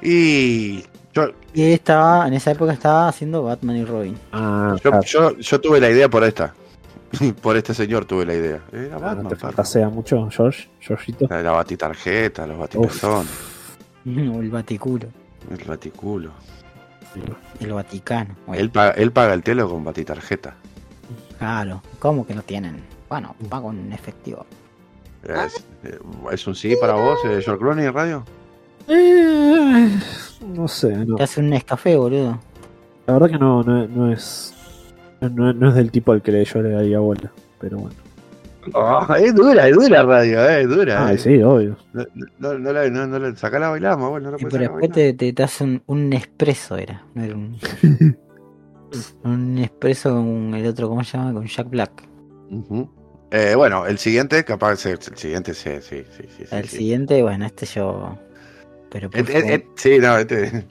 Y yo, Y estaba, en esa época estaba haciendo Batman y Robin. Ah, yo, claro. yo, yo tuve la idea por esta. [LAUGHS] por este señor tuve la idea. Era Ah, Batman, no te fantasea mucho, George, Georgito. La, la batitarjeta, los batipezones, [LAUGHS] O el Baticulo, el baticulo. el Vaticano. Bueno, Él paga, él paga el telo con batitarjeta. Claro, ¿cómo que no tienen? Bueno, pago en efectivo. Es, eh, ¿es un sí para vos, eh, George Clooney en radio? Eh, no sé, no. Te hacen un escafé, boludo. La verdad que no, no, no es. No, no es del tipo al que le- yo le daría bola. Pero bueno. Ah, es dura, es dura radio, eh, es dura. Ah, eh. sí, obvio. No, no, no, la- no, no la- sacala a bailar, más, bueno, no la Sí, pero después te, te, te hacen un expreso, era. No era un. [LAUGHS] un expreso con el otro, ¿cómo se llama? Con Jack Black. Eh, bueno, el siguiente, capaz, el siguiente, sí, sí, sí, sí. El sí. siguiente, bueno, este yo. Pero por Et- et- favor, et- sí, no, este.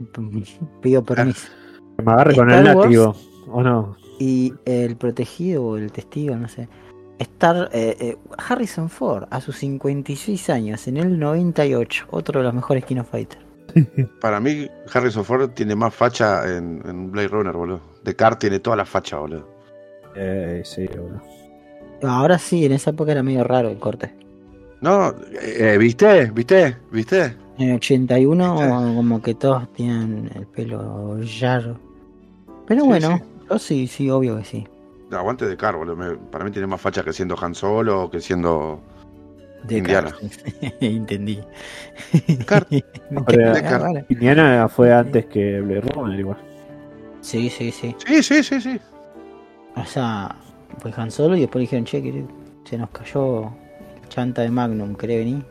[LAUGHS] pido permiso. Que me agarre con el látigo. ¿O no? Y el protegido o el testigo, no sé. Star, eh, eh, Harrison Ford, a sus 56 años, en el 98, otro de los mejores Kino Fighters. [LAUGHS] Para mí, Harrison Ford tiene más facha en, en Blade Runner, boludo. Descartes tiene toda la facha, boludo. Eh, sí, boludo. Ahora sí, en esa época era medio raro el corte. No, eh, ¿viste? ¿Viste? ¿Viste? En el 81, ¿Viste? como que todos tienen el pelo llaro. Pero Sí, bueno, sí. yo sí, sí, obvio que sí. Aguante de Car, boludo. Para mí tiene más facha que siendo Han Solo o que siendo. De Indiana. [LAUGHS] Entendí. Car. [LAUGHS] Ah. Indiana fue antes que Blade Runner, igual. Sí, sí, sí. Sí, sí, sí, sí. O sea, fue Han Solo y después dijeron, che, que se nos cayó chanta de Magnum, ¿querés venir?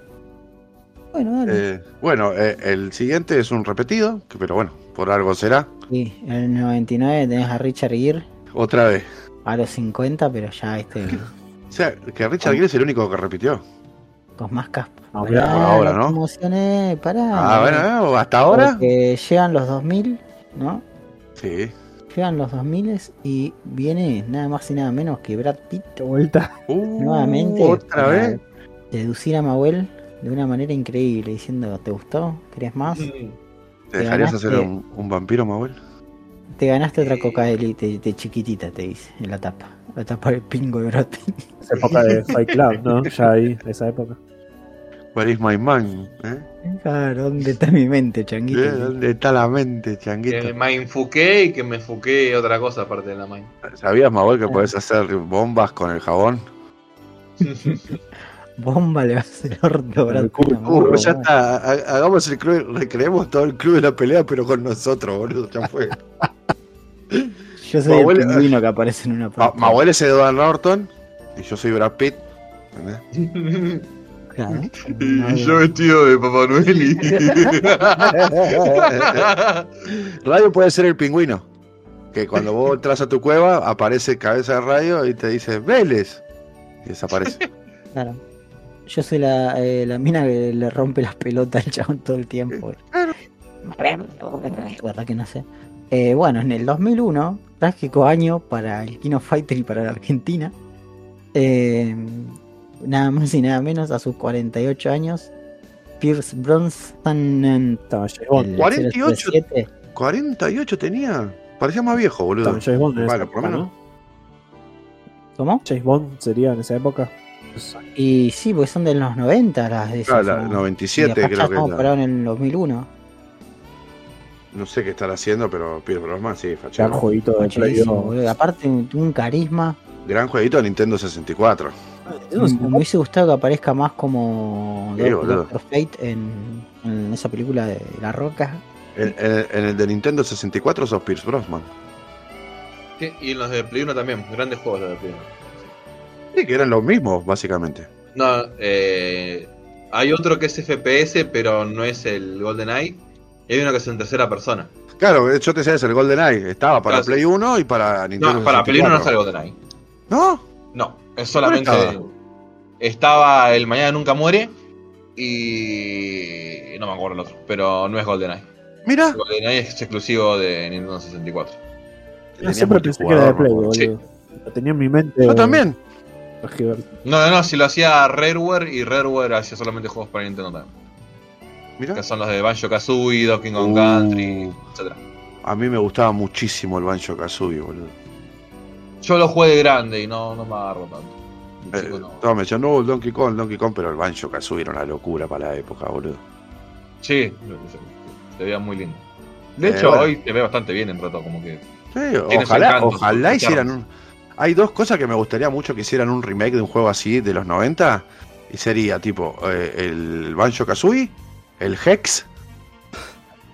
Bueno, dale. Eh, bueno, eh, el siguiente es un repetido, que- pero bueno, por algo será. Sí, en el 99 tenés a Richard Gere Otra vez. a los 50, pero ya este [LAUGHS] O sea, que Richard Gere es el único que repitió. Con más caspa. No, Por ahora, ¿no? Me emocioné, pará. Ah, bueno, eh, hasta ahora. Porque llegan los 2000, ¿no? Sí. Llegan los 2000 y viene nada más y nada menos que Brad Pitt De vuelta. Uh, nuevamente Otra para vez. seducir a Mahuel de una manera increíble, diciendo, ¿te gustó? ¿Querés más? ¿Te dejarías ganaste. hacer un, un vampiro, Manuel? Te ganaste otra coca de, de, de chiquitita, te dice, en la tapa. La tapa del pingo de Brad Pitt. Esa época de Fight Club, ¿no? Ya ahí, esa época. Where is my man? ¿Eh? Claro, ¿dónde está mi mente, changuito? ¿Eh? ¿Dónde está la mente, changuito? Que me enfoqué y que me enfoqué otra cosa aparte de la main. ¿Sabías, Manuel, que podés hacer bombas con el jabón? [LAUGHS] Bomba le va a hacer orto Brad Uh, ya está, ha- hagamos el club, recreemos todo el club de la pelea, pero con nosotros, boludo, ya fue. [LAUGHS] Yo soy el pingüino que aparece en una Ma- parte. Manuel es Edward Norton y yo soy Brad Pitt. ¿entendés? [LAUGHS] Claro. Y yo vestido de Papá Noel y... [LAUGHS] Radio puede ser el pingüino. Que cuando vos entras a tu cueva, aparece cabeza de radio y te dice Vélez. Y desaparece. [LAUGHS] Claro. Yo soy la, eh, la mina que le rompe las pelotas al chabón todo el tiempo. ¿Verdad que no sé? Eh, bueno, en el 2001, trágico año para el Kino Fighter y para la Argentina. eh, nada más y nada menos, a sus 48 años, Pierce Brosnan. Estaba James Bond. el 48. 007, 48 tenía. Parecía más viejo, boludo. Estaba James Bond Bueno, por lo menos. ¿no? ¿Cómo? James Bond sería en esa época. Y sí, porque son de los 90 las de Ah, esas, la ¿no? 97 Y acá ya creo que estamos parados en el 2001. No sé qué estará haciendo, pero Pierre Brosnan sí, Gran fachero. jueguito de Play Fachadísimo, 2. boludo. Aparte, un carisma. Gran jueguito de Nintendo 64. Me me hubiese gustado que aparezca más como Sí. Doctor Fate en, en esa película de La Roca. En, en- en el de Nintendo 64 sos Pierce Brosnan. Sí, y en los de Play 1 también, grandes juegos los de Play 1. Sí, que eran los mismos, básicamente. No, eh, hay otro que es FPS, pero no es el GoldenEye. Y hay uno que es en tercera persona. Claro, yo te decía, es el GoldenEye. Estaba para Claro. Play 1 y para Nintendo No, para Play 1 no 64. sale GoldenEye. ¿No? No, es solamente. estaba? Estaba el Mañana Nunca Muere y. No me acuerdo el otro, pero no es GoldenEye. Mira. GoldenEye es exclusivo de Nintendo 64. Tenía Siempre pensé que era de Play, boludo. Lo tenía en mi mente. Yo también. tergiversado. No, no, si lo hacía Rareware y Rareware hacía solamente juegos para Nintendo también. Mira. Que son los de Banjo Kazooie, Donkey Kong Uh. Country, etc. A mí me gustaba muchísimo el Banjo Kazooie, boludo. Yo lo jugué de grande y no, no me agarro tanto. Eh, chico no. me decían, no, el Donkey Kong, Donkey Kong, pero el Banjo Kazooie era una locura para la época, boludo. Sí, se veía muy lindo. De Eh, hecho, bueno. hoy se ve bastante bien en rato, como que. Sí, ojalá, ojalá hicieran un. Hay dos cosas que me gustaría mucho que hicieran un remake de un juego así de los 90. Y sería tipo eh, el Banjo Kazooie, el Hex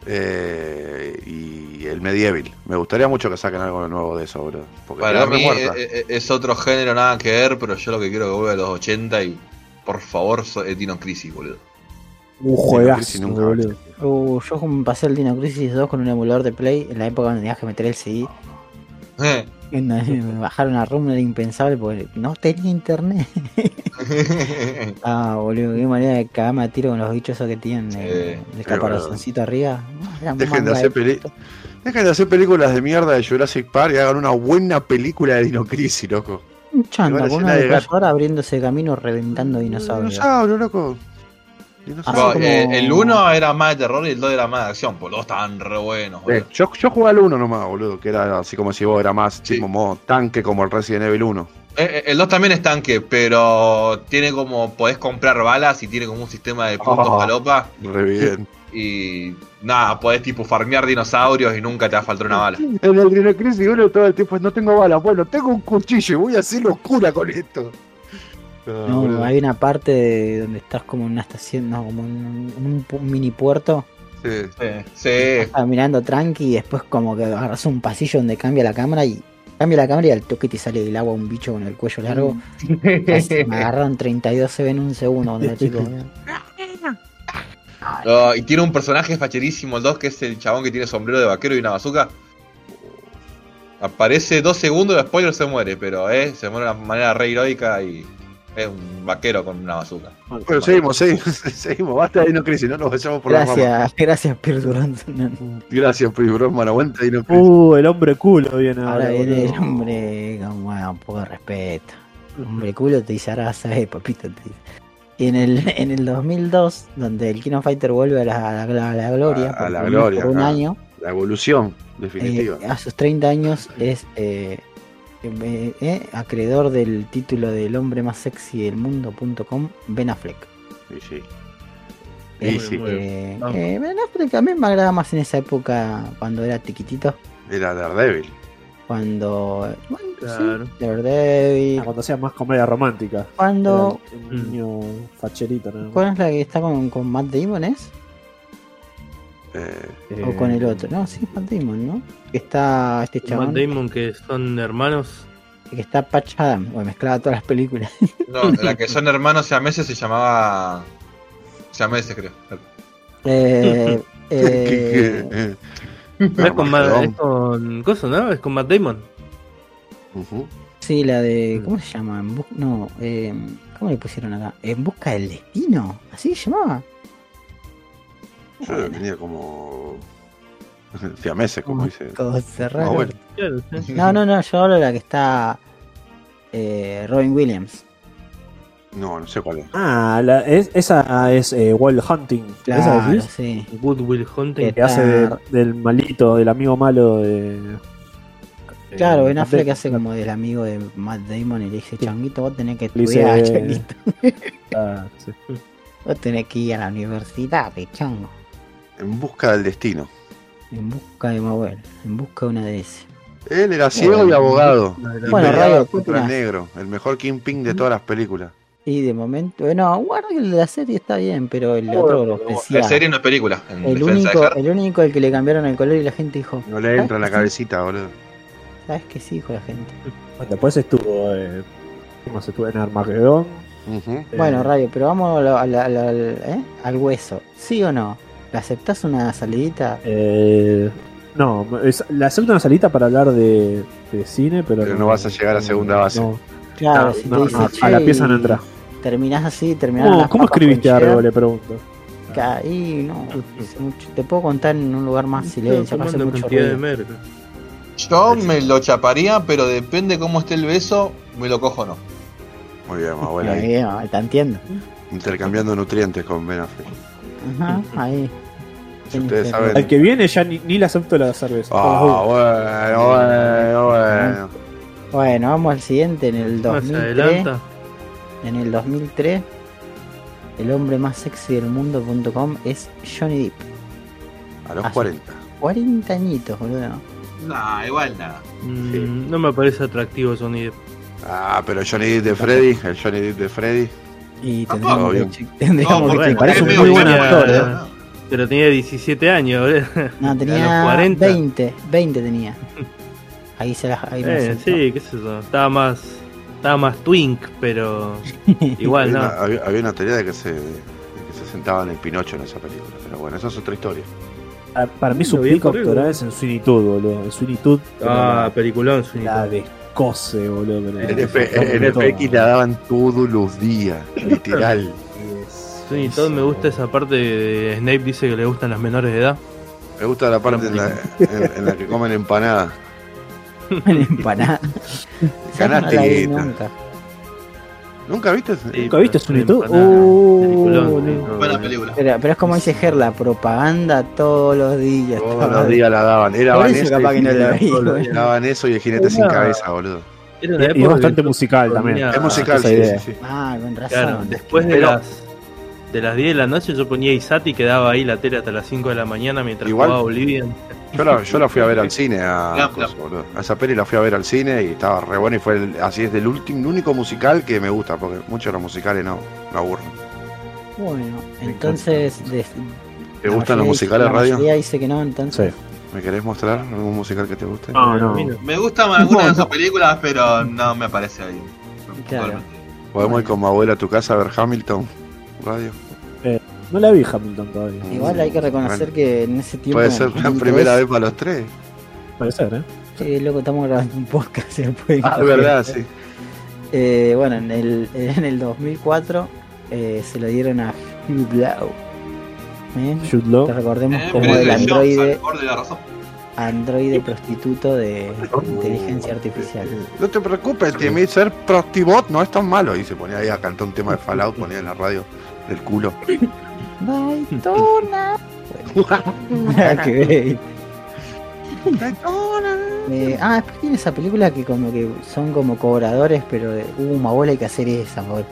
eh, y el Medieval. Me gustaría mucho que saquen algo nuevo de eso, boludo. Porque Para mí muerta. eh, eh, es otro género, nada que ver, pero yo lo que quiero que vuelva a los 80 y por favor, so- eh, Dino Crisis, boludo. Un juegazo, boludo. Uh, yo me pasé el Dino Crisis 2 con un emulador de Play en la época donde tenías que meter el CD. Eh, [LAUGHS] [LAUGHS] me bajaron a ROM era impensable porque no tenía internet. [LAUGHS] Ah, boludo, qué manera de cagarme a tiro con los bichos esos que tienen Sí, eh, el caparazoncito arriba. No, Dejen de hacer. Dejen de hacer películas de mierda de Jurassic Park y hagan una buena película de Dino Crisis, loco. Un con escena una de abriéndose camino reventando dinosaurios. Dinosaurio, loco. Bueno, como- eh, el 1 era más de terror y el 2 era más de acción, pues los dos estaban re buenos, boludo. Eh, yo, yo jugué al 1 nomás, boludo, que era así como si vos era más Sí. tipo modo tanque como el Resident Evil 1. Eh, el 2 también es tanque, pero tiene como. podés comprar balas y tiene como un sistema de puntos Oh. galopa. Re bien. [LAUGHS] Y nada, podés tipo farmear dinosaurios y nunca te va a faltar una bala. En el Dino Crisis uno todo el tiempo no tengo balas, bueno, tengo un cuchillo y voy a hacer locura con esto. No, boludo. hay una parte de donde estás como en una estación, no, como en un, mini puerto. Sí. Sí, sí. Estás mirando tranqui y después como que agarras un pasillo donde cambia la cámara y cambia la cámara y al toque te sale del agua un bicho con el cuello largo. [LAUGHS] Casi me agarraron 32 se en un segundo. No, y tiene un personaje facherísimo el 2 que es el chabón que tiene sombrero de vaquero y una bazooka. Aparece dos segundos, spoiler se muere, pero eh, se muere de una manera re heroica y es un vaquero con una bazooka. Bueno, seguimos, seguimos, [LAUGHS] seguimos. Basta de no crisis, no nos vayamos por la rama. Gracias, gracias, Pierce Brosnan. [LAUGHS] Gracias, Chris Brosman. Aguanta de no crisis. Uh, el hombre culo viene ahora. Ahora viene el hombre con bueno, un poco de respeto. Hombre culo te dice ahora sabes, papito. Te dice. Y en el, [LAUGHS] en el 2002, donde el Kino Fighter vuelve a la, a la- a la gloria, A- la gloria, por un año, La evolución, definitiva. eh, a sus 30 años es eh, eh, eh, acreedor del título del hombre más sexy del mundo.com, Ben Affleck. Sí, sí. Eh, sí. eh, eh, Ben Affleck a mí me agrada más en esa época cuando era tiquitito. Era Daredevil. Cuando. Bueno, Claro. sí, Daredevil. Ah, Cuando sea más comedia romántica. Cuando. Era un niño facherito. ¿Cuál es la que está con, con Matt Damon? ¿Es? Eh, ¿O con el otro? No, sí, es Matt Damon, ¿no? Que está este Matt chabón. Damon, que son hermanos. Que está Patch Adam. Bueno, mezclaba todas las películas. [LAUGHS] No, la que son hermanos siameses se llamaba. Siameses, creo. eh, [LAUGHS] ¿qué- eh, qué? No es con, Matt, Armagedón. es con. Cosa, ¿no? Es con Matt Damon. Ujú. sí, la de. ¿Cómo se llama? En no, eh, ¿cómo le pusieron acá? En busca del destino. ¿Así se llamaba? Yo lo tenía como. Siameses, como dice. No, no, no, yo hablo de la que está eh, Robin Williams. No, no sé cuál es. Ah, la- es- esa es eh, Wild Hunting. ¿Esa Claro, decís? sí. Good Will Hunting. Que hace de- del malito, del amigo malo de. Claro, eh, Ben Affleck hace como del amigo de Matt Damon y le dice, Changuito, vos tenés que Le dice- estudiar, [LAUGHS] Changuito. Ah, sí. Vos tenés que ir a la universidad, de chango. En busca del destino. En busca de mi abuelo, en busca de una de esas. Él era ciego y Bueno. abogado. Y Bueno, peleaba Radio, ¿qué contra el negro. El mejor Kingpin de todas las películas. Y de momento, bueno, guarda que el de la serie está bien, pero el otro lo ofrecía. La serie no es película. En El único, el único al que le cambiaron el color y la gente dijo, No le entra en la Sí. cabecita, boludo. ¿sabes que sí, dijo la gente? Bueno, después estuvo. Eh, ¿qué más estuvo en Armagedón. Ujú. Eh, Bueno, Radio, pero vamos a la- a la- a la- al, ¿eh? al hueso. ¿Sí o no? ¿Le aceptás una salidita? eh, no, es- le acepto una salita para hablar de, de cine, pero. Pero no vas a llegar a segunda base. no, Claro, no, si no, te dice, no, "Che, a la pieza no y entra. Terminás así, terminás ¿Cómo, escribiste algo? Le pregunto. Y no, mucho- te puedo contar en un lugar más silencio, hace mucho de ruido. Yo me lo chaparía, pero depende cómo esté el beso, me lo cojo o no. Muy bien, abuela. ahí. Ahí, te entiendo. Intercambiando nutrientes con Ben Affleck. Ajá, ahí. Si ustedes Pero- saben. Al que viene ya ni, ni le acepto la cerveza. Ah, bueno, bueno, bueno. Bueno, vamos al siguiente. En el Más 2003, adelanta. en el 2003, el hombre más sexy del mundo.com es Johnny Depp. A los Ah, sí. 40. 40 añitos, boludo. Nah, igual nada. Mm, No me parece atractivo Johnny Depp. Ah, pero Johnny Depp de Freddy, el Johnny Depp de Freddy. Y Tampoco, tendríamos que, tendríamos No, que parece un muy buen actor, eh. Pero tenía 17 años, boludo. No, [LAUGHS] tenía 40. 20, 20 tenía. [LAUGHS] Ahí se la ahí Eh, sí, qué sé yo. Estaba más. Estaba más twink, pero. [LAUGHS] Igual, había, no. una, había- había una teoría de que se, de que se sentaban en Pinocho en esa película. Pero bueno, esa es otra historia. Ah, Para mí su pico boludo. es en Todd, boludo. En Todd. Ah, peliculón, su la descose, boludo. En, la en. FX la daban todos los días, literal. Sí, todo me gusta esa parte de Snape dice que le gustan las menores de edad. Me gusta la parte en la, en, en la que comen empanada. Empanada. [LAUGHS] Esa no nunca. ¿Nunca viste? Sí, ¿Nunca viste Oh, peliculón, boludo. sí, Buena no, película. Pero, pero es como dice Ger, la propaganda todos los días. Todos estaba- los días la daban. Era Por eso capaz que no la vi. Daban eso y el jinete sin cabeza, boludo. Era una Y es época bastante musical también. Es musical, sí, sí, sí. Ah, con razón. Claro, después de las de las 10 de la noche yo ponía Isati y quedaba ahí la tele hasta las 5 de la mañana mientras Igual. jugaba Oblivion. Yo la, yo la fui a ver al cine a, Claro, coso, claro. boludo. a esa peli la fui a ver al cine y estaba re bueno y fue el- así es del último el único musical que me gusta porque muchos de los musicales no me aburren. Bueno, entonces. de- ¿Te gustan los musicales la radio? dice que no, entonces. Sí. ¿Me querés mostrar algún musical que te guste? No, no. Me gustan algunas de No, sus películas, pero no me aparece ahí. Claro. Podemos ir con mi abuela a tu casa a ver Hamilton radio. No la vi Hamilton todavía. Igual hay que reconocer Bueno. que en ese tiempo. Puede ser la 2003, primera vez para los tres. Puede ser, ¿eh? Eh, loco, estamos grabando un podcast. [LAUGHS] se puede Ah, verdad, sí. Eh, bueno, en el, en el 2004 eh, se lo dieron a Hugh Blau. ¿Eh? Recordemos Eh, como el androide, razón. Androide prostituto de inteligencia artificial. No te preocupes, Timmy, ser prostibot no es tan malo. Y se ponía ahí a cantar un tema de Fallout, [LAUGHS] ponía en la radio del culo. Daytona. Nada que ver. Eh, ah, después tiene esa película que como que son como cobradores, pero de, uh, Mabola hay que hacer esa, Mabola.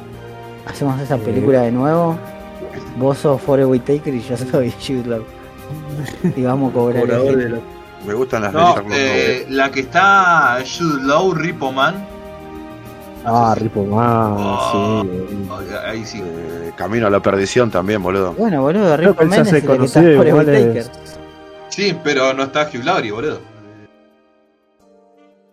Hacemos esa película de nuevo. Vos sos Forrest Whitaker y yo soy Jude Law. Y vamos a cobrar. Cobrador el- de la- Me gustan las No, de Sherlock eh, la que está Jude Law, Ripo Man. Ah, Ripo Man, Oh. sí. Oh, Ahí sí. Eh, Camino a la perdición también, boludo. Bueno, boludo, hace es el que está es... Sí, pero no está Hugh Laurie, boludo.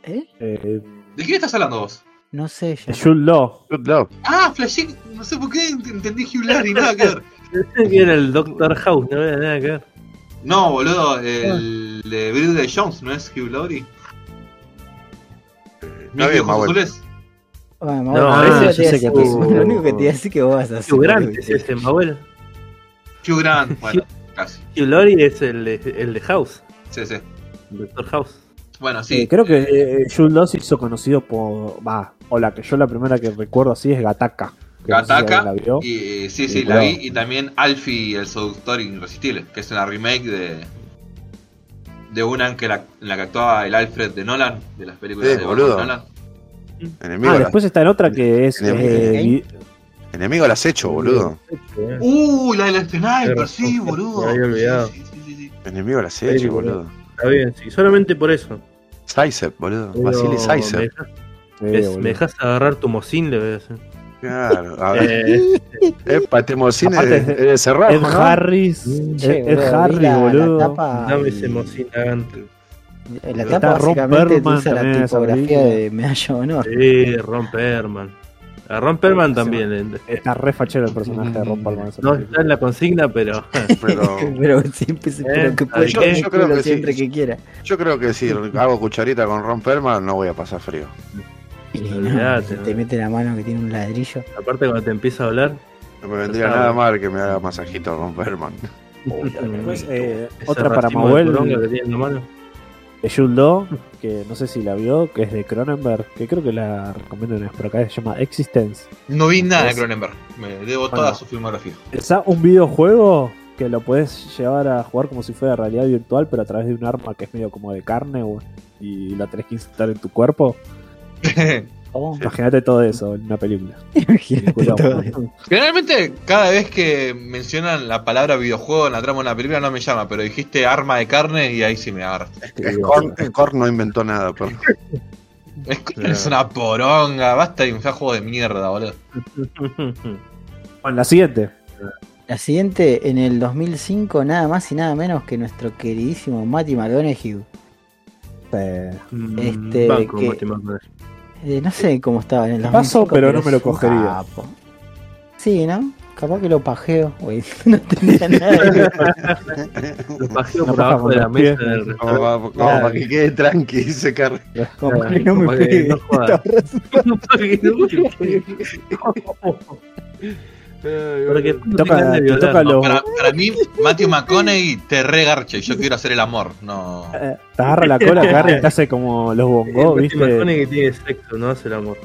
¿Eh? Eh, ¿De quién estás hablando vos? No sé ya. Jude Law. Ah, Flashé, no sé por qué ent- entendí Hugh Laurie, nada que ver. [LAUGHS] que era el Doctor House, no había nada que ver. No, boludo, el de Bridget Jones, ¿no es Hugh Laurie? ¿Mi bien, ojos azules? Bueno, No, yo que te sé iba a que decir- tú- Lo único que te iba a decir que vos vas a hacer. Hugh Grant es ese, Mabel. Hugh Grant, bueno, casi. Hugh Laurie es el de, el de House, Sí, sí. Doctor House. Bueno, sí. Eh, creo que eh, Law se hizo conocido por. Va, o la que yo la primera que recuerdo así es Gataka. Que no sé si Gataca. alguien la vio. Y, sí, sí, Sí, la vi. Y también Alfie, el seductor irresistible, que es una remake de. De una en, que la, en la que actuaba el Alfred de Nolan, de las películas Sí, de boludo. Nolan. Enemigo, Ah, después está en otra que es. Enemigo. eh, enemigo al acecho, boludo. Uh, la del Sniper, sí, boludo. me había olvidado. Sí, sí, sí, sí. Enemigo al acecho, Sí, boludo. Está bien, sí, solamente por eso. Saisep, boludo. Vasily boludo. me dejas agarrar tu mocín, le voy a hacer. Claro, a ver. Eh, Epa, te emociona de, de cerrar, Ed ¿no? Harris. Che, Ed, Harris, la, boludo. La tapa, ese mocín agante. la tapa Ron básicamente usa la tipografía de Medalla de Honor. Sí, Ron Perlman. A Ron Perlman también. eh, Está re fachero el personaje de Ron Palma. No está en la consigna, pero. [LAUGHS] Pero [LAUGHS] pero siempre se pero Eh, que puede yo- creo sí. siempre que quiera. yo creo que si hago cucharita con Ron Perlman no voy a pasar frío. Y no, Olvidate, te mete la mano que tiene un ladrillo. Aparte, cuando te empieza a hablar. No me vendría nada bueno. mal que me haga masajito Ron Perlman. Después, [LAUGHS] eh, otra para racimo de que Jude Law, no sé si la vio, que es de Cronenberg, que creo que la recomiendo en por acá, se llama Existence. No vi nada de Cronenberg. Me debo Bueno. toda su filmografía. Es un videojuego que lo puedes llevar a jugar como si fuera realidad virtual, pero a través de un arma que es medio como de carne y la tenés que instalar en tu cuerpo. [LAUGHS] Oh, Imagínate todo eso en una película. Generalmente, cada vez que mencionan la palabra videojuego en la trama de una película no me llama, pero dijiste arma de carne y ahí sí me agarra. Korn no inventó nada, pero Es, es una poronga, basta de inflar juego de mierda, boludo. [LAUGHS] Bueno, la siguiente. La siguiente, en el 2005, nada más y nada menos que nuestro queridísimo Matty McConaughey. Eh, Este, Banco, que- Martínez. Eh, no sé cómo estaba en el Paso, 2005, pero no me lo cogería. capo. Sí, ¿no? Capaz que lo pajeo. Güey, [LAUGHS] no tenía [LAUGHS] nada que Lo pajeo por abajo de la mesa pies. del como, restaurante. va- como para que quede tranqui. Como Claro, [LAUGHS] que no me pegue. no jodas. Porque no Toca- te de te toca lo- Para, para mí, Matthew McConaughey te regarcha y yo quiero hacer el amor. No. eh, te agarra la cola, agarra y te hace como los bongos, ¿viste? McConaughey que tiene sexo, no hace el amor.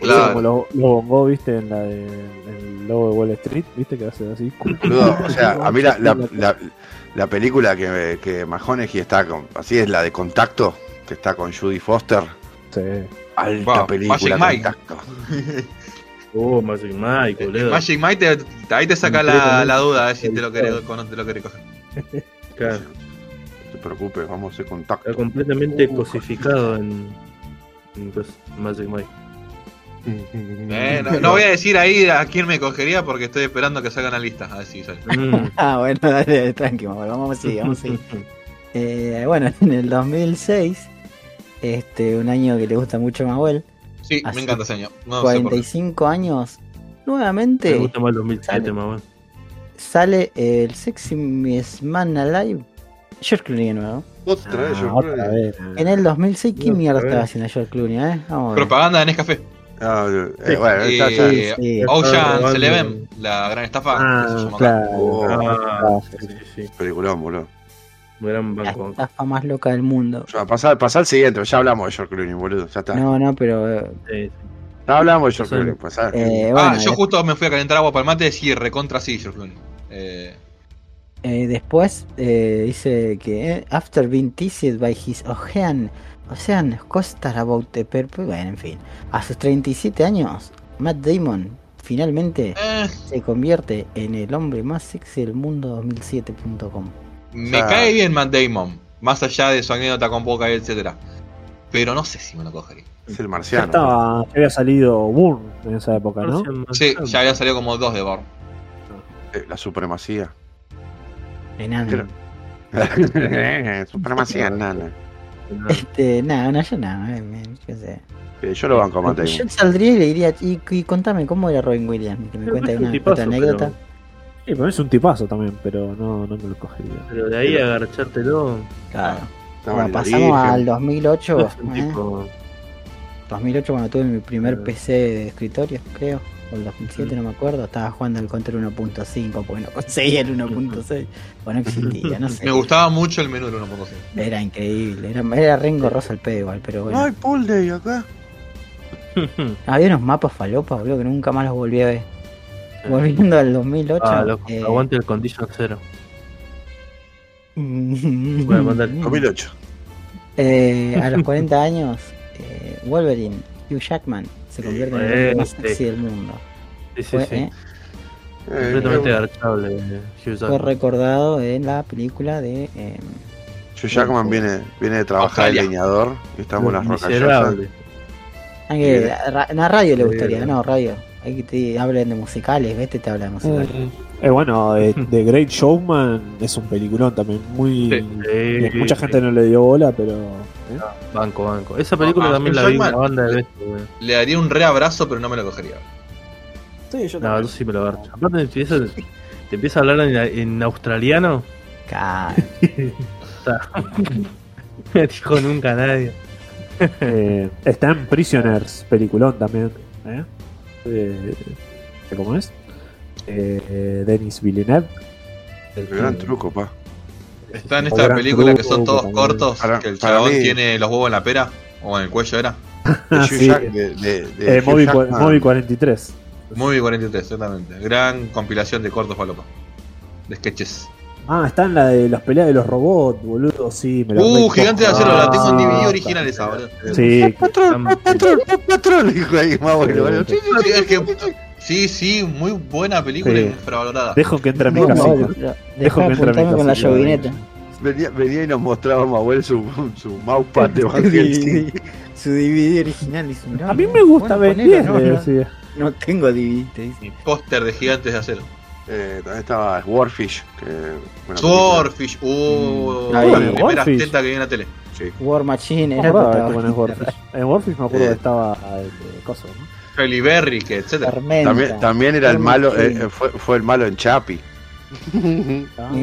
Claro. Como los, los bongos, ¿viste? En la de, en el logo de Wall Street, ¿viste? Que hace así. Boludo, o sea, a mí la, la, [LAUGHS] la, la película que, que Mahoney está con, así es la de Contacto, que está con Judy Foster. Sí. Alta Wow, película. Contacto. [LAUGHS] Oh, Magic Mike, boludo. Magic Mike te- ahí te saca la, la duda a ver si te lo querés no te lo querés coger. [LAUGHS] Claro, No te preocupes, vamos a hacer está contacto. completamente cosificado en, Magic Mike. Eh, no, no voy a decir ahí a quién me cogería porque estoy esperando que salgan la lista. A ver si sale. Mm. [LAUGHS] Ah, bueno, dale, tranqui, vamos a seguir, vamos a seguir. [LAUGHS] Eh, bueno, en el 2006, este, un año que le gusta mucho a Manuel, Sí, Así. me encanta ese año. No sé por qué. 45 años, Me nuevamente gusta más el 2007, Sale. mamá. sale el Sexy Miss Man Alive, George Clooney de nuevo. Otra vez, Ah, otra vez. En el 2006, ¿qué mierda estaba haciendo George Clooney, eh? Vamos. Propaganda de Nescafé. Ah, eh, bueno. Sí. Ocean's robando- Eleven, la gran estafa. Ah, claro. Oh, Ah, sí, sí. peliculón, boludo. Gran La banco. estafa más loca del mundo. Ya, pasá, pasá al siguiente, ya hablamos de George Clooney, boludo. Ya está. No, no, pero. eh. Ya hablamos de George Clooney, pasá. eh, ah, bueno, yo de- justo me fui a calentar agua para el mate y recontra sí, George Clooney. Eh, eh, después eh, dice que eh, after being teased by his ocean, ocean costar about the purple. Bueno, en fin. A sus 37 años, Matt Damon finalmente eh, se convierte en el hombre más sexy del mundo 2007.com. me cae bien Matt Damon, más allá de su anécdota con Boca, etcétera. Pero no sé si me lo cogería. Es el Ya marciano. estaba, ya había salido Bourne en esa época, ¿no? Sí, ya había salido como dos de Born. Eh, La supremacía. Enano. [LAUGHS] supremacía, nana. Este, nada, no, yo nada, eh, yo sé. Yo lo banco a Matt Yo Damon. saldría y le diría, y, y contame cómo era Robin Williams, que me un una tipazo, otra anécdota. Sí, pero es un tipazo también, pero no, no me lo cogería. Pero de ahí a agarchártelo. Claro. No, Bueno, pasamos origen. al 2008. es un ¿eh? tipo. 2008 cuando tuve mi primer Claro. PC de escritorio, creo. O el 2007, no me acuerdo. Estaba jugando al Counter 1.5 porque no conseguía el 1.6. O no existía, no sé. Me gustaba mucho el menú del 1.5. Era increíble. Era, era re engorroso el pedo igual, pero bueno. Ay, Paul Day acá. Había unos mapas falopas, boludo, que nunca más los volví a ver. Volviendo al 2008. Ah, loco, eh, aguante el Condition Zero. mm, Voy a mandar- 2008. Eh, a los [LAUGHS] 40 años, eh, Wolverine, Hugh Jackman, se convierte en el hombre más sexy del mundo. Sí, sí, Fue, sí. eh, Completamente Eh, agarchable. Hugh fue Jackman. recordado en la película de. eh, Hugh Jackman viene, viene de trabajar de leñador y estamos en las rocas. Ah, en la radio le gustaría, no, radio. Hay que te hablen de musicales, este te habla de musicales. Eh, bueno, [LAUGHS] de, de Great Showman es un peliculón también. Muy. Sí, que sí, mucha sí. gente no le dio bola, pero. ¿eh? Banco, banco. Esa película Ah, también la vi en la banda de güey. Le daría un reabrazo, pero no me lo cogería. Sí, yo No, tú sí me lo agarcho. Aparte te empieza, te empieza a hablar en, en australiano. [LAUGHS] [LAUGHS] Me dijo nunca nadie. Eh, está en Prisoners, peliculón también. ¿eh? Eh, ¿Cómo es? Eh, Denis Villeneuve. El gran truco, pa. Está en esta película que son todos también. cortos, Para- que el chabón mí- tiene los huevos en la pera, o en el cuello era. [LAUGHS] Sí. De- de- de Eh. Moby 43. Movie 43, exactamente. Gran compilación de cortos falopa. De sketches. Ah, está en la de las peleas de los robots, boludo. Sí, me la Uh, gigante de acero, la tengo en DVD original esa, boludo. Sí, Patrón, patrón, patrón, dijo ahí más bueno. boludo. Sí, sí, es que- sí, sí, muy buena película Sí. y infravalorada. dejo que entre a mi casita. Dejo de que entre a mi apuntarme con la casita. llovineta. Venía, venía y nos mostraba Mahuel su, su mousepad de Van Helsing. Su DVD original. Dice, no, A mí me gusta bueno, 10, no, tengo DVD, te dice. Póster de gigantes de acero. Eh, también estaba Warfish. Que, Swordfish, uh, Ahí. la primera teta que vi en la tele. Sí. War Machine No era protagonista. Warfish. En Warfish me acuerdo Eh. que estaba el de coso, ¿no? Berry, que etcétera. También, también era el malo, eh, fue, fue el malo en Chapi. [LAUGHS]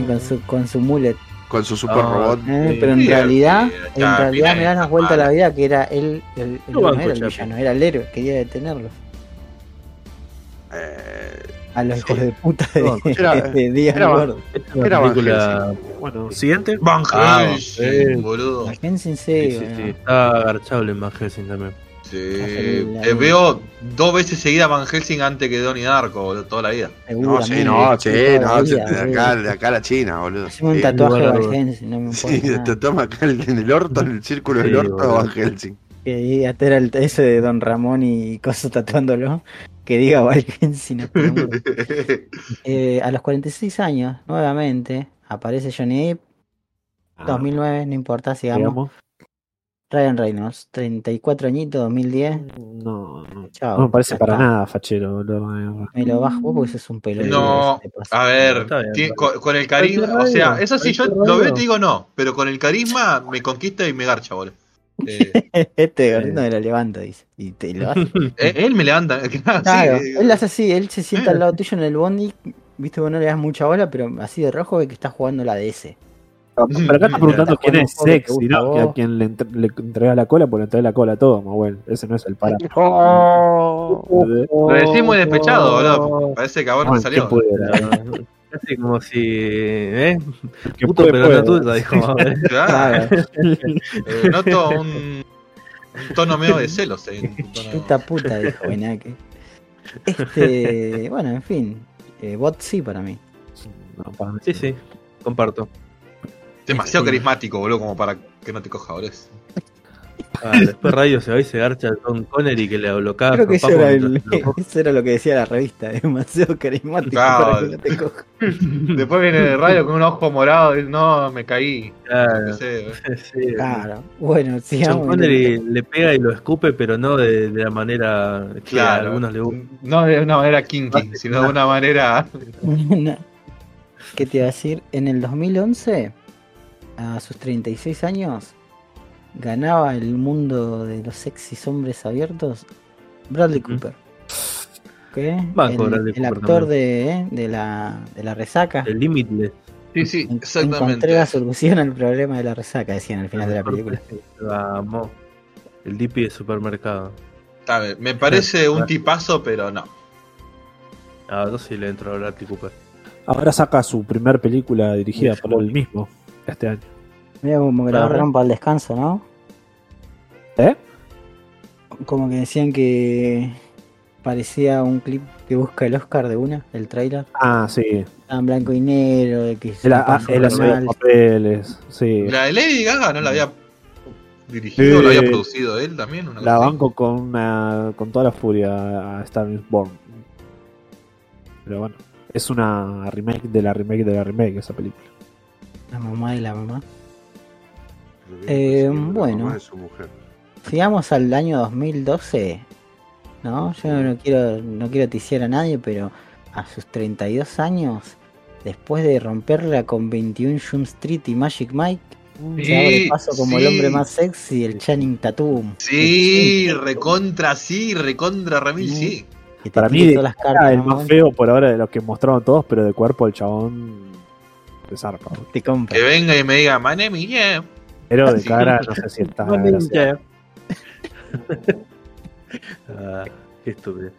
Con su, con su mullet. Con su super Ah, robot. Eh, pero en Sí, realidad, en realidad me dan las vueltas a la vida que era él, el, no era el villano, era el héroe, quería detenerlos. Eh, A los Sí. hijos de puta de, No, [LAUGHS] era- de Díaz era- Era Van película. Bueno, siguiente. Van Ah, Helsing, sí. boludo. Imagínense, Sí, sí, bueno. sí. Está agarchable en Van Helsing también. Sí, eh, veo dos veces seguida Van Helsing antes que Donnie Darko, boludo, toda la vida. no, sí, no, sí, no, vida, de acá, de acá a la China, boludo. Haceme un Sí, tatuaje de Van. Helsing, no me importa Sí, te toma acá en el orto, en el círculo del Sí, orto boludo. Van Helsing. Que diga, este era el, ese de Don Ramón y cosas tatuándolo. Que diga no, pero bueno. Eh, a los 46 años, nuevamente, aparece Johnny Depp. Ah, 2009, no importa, sigamos. digamos. Ryan Reynolds, 34 añitos, 2010. No, no. Chao. No me parece para está. nada, fachero, boludo. Me lo bajo vos porque sos un peludo. No, te pasa. A ver, bien, con, con el carisma, o sea, eso sí yo lo veo y te digo no, pero con el carisma me conquista y me garcha, boludo. [LAUGHS] Eh, Este gordito me lo levanta, dice. Y te lo hace. [LAUGHS] eh, él me levanta, [LAUGHS] claro, Claro, sí, él hace así, él se sienta Eh. al lado tuyo en el bondi. Viste, vos no le das mucha bola, pero así de rojo ve que está jugando la DS. Pero acá está preguntando Estás quién es sexy, ¿no? Que a quien le, entre- le entrega la cola, pues le entrega la cola a todo, Mahuel. Ese no es el para. Lo decís muy despechado, boludo. Parece que ahora Bueno, salió. Como si. ¿Eh? ¿Quién Puto, tuya, dijo. [LAUGHS] Claro. Eh, noto un, un tono medio de celos. tono- Puta puta, dijo [LAUGHS] Benaque. Este, bueno, en fin. Eh, bot sí para mí. No, para mí Sí, sí, comparto. Demasiado carismático, boludo, como para que no te coja, boludo. Ah, después Radio se va y se garcha a Tom Connery que le bloquea. Creo que eso era, el- [LAUGHS] eso era lo que decía la revista. Demasiado carismático Claro. para que no te coja. [LAUGHS] Después viene de radio con un ojo morado y no, me caí. No Claro, sé, [LAUGHS] sí. Claro. Bueno, John sigamos. Connery le pega y lo escupe, pero no de, de la manera que a Claro. algunos le gusta. No de una manera kinky, sino de una manera. ¿Qué te iba a decir? En el 2011, a sus 36 años, ganaba el mundo de los sexys hombres abiertos Bradley. Cooper. ¿Qué? Banco el, Bradley el Cooper actor de, ¿eh? de, la, de la resaca. El Limitless. Sí, sí, En- exactamente. Encontré la solución al problema de la resaca, decían al final de la película. Vamos. El Dippy de supermercado. A ver, me parece un tipazo, pero no. Ah, yo sí le entro a Bradley Cooper. Ahora saca su primer película dirigida por él mismo este año. Mira como que lo agarraron para el descanso, ¿no? ¿Eh? Como que decían que parecía un clip que busca el Oscar de una, el trailer. Ah, sí. Estaba en blanco y negro, de que ah, hace mal. los papeles. Sí. La de Lady Gaga no la había dirigido, Sí. la había producido él también. Una La así. banco con, una, con toda la furia a Star is Born. Pero bueno, es una remake de la remake de la remake esa película. La mamá de la mamá. Eh, bueno. De su mujer. Sigamos al año 2012. ¿No? Yo no quiero, no quiero ticiar a nadie, pero a sus 32 años, después de romperla con 21 Jump Street y Magic Mike, se abre paso como el sí. hombre más sexy, el Channing Tatum. Sí, recontra, sí, recontra, Remil, sí. Que te Para mí todas las cartas, el ¿no? más feo por ahora de los que mostraron todos, pero de cuerpo el chabón de zarpa. Te compra. Que venga y me diga, my name is Jeff". Pero de Sí. cara no sé si está. Bueno, gracias. [LAUGHS] ah, qué estúpido.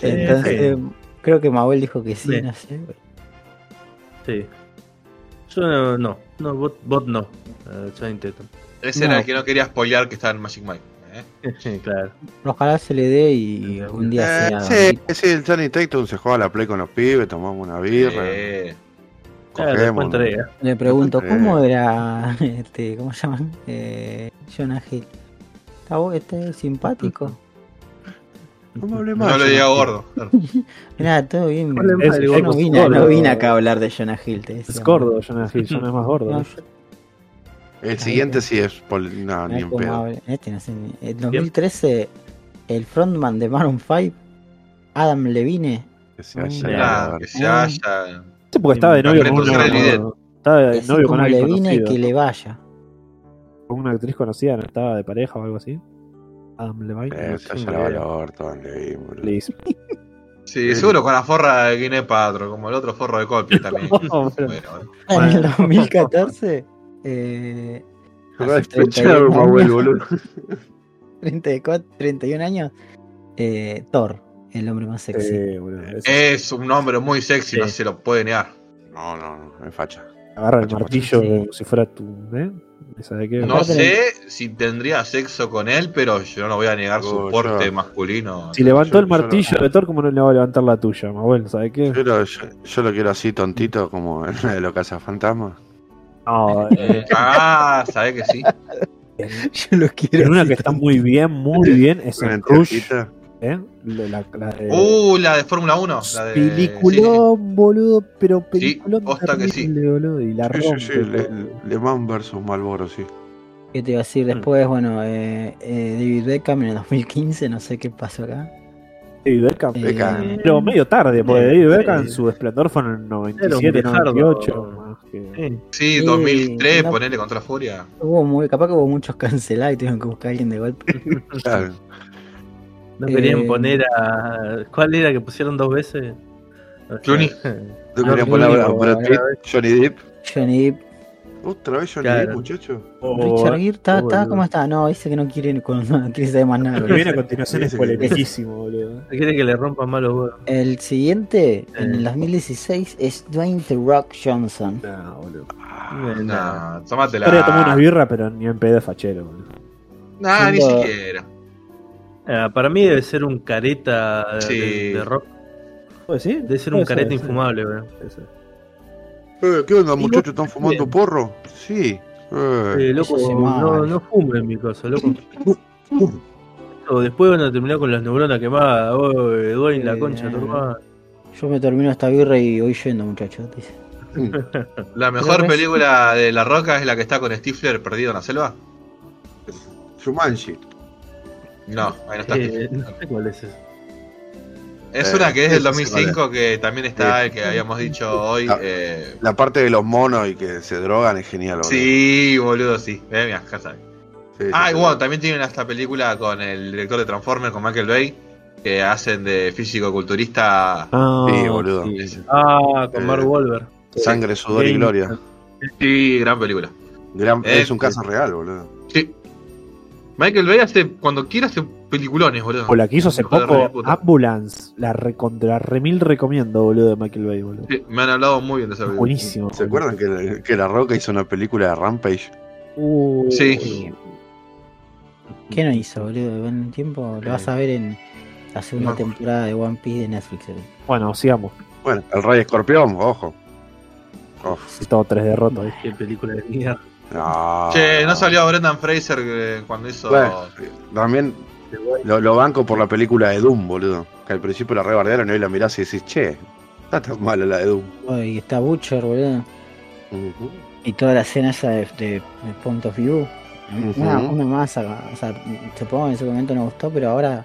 Entonces, Sí. eh, creo que Mabel dijo que sí, Sí. no sé. Sí. Yo no, no, no, bot, bot no. Uh, Channing Tatum. Ese No. era el que no quería spoilear que estaba en Magic Mike. ¿eh? claro. Ojalá se le dé y algún día Eh, sea. sí, sí, el Johnny Tatum se juega a la play con los pibes, tomamos una birra, Eh, Claro, entrega. Le pregunto, Eh. ¿cómo era [LAUGHS] este, ¿cómo se llaman? Eh, Jonah Hill. ¿Está bu- este simpático? No me hable más. no lo diga gordo. [LAUGHS] Mirá, todo bien. Ponle Es- Yo no vine, gordo. no vine acá a hablar de Jonah Hill. Te decía. Es gordo, Jonah Hill, Jonah es más gordo. No, ¿eh? yo- El siguiente sí es. pol- No, ni en pedo. Este no sé ni- En 2013, el frontman de Maroon 5, Adam Levine, Que se haya Mira. ido a Nada, ver. que se haya. Sí, porque estaba de novio con una, estaba de así novio con como alguien Levine, conocido. que le vaya. Con una actriz conocida, ¿no? Estaba de pareja o algo así. Adam Levine. Eh. Please. [LAUGHS] Sí, seguro con la forra de Guinea Patro, como el otro forro de Coldplay [LAUGHS] también. No, pero- Bueno, En el 2014, eh, Despechado, 31 como abuelo, años, boludo. [LAUGHS] 34, 31 años, eh, Thor, el hombre más sexy. Eh, es un nombre muy sexy, no se lo puede negar. No, no, no, es facha. Agarra el martillo sí. como si fuera tu. ¿eh? ¿Sabe qué? No Aparte sé si tendría sexo con él, pero yo no voy a negar su Oh, porte yo- masculino. Si levantó yo- el martillo lo- de Thor, ¿cómo no le va a levantar la tuya? Mabuel, ¿sabe qué? Yo lo, yo, yo lo quiero así tontito como [LAUGHS] en la de los cazafantasmas. No, eh, [LAUGHS] Ah, ¿sabes que sí? [LAUGHS] Yo lo quiero. en una que está muy bien, muy bien, es en Rush. ¿Eh? La, la- la de- Uh, la de Fórmula 1. La de... Peliculón, boludo, pero peliculón posta que sí. bolulo, y la Sí, rompe. sí, sí, Le, boludo. Le Mans versus Malboro, sí. ¿Qué te iba a decir después? Bueno, eh, eh, David Beckham en el 2015, no sé qué pasó acá. David Beckham. Eh, Beckham. Pero medio tarde, porque Sí, David sí. Beckham su esplendor fue en el 97, Era un viejardo. 98. más que- Sí. Sí, Sí, 2003, no- ponele contra Furia. Hubo muy, capaz que hubo muchos cancelados y tuvieron que buscar a alguien de golpe. Claro. No querían Eh, poner a. ¿Cuál era que pusieron dos veces? O sea, Clooney. [LAUGHS] ¿No Ah, querían poner a Brad Pitt, Johnny Depp? Johnny Depp, Otra vez Johnny Claro. Depp, muchacho. Richard Gere está, está boludo. como está. No, dice que no quiere, no quiere saber más nada. Lo que viene a continuación es sí, polemiquísimo, boludo. Quiere que le rompan mal los huevos. El siguiente, en Eh. el 2016, es Dwayne The Rock Johnson. No, boludo. Eh, No, tómatela. Ahora tomó unas birras, pero ni en pedo de fachero, boludo. Nah, ni siquiera. Ah, para mí debe ser un careta de, Sí. de rock. ¿Puede ser? Debe ser un careta sí. infumable. Eh, ¿Qué onda, muchachos? ¿Están fumando porro? Sí. Eh, Eh, loco, es no, no fume en mi casa, loco. O después van a terminar con las neuronas quemadas. Oh, Dwayne, la Eh, concha, tu hermano. Yo me termino esta birra y voy yendo, muchachos. dice. La mejor película de La Roca es la que está con Stifler perdido en la selva. Jumanji. No, ahí no está. Eh, no sé cuál es ese. Es eh, una que es del sí, sí, 2005 que también está Sí. el que habíamos dicho hoy. Ah. eh, La parte de los monos y que se drogan es genial, boludo. Sí, boludo, sí. Eh, mira, ya sabes. Sí, sí, Ah, y sí. bueno, también tienen esta película con el director de Transformers, con Michael Bay, que hacen de físico-culturista. Ah, Sí, boludo. Sí. Ah, con Eh, Mark Wahlberg. Sangre, sudor y gloria. Sí, gran película. Gran- Eh, es un caso real, boludo. Sí. Michael Bay hace, cuando quiera, hace peliculones, boludo. O la que hizo hace poco. Ambulance. La recontra remil recomiendo, boludo, de Michael Bay, boludo. Sí, me han hablado muy bien de esa película. Buenísimo. ¿Se acuerdan que, que La Roca hizo una película de Rampage? Uh, Sí. ¿Qué no hizo, boludo? En un tiempo lo vas a ver en la segunda No. temporada de One Piece de Netflix. boludo. Bueno, sigamos. Bueno, El Rey Escorpión, ojo. Ojo. Y todo tres derrotas. ¿eh? Qué película de mierda. No. Che, no salió Brendan Fraser eh, cuando hizo. Bueno, también lo, lo banco por la película de Doom, boludo. Que al principio la rebardearon y hoy la mirás y decís, che, está tan mala la de Doom. Y está Butcher, boludo. Y toda la escena esa de, de- de Point of View. Una, una masa. O sea, supongo que en ese momento no gustó, pero ahora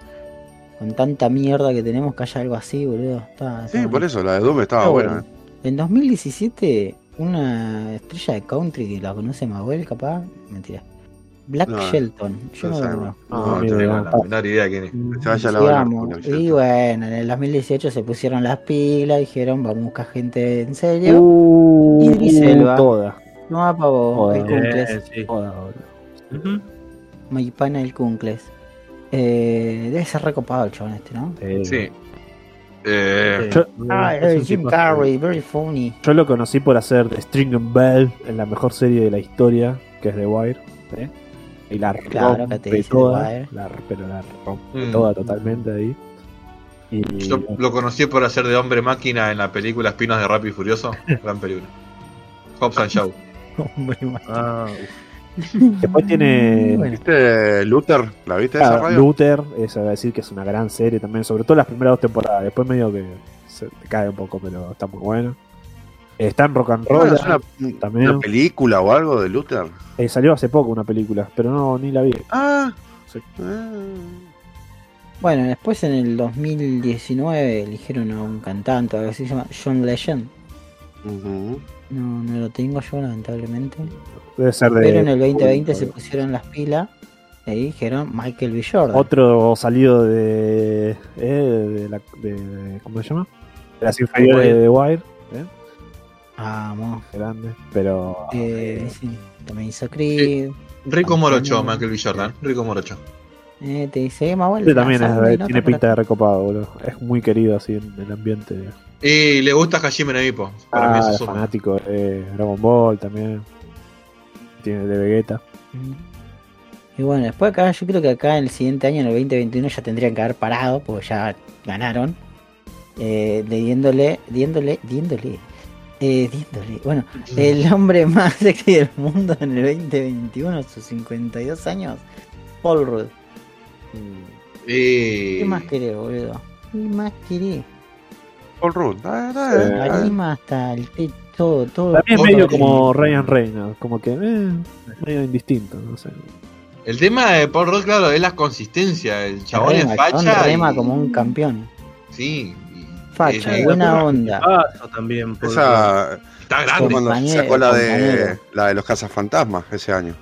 con tanta mierda que tenemos que haya algo así, boludo. Está, Sí, por eso, la de Doom estaba buena. bueno. En 2017, una estrella de country que la conoce Manuel, capaz. Mentira. Black No, Shelton. Yo no no, no. No, no amigo, tengo la menor idea quién es. Se vaya a la Y bueno, en el 2018 se pusieron las pilas, dijeron vamos a buscar gente en serio. Uh, Idris Elba. Toda. No va para vos, el Cuncles. Eh, sí. Ujú. Maipana el Cuncles. Eh, debe ser recopado el chabón este, ¿no? Sí. Sí. Eh, Yo- Ah, Es un Jim tipo- Carrey, very funny. Yo lo conocí por hacer String and Bell en la mejor serie de la historia, que es The Wire. ¿eh? Y la Claro, rompe que te dice The toda, Wire. la- pero la rompe Mm. toda totalmente ahí. Y yo lo conocí por hacer de hombre máquina en la película Espinos de Rápido y Furioso. Gran película. Hobbs and Shaw. [LAUGHS] Hombre, man. Ah, [LAUGHS] después tiene Bueno. ¿Viste Luther? ¿La viste esa claro, radio? Luther, eso va a decir que es una gran serie también, sobre todo las primeras dos temporadas. Después medio que se cae un poco, pero está muy bueno. Está en Rock and Roll. Bueno, es una, también. una película o algo de Luther. Eh, salió hace poco una película, pero no ni la vi. Ah, Sí. Ah. Bueno, después en el 2019 eligieron a un cantante, algo así se llama John Legend. Ujú. No, no lo tengo yo, lamentablemente. Debe ser de. Pero en el 2020 se pusieron las pilas y dijeron Michael B. Jordan. Otro salido de. eh, de, la, de- ¿Cómo se llama? De las inferiores de The Wire. ¿eh? Vamos. Grande. Pero. Eh, sí, también hizo Creed. Rico Morocho. Michael B. Jordan. Rico Morocho. Eh, te dice, Emma, bueno, Este también es- tiene pinta de recopado, boludo. Es muy querido así en el ambiente. Y le gusta Hajime no Ippo. Para mí Ah, eso es fanático de Dragon Ball también. Tiene de Vegeta. Y bueno, después acá, yo creo que acá en el siguiente año, en el 2021, ya tendrían que haber parado, porque ya ganaron. Eh, diéndole, diéndole, diéndole, eh, diéndole. Bueno, el hombre más [LAUGHS] sexy del mundo en el 2021, a sus 52 años, Paul Rudd. Y... ¿Qué más querés, boludo? ¿Qué más querés? Paul Rudd. Ah, ah, Sí. ah. Anima hasta el techo, todo, todo. También es medio como Ryan Reynolds, como que eh, medio indistinto, no sé. El tema de Paul Rudd, claro, es la consistencia. El chabón es Rema, el chabón facha. rema y- como un campeón. Sí. y- Facha, eh, buena onda. Paso también. por- Esa Está grande. sacó la de la de los cazafantasmas ese año.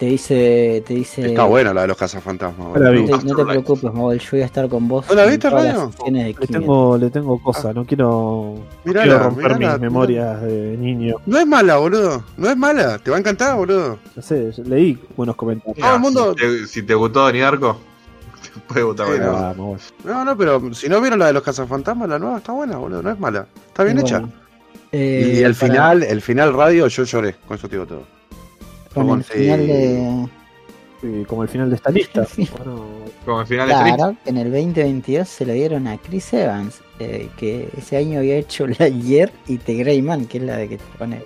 Te dice, te dice. Está buena la de los cazafantasmas. No la vi. No te, no te Afterlife. preocupes, Mobile, yo voy a estar con vos. ¿No la viste, Radio? Le tengo, le tengo cosas, no quiero, Mirala, quiero romper mirala, mis memorias de niño. No es mala, boludo. No es mala. Te va a encantar, boludo. No sé, leí buenos comentarios. Todo el mundo- Si te, si te gustó Donnie Darko, [LAUGHS] te puede gustar Sí, no. No, no, pero si no vieron la de los cazafantasmas, la nueva está buena, boludo. No es mala. Está bien Y hecha. bueno, eh, y el para- final, el final radio, yo lloré. Con eso te digo todo. Con el final de. Sí, como el final de esta lista. Bueno, Como el final de. Claro, en el 2022 se lo dieron a Chris Evans, eh, que ese año había hecho la Year y The Grey Man, que es la de que te pone.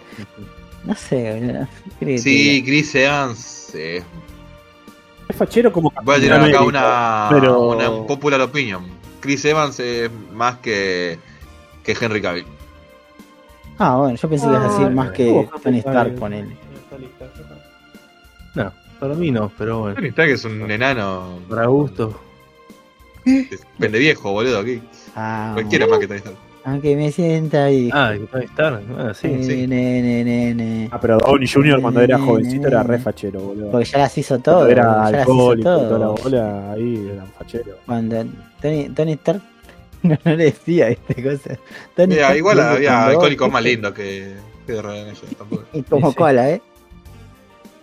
No sé, que Sí, Chris Evans. eh, es fachero como voy a tirar acá una, pero- una popular opinion. Chris Evans es más que, que Henry Cavill. Ah, bueno, yo pensé que ibas a decir más que ¿cómo Tony Stark, América? ponele. No, para mí no, pero bueno. Tony Stark es un enano. Para gusto. Pende viejo, boludo. Aquí. Ah, Cualquiera más que Tony Stark. aunque me sienta ahí. Ah, que puede estar. Ah, sí. Sí. ne, ne, ne, ne. Ah, pero Downey Jr. cuando era jovencito era re fachero, boludo. Porque ya las hizo Cuando todo. era las hizo alcohólico y toda la bola, ahí eran facheros. Cuando Tony, Tony Stark no, no le decía esta cosa. Tony Mira, Stark igual había cuando alcohólicos más lindos que, que de tampoco. [LAUGHS] Y como cola, ¿eh?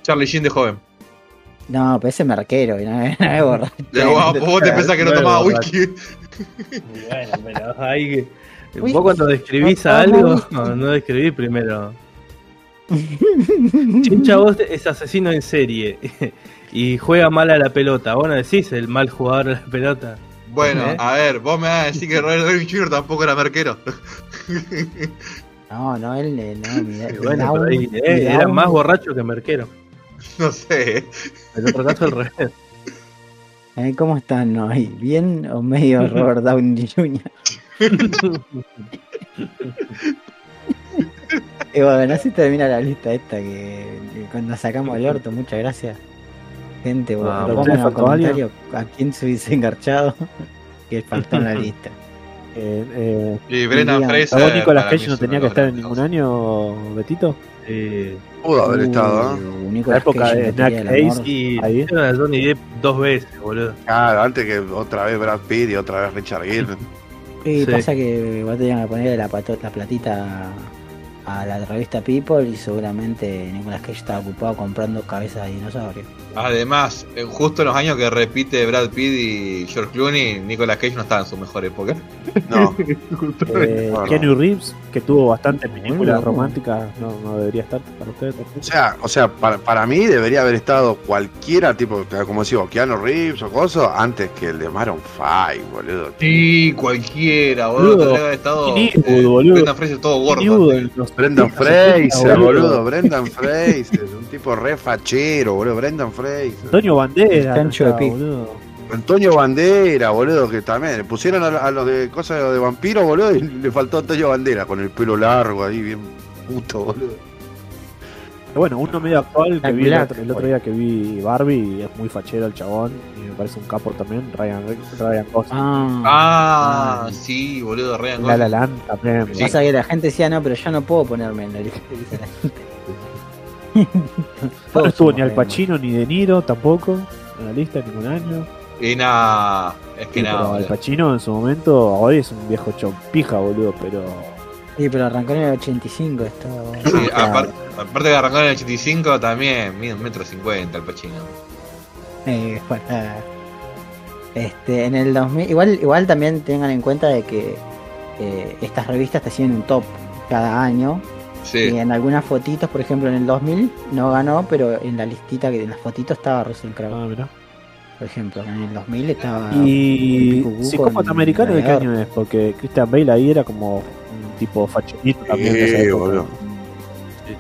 Charlie Sheen de joven. No, pero ese merquero, y no, [LAUGHS] no es [LAUGHS] borracho. Vos, vos te [LAUGHS] pensás que no Claro, tomaba whisky. Bueno, pero hay que. Vos cuando describís a no, algo, no. no, no describís primero. Chincha vos es asesino en serie y juega mal a la pelota. Vos no decís el mal jugador a la pelota. Bueno, ¿Eh? a ver, vos me vas a decir que Robert Downey Jr. tampoco era merquero. No, no, él no, bueno, Down- pero ahí, eh, era más borracho que merquero. [LAUGHS] No sé. En otro caso al revés. Eh, ¿Cómo están hoy? ¿Bien o medio Robert Downey Jr.? [LAUGHS] y bueno, así termina la lista esta que, que cuando sacamos el orto, muchas gracias. Gente, bueno, Ah, pongan en los comentarios a quién se hubiese engarchado que faltó en la lista. Eh, eh, Y Brendan Diga, Fraser. ¿a vos Nicolas Cage no tenía que estar en ningún año, Betito? Eh, Pudo haber estado, ¿eh? Uh, La época de Snack. Ace. y a Johnny Depp dos veces, boludo. Claro, antes que otra vez Brad Pitt y otra vez Richard Gere. [LAUGHS] Sí, Sí. pasa que vos tenían que ponerle la, la platita a la revista People y seguramente Nicolas Cage estaba ocupado comprando cabezas de dinosaurio. Además, eh, justo en los años que repite Brad Pitt y George Clooney, Nicolas Cage no estaba en su mejor época. No, [LAUGHS] Eh, Reeves, que tuvo bastantes películas románticas, no, no debería estar para ustedes. o sea, o sea para, para mí debería haber estado cualquiera, tipo, como decimos, Keanu Reeves o coso, antes que el de Maroon 5, boludo. Sí, cualquiera, boludo. Boludo, haber estado. Boludo. Brendan Fraser todo gordo. Brendan Fraser, 70, boludo, Brendan Fraser, un tipo re fachero, boludo, Brendan Fraser. Antonio Bandera. De boludo. Antonio Bandera, boludo, que también le pusieron a, a los de cosas de vampiro, boludo, y le faltó Antonio Bandera con el pelo largo ahí, bien puto, boludo. Bueno, uno medio actual que vi el otro, el otro día que vi Barbie y es muy fachero el chabón y me parece un capo también, Ryan, Ryan Gosling. Ah, Ah, Ah. sí, boludo, Ryan La La Gosling. Land también. Sí. Pasa que la gente decía, no, pero yo no puedo ponerme en la lista. No estuvo ni Al Pacino ni De Niro tampoco en la lista ningún año. Y nada, es que Sí, nada. Al. Pacino en su momento, hoy es un viejo chompija, boludo, pero Sí, pero arrancó en el 85 esto. Sí, aparte, aparte de arrancar en el 85, también mide un metro cincuenta el Pachino. Eh, bueno, nada. este, en el 2000, igual, igual también tengan en cuenta de que eh, estas revistas te hacían un top cada año. Y en algunas fotitos, por ejemplo, en el 2000 no ganó, pero en la listita que en las fotitos estaba Russell Crowe. ah, mirá. Por ejemplo, en el 2000 estaba. Y psicópata americano de qué año es, porque Christian Bale ahí era como un tipo fachonito también esa Sí, boludo.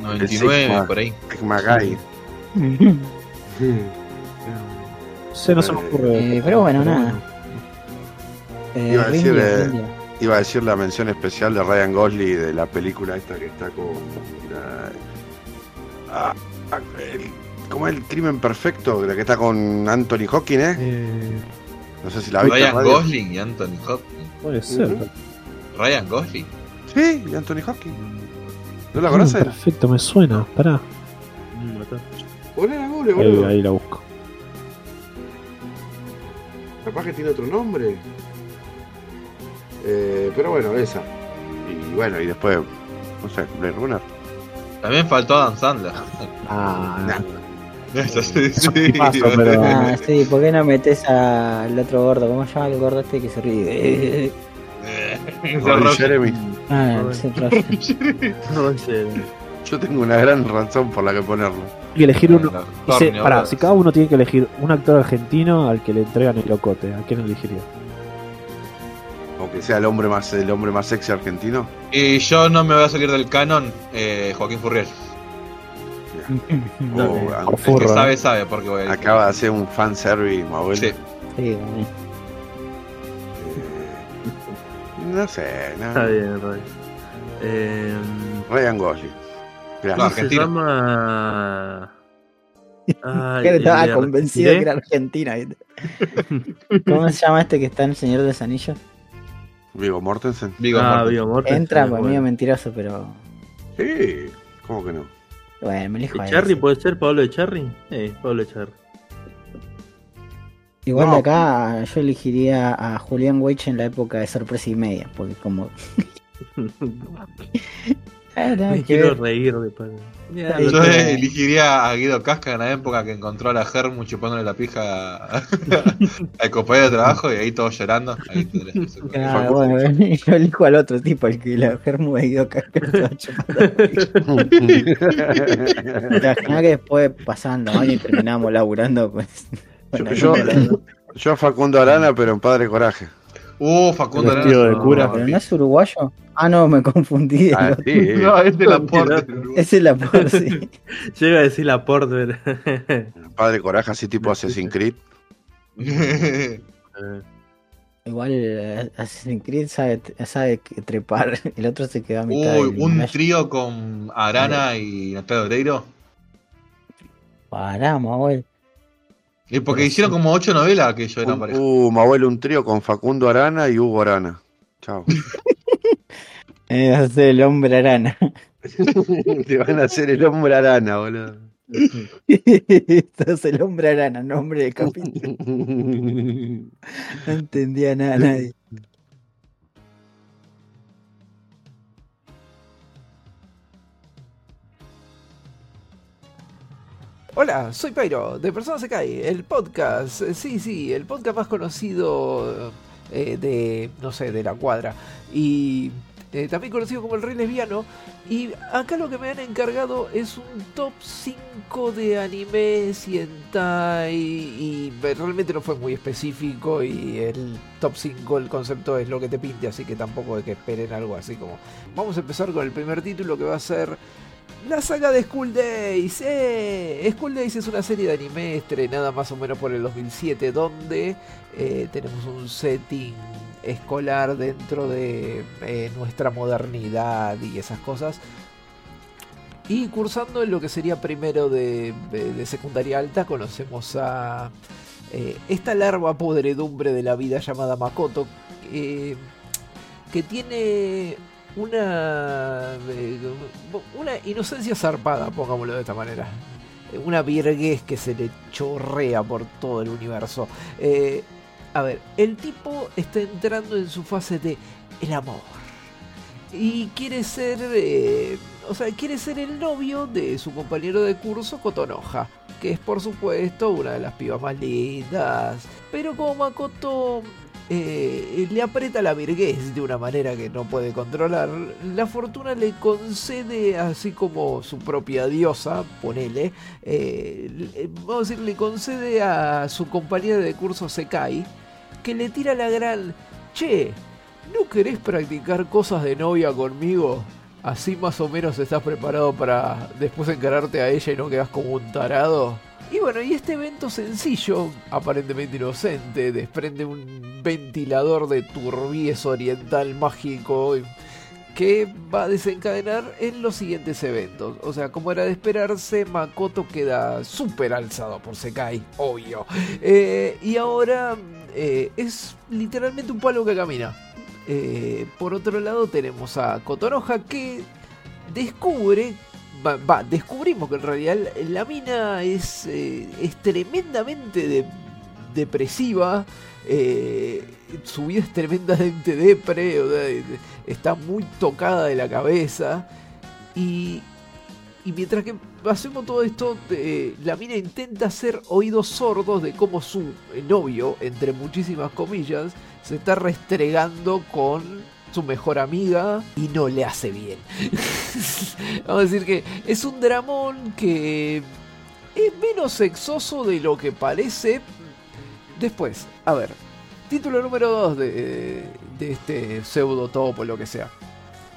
99 Sigma. por ahí. No se me ocurre. Eh, pero bueno, nada. Eh, Iba a decir, eh. Iba a decir la mención especial de Ryan Gosling de la película esta que está con. la- ah, ah, el- ¿Cómo es el crimen perfecto? La que está con Anthony Hawking, ¿eh? Eh, No sé si la viste. Ryan Radio. Gosling y Anthony Hopkins. puede ser. Ryan Gosling. Sí, y Anthony Hawking. ¿No la conoces? perfecto, me suena. Pará. Mm, acá. Poné la Google, Ahí, boludo. ahí la busco. Capaz que tiene otro nombre. Eh, pero bueno, esa. Y bueno, y después, no sé, Blade Runner. También faltó Adam Sandler. Ah, [LAUGHS] Eso sí, sí. tipazo, pero- Ah, sí, ¿por qué no metes al otro gordo? ¿Cómo se llama el gordo este que se ríe? Ron Jeremy. Ah, sé. [LAUGHS] Yo tengo una gran razón por la que ponerlo. Hay que elegir uno. Dice, pará, si cada uno tiene que elegir un actor argentino al que le entregan el locote, ¿a quién elegiría? Aunque sea el hombre más el hombre más sexy argentino. Y yo no me voy a salir del canon, eh, Joaquín Furriel. O, Por aunque El Furro, que ¿eh? sabe, sabe porque voy a ir. acaba de hacer un fan service, mi abuelo. Sí. Sí. Eh, [LAUGHS] no sé, no. Está bien, Ray. Eh, Ryan Gosling. Gracias. No, ¿Cómo se llama? [LAUGHS] Ay, Que estaba convencido que era Argentina. [LAUGHS] ¿Cómo se llama este que está en El Señor de los Anillos? Vigo Mortensen. Vigo Ah, Mortensen. Viggo Mortensen, Entra, es pues bueno. medio mentiroso, pero. Sí, ¿cómo que no? Bueno, me elijo a ¿Cherry ese. puede ser Pablo de Cherry? Eh, Pablo de Cherry. Igual No. de acá yo elegiría a Julián Weich en la época de sorpresa y media, porque como. [LAUGHS] Nada Me quiero reír de lo- Yo elegiría a Guido Casca en la época que encontró a la Germu chupándole la pija [LAUGHS] al compañero de trabajo y ahí todos llorando. Ahí. Ah, bueno, [LAUGHS] yo elijo al otro tipo, el que la germu me dio cascar Imagina que después pasando años y terminamos laburando, pues. Bueno, Yo- Yo a Facundo Arana, pero en Padre Coraje. Uh, Facundo Vestido Arana. de cura. pero no es uruguayo. Ah, no, me confundí. Ah, [LAUGHS] sí. No, es de la No, porte. Ese es la por sí. [LAUGHS] Llega a decir la Porter. Padre Coraje, así tipo Assassin's Creed. [LAUGHS] Igual eh, Assassin's Creed sabe, sabe trepar. El otro se quedó a mitad. Uy, un trío con Arana y Natalia Oreiro. Pará, Manuel. Y porque hicieron como ocho novelas que yo era pareja. Uh, mi abuelo un trío con Facundo Arana y Hugo Arana. Chao. [LAUGHS] Es hacer el hombre arana. [LAUGHS] Te van a hacer el hombre arana, boludo. [LAUGHS] Esto es el hombre arana, nombre de capítulo. No entendía nada nadie. Hola, soy Pyro, de Persona Se el podcast, eh, sí, sí, el podcast más conocido eh, de, no sé, de la cuadra. Y eh, también conocido como el Rey Lesbiano. Y acá lo que me han encargado es un top 5 de anime, hentai y eh, realmente no fue muy específico y el top 5, el concepto es lo que te pinte, así que tampoco hay que esperen algo así como... Vamos a empezar con el primer título que va a ser la saga de School Days. ¡Eh! School Days es una serie de anime estrenada más o menos por el 2007 donde eh, tenemos un setting escolar dentro de eh, nuestra modernidad y esas cosas. Y cursando en lo que sería primero de, de- secundaria alta, conocemos a eh, esta larva podredumbre de la vida llamada Makoto, que tiene una, eh, una inocencia zarpada, pongámoslo de esta manera. Eh, Una virguez que se le chorrea por todo el universo. Eh, a ver, el tipo está entrando en su fase de el amor. Y quiere ser, eh, o sea, quiere ser el novio de su compañero de curso Kotonoha, que es por supuesto una de las pibas más lindas. Pero como Makoto eh, le aprieta la virguez de una manera que no puede controlar, la fortuna le concede, así como su propia diosa, ponele, eh, vamos a decir, le concede a su compañera de curso Sekai, que le tira la gran, che, ¿no querés practicar cosas de novia conmigo? Así más o menos estás preparado para después encararte a ella y no quedas como un tarado. Y bueno, y este evento sencillo, aparentemente inocente, desprende un ventilador de turbies oriental mágico que va a desencadenar en los siguientes eventos. O sea, como era de esperarse, Makoto queda súper alzado por Sekai, obvio. Eh, y ahora eh, es literalmente un palo que camina. Eh, por otro lado tenemos a Kotonoha que descubre va, descubrimos que en realidad la- mina es, eh, es tremendamente de- depresiva. eh, su vida es tremendamente depre, está muy tocada de la cabeza. Y, mientras que hacemos todo esto, eh, la mina intenta hacer oídos sordos de cómo su novio, entre muchísimas comillas, se está restregando con su mejor amiga y no le hace bien. [LAUGHS] Vamos a decir que es un dramón que es menos sexoso de lo que parece. Después, a ver, título número 2 de, de este pseudo topo, lo que sea.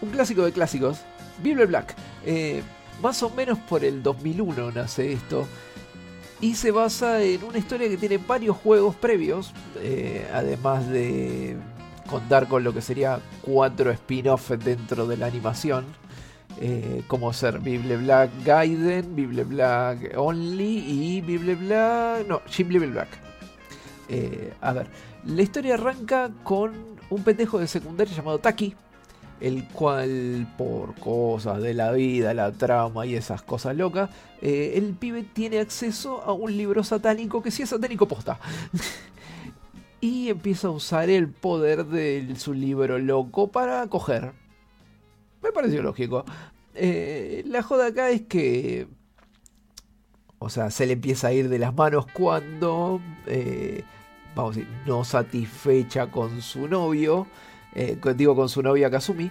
Un clásico de clásicos, Bible Black. Eh, más o menos por el 2001 nace esto. Y se basa en una historia que tiene varios juegos previos. eh, además de contar con lo que sería cuatro spin-offs dentro de la animación. eh, como ser Bible Black Gaiden, Bible Black Only y Bible Black. No, Shin Bible Black. Eh, a ver, la historia arranca con un pendejo de secundaria llamado Taki, el cual por cosas de la vida, la trama y esas cosas locas, eh, el pibe tiene acceso a un libro satánico que sí es satánico posta. [LAUGHS] y empieza a usar el poder de su libro loco para coger. Me pareció lógico. Eh, la joda acá es que... O sea, se le empieza a ir de las manos cuando... eh, vamos a decir, no satisfecha con su novio, eh, digo con su novia Kazumi,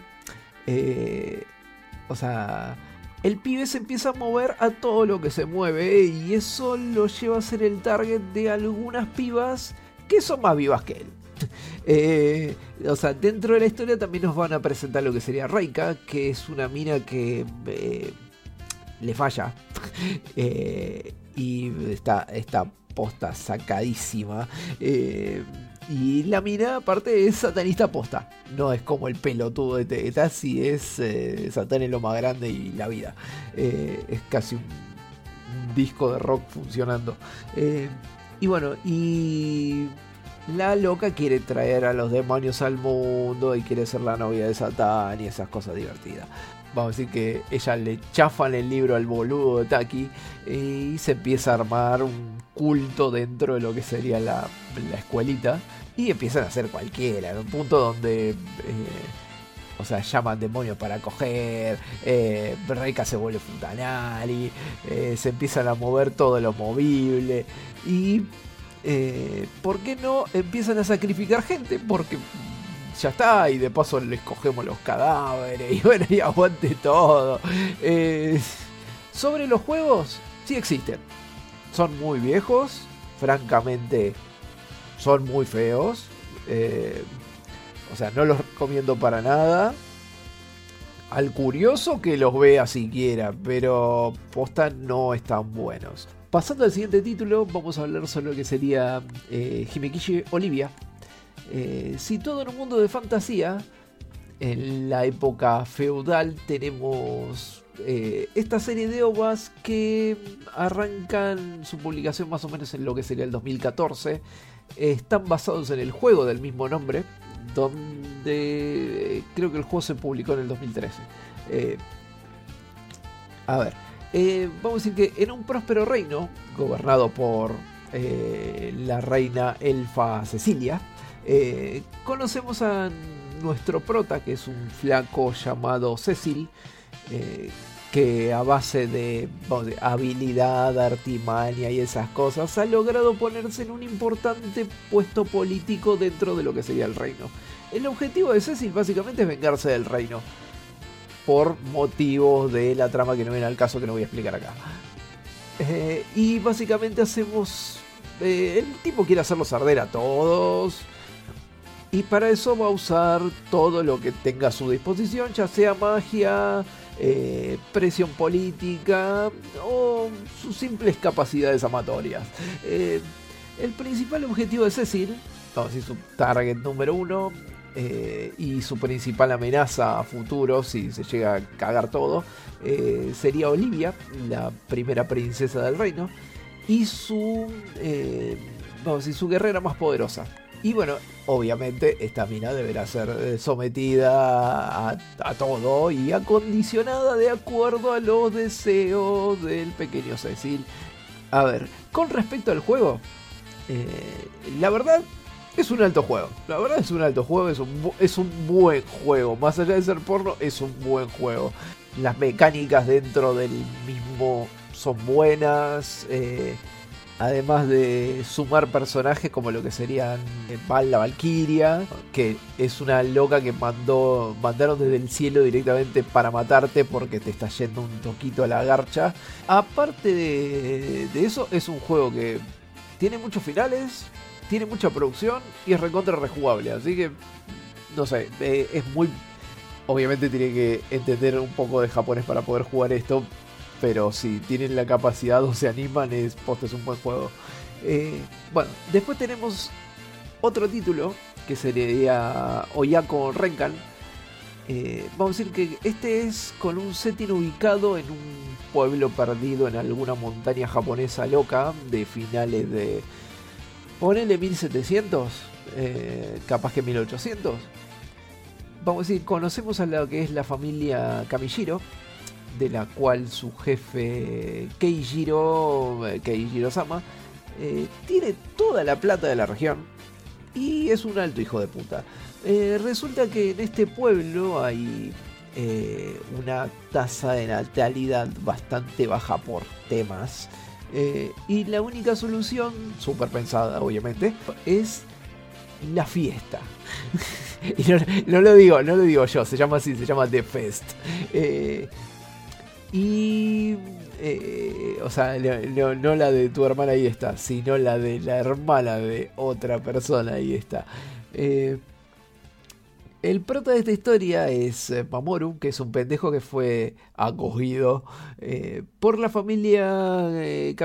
o sea, el pibe se empieza a mover a todo lo que se mueve y eso lo lleva a ser el target de algunas pibas que son más vivas que él. [LAUGHS] Eh, o sea, dentro de la historia también nos van a presentar lo que sería Reika, que es una mina que eh, le falla [LAUGHS] eh, y está, está posta sacadísima. y la mina, aparte, es satanista posta. No es como el pelotudo de Teta, si es Satán en lo más grande y la vida. Es casi un disco de rock funcionando. Y bueno, y la loca quiere traer a los demonios al mundo y quiere ser la novia de Satán y esas cosas divertidas. Vamos a decir que ella le chafan el libro al boludo de Taki y se empieza a armar un culto dentro de lo que sería la, la escuelita y empiezan a hacer cualquiera, en un punto donde... eh, o sea, llaman demonios para coger, eh, Reika se vuelve Funtanari, eh, se empiezan a mover todo lo movible y... eh, ¿Por qué no empiezan a sacrificar gente? Porque ya está, y de paso les cogemos los cadáveres, y bueno, y aguante todo. Eh, sobre los juegos, sí existen. Son muy viejos, francamente, son muy feos. eh, o sea, no los recomiendo para nada. Al curioso que los vea siquiera, pero posta no están buenos. Pasando al siguiente título, vamos a hablar sobre lo que sería eh, Himekishi Olivia. Eh, situado en un mundo de fantasía, en la época feudal tenemos eh, esta serie de ovas que arrancan su publicación más o menos en lo que sería el 2014. están basados en el juego del mismo nombre, donde eh, creo que el juego se publicó en el 2013. Eh, a ver, eh, vamos a decir que en un próspero reino, gobernado por eh, la reina elfa Cecilia, eh, conocemos a nuestro prota, que es un flaco llamado Cecil, que a base de, habilidad, artimaña y esas cosas, ha logrado ponerse en un importante puesto político dentro de lo que sería el reino. El objetivo de Cecil básicamente es vengarse del reino, por motivos de la trama que no viene al caso que no voy a explicar acá. Eh, y básicamente hacemos... eh, el tipo quiere hacerlos arder a todos. Y para eso va a usar todo lo que tenga a su disposición, ya sea magia, eh, presión política o sus simples capacidades amatorias. El principal objetivo de Cecil, vamos a decir su target número uno, eh, y su principal amenaza a futuro, si se llega a cagar todo, eh, sería Olivia, la primera princesa del reino, y su, eh, vamos a decir, su guerrera más poderosa. Y bueno, obviamente esta mina deberá ser eh, sometida a, todo y acondicionada de acuerdo a los deseos del pequeño Cecil. A ver, con respecto al juego, eh, la verdad es un alto juego. La verdad es un alto juego, es un, es un buen juego. Más allá de ser porno, es un buen juego. Las mecánicas dentro del mismo son buenas. eh, además de sumar personajes como lo que serían eh, Val la Valkyria, que es una loca que mandó mandaron desde el cielo directamente para matarte porque te está yendo un toquito a la garcha. Aparte de, de eso, es un juego que tiene muchos finales, tiene mucha producción y es recontra rejugable. Así que, no sé, eh, es muy. Obviamente tiene que entender un poco de japonés para poder jugar esto. Pero si tienen la capacidad o se animan, es, posta, es un buen juego. Eh, bueno, después tenemos otro título que sería Oyako Renkan. Eh, vamos a decir que este es con un setting ubicado en un pueblo perdido en alguna montaña japonesa loca de finales de. Ponele 1700, eh, capaz que 1800. Vamos a decir, conocemos a lo que es la familia Kamishiro, de la cual su jefe Keijiro, eh, Keijiro-sama, eh, tiene toda la plata de la región y es un alto hijo de puta. Resulta que en este pueblo hay una tasa de natalidad bastante baja por temas. Eh, y la única solución, súper pensada obviamente, es la fiesta. [LAUGHS] y no, no lo digo, no lo digo yo, se llama así, se llama The Fest. Eh, y. eh, o sea, no, no- no la de tu hermana ahí está, sino la de la hermana de otra persona ahí está. Eh, el prota de esta historia es eh, Mamoru, que es un pendejo que fue acogido eh, por la familia eh,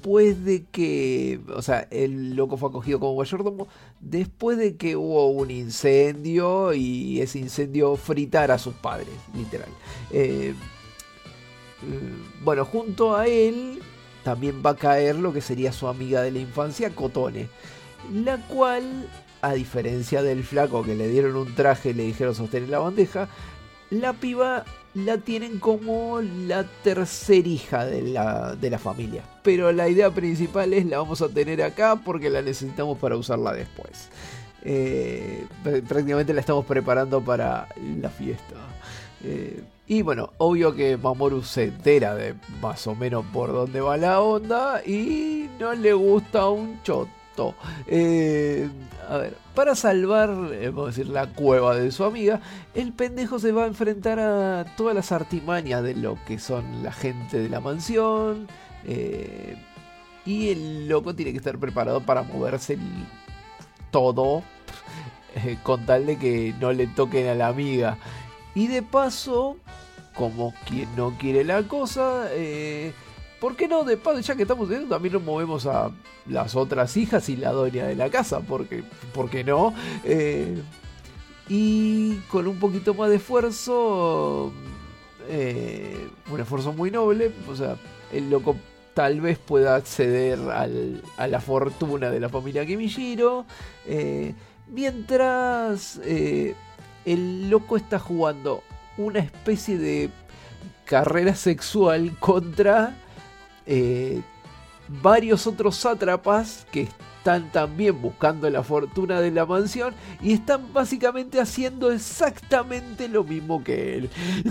después de que, o sea, el loco fue acogido como mayordomo después de que hubo un incendio y ese incendio fritara a sus padres, literal. Eh, mm, bueno, junto a él también va a caer lo que sería su amiga de la infancia, Cotone, la cual, a diferencia del flaco que le dieron un traje y le dijeron sostener la bandeja, la piba la tienen como la tercer hija de la, de la familia. Pero la idea principal es la vamos a tener acá porque la necesitamos para usarla después. Eh, pr- prácticamente la estamos preparando para la fiesta. Eh, y bueno, obvio que Mamoru se entera de más o menos por dónde va la onda y no le gusta un choto. Eh, a ver, para salvar, eh, vamos a decir, la cueva de su amiga, el pendejo se va a enfrentar a todas las artimañas de lo que son la gente de la mansión. eh, y el loco tiene que estar preparado para moverse todo con tal de que no le toquen a la amiga. Y de paso, como quien no quiere la cosa, ¿por qué no? De paso, ya que estamos en esto, también nos movemos a las otras hijas y la doña de la casa, porque, ¿por qué no? Eh, y con un poquito más de esfuerzo, eh, un esfuerzo muy noble, o sea, el loco tal vez pueda acceder a la fortuna de la familia Kimishiro, eh, mientras el loco está jugando una especie de carrera sexual contra eh, varios otros sátrapas que están también buscando la fortuna de la mansión y están básicamente haciendo exactamente lo mismo que él. [LAUGHS]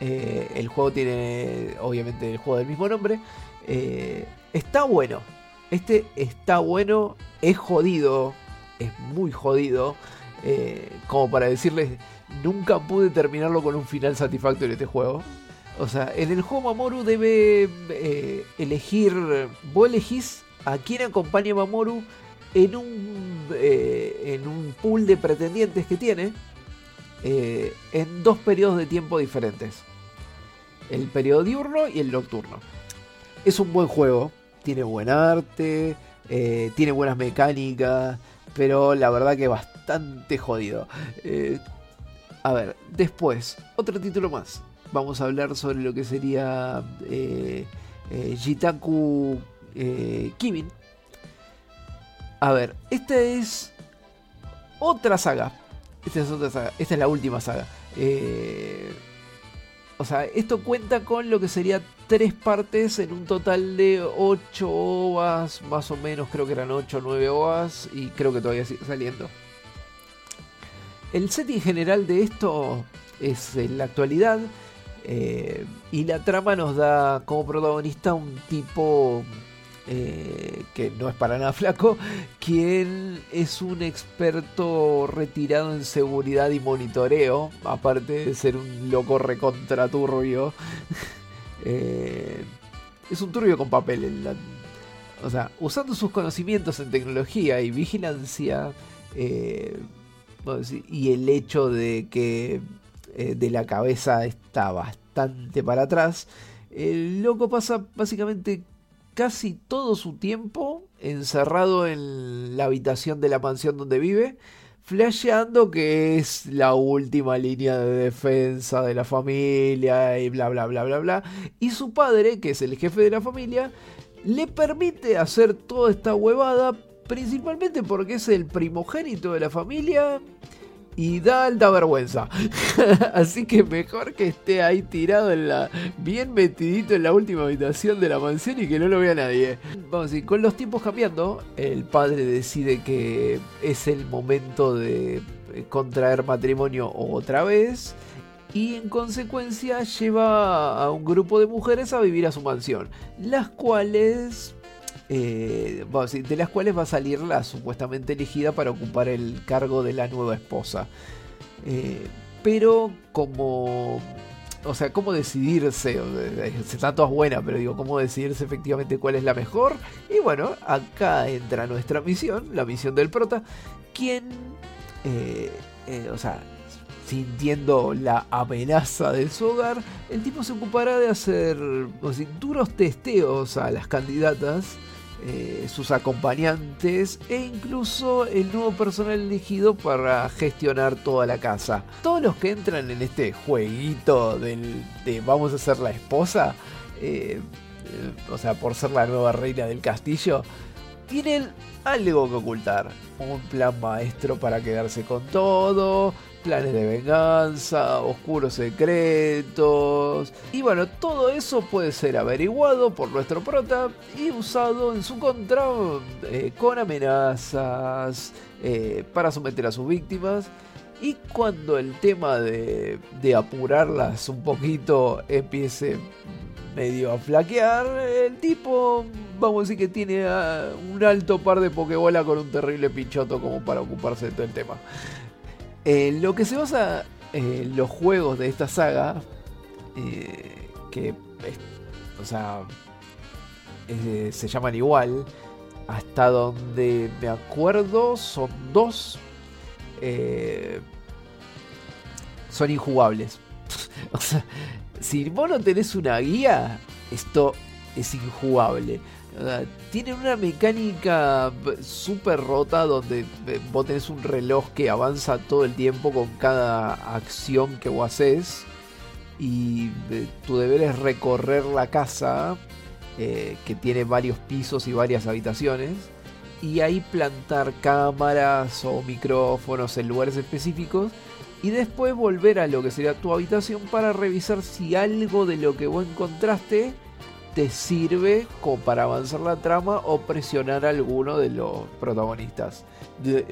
Eh, el juego tiene, obviamente, el juego del mismo nombre. Eh, está bueno. Este está bueno, es jodido, es muy jodido. como para decirles, nunca pude terminarlo con un final satisfactorio este juego. O sea, en el juego Mamoru debe eh, elegir. Vos elegís a quién acompaña a Mamoru en un, eh, en un pool de pretendientes que tiene eh, en dos periodos de tiempo diferentes: el periodo diurno y el nocturno. Es un buen juego, tiene buen arte, tiene buenas mecánicas, pero la verdad que bastante jodido. A ver, después, otro título más. Vamos a hablar sobre lo que sería eh, eh, Jitaku eh, Kimin. A ver, esta es otra saga. Esta es otra saga. Esta es la última saga. Eh, o sea, esto cuenta con lo que sería tres partes en un total de 8 ovas, más o menos, creo que eran 8 o 9 ovas, y creo que todavía sigue saliendo. El setting general de esto es en la actualidad, eh, y la trama nos da como protagonista un tipo eh, que no es para nada [LAUGHS] flaco, quien es un experto retirado en seguridad y monitoreo, aparte de ser un loco recontraturbio. [LAUGHS] eh, es un turbio con papel. o sea, usando sus conocimientos en tecnología y vigilancia, eh, y el hecho de que eh, de la cabeza está bastante para atrás, el loco pasa básicamente casi todo su tiempo encerrado en la habitación de la mansión donde vive, flasheando que es la última línea de defensa de la familia y bla bla bla bla bla. Y su padre, que es el jefe de la familia, le permite hacer toda esta huevada, principalmente porque es el primogénito de la familia y da alta vergüenza. [LAUGHS] Así que mejor que esté ahí tirado en la. bien metidito en la última habitación de la mansión y que no lo vea nadie. Vamos a con los tiempos cambiando, el padre decide que es el momento de contraer matrimonio otra vez. Y en consecuencia lleva a un grupo de mujeres a vivir a su mansión. Las cuales eh, de las cuales va a salir la supuestamente elegida para ocupar el cargo de la nueva esposa. Eh, pero como... O sea, ¿cómo decidirse? Está todas buenas, pero digo, ¿cómo decidirse efectivamente cuál es la mejor? Y bueno, acá entra nuestra misión, la misión del prota, quien, eh, o sea, sintiendo la amenaza de su hogar, el tipo se ocupará de hacer duros testeos a las candidatas eh, sus acompañantes e incluso el nuevo personal elegido para gestionar toda la casa. Todos los que entran en este jueguito del, de vamos a ser la esposa, eh, o sea, por ser la nueva reina del castillo, tienen algo que ocultar. Un plan maestro para quedarse con todo, planes de venganza, oscuros secretos. Y bueno, todo eso puede ser averiguado por nuestro prota y usado en su contra eh, con amenazas eh, para someter a sus víctimas. Y cuando el tema de, apurarlas un poquito empiece medio a flaquear, el tipo, vamos a decir que tiene ah, un alto par de pokebola con un terrible pichoto como para ocuparse de todo el tema. Eh, lo que se basa en los juegos de esta saga, eh, que o sea, eh, se llaman igual, hasta donde me acuerdo son dos, son injugables. [LAUGHS] o sea, si vos no tenés una guía, esto es injugable. Tiene una mecánica súper rota donde eh, vos tenés un reloj que avanza todo el tiempo con cada acción que vos haces. Y eh, tu deber es recorrer la casa, eh, que tiene varios pisos y varias habitaciones. Y ahí plantar cámaras o micrófonos en lugares específicos. Y después volver a lo que sería tu habitación para revisar si algo de lo que vos encontraste te sirve como para avanzar la trama o presionar a alguno de los protagonistas.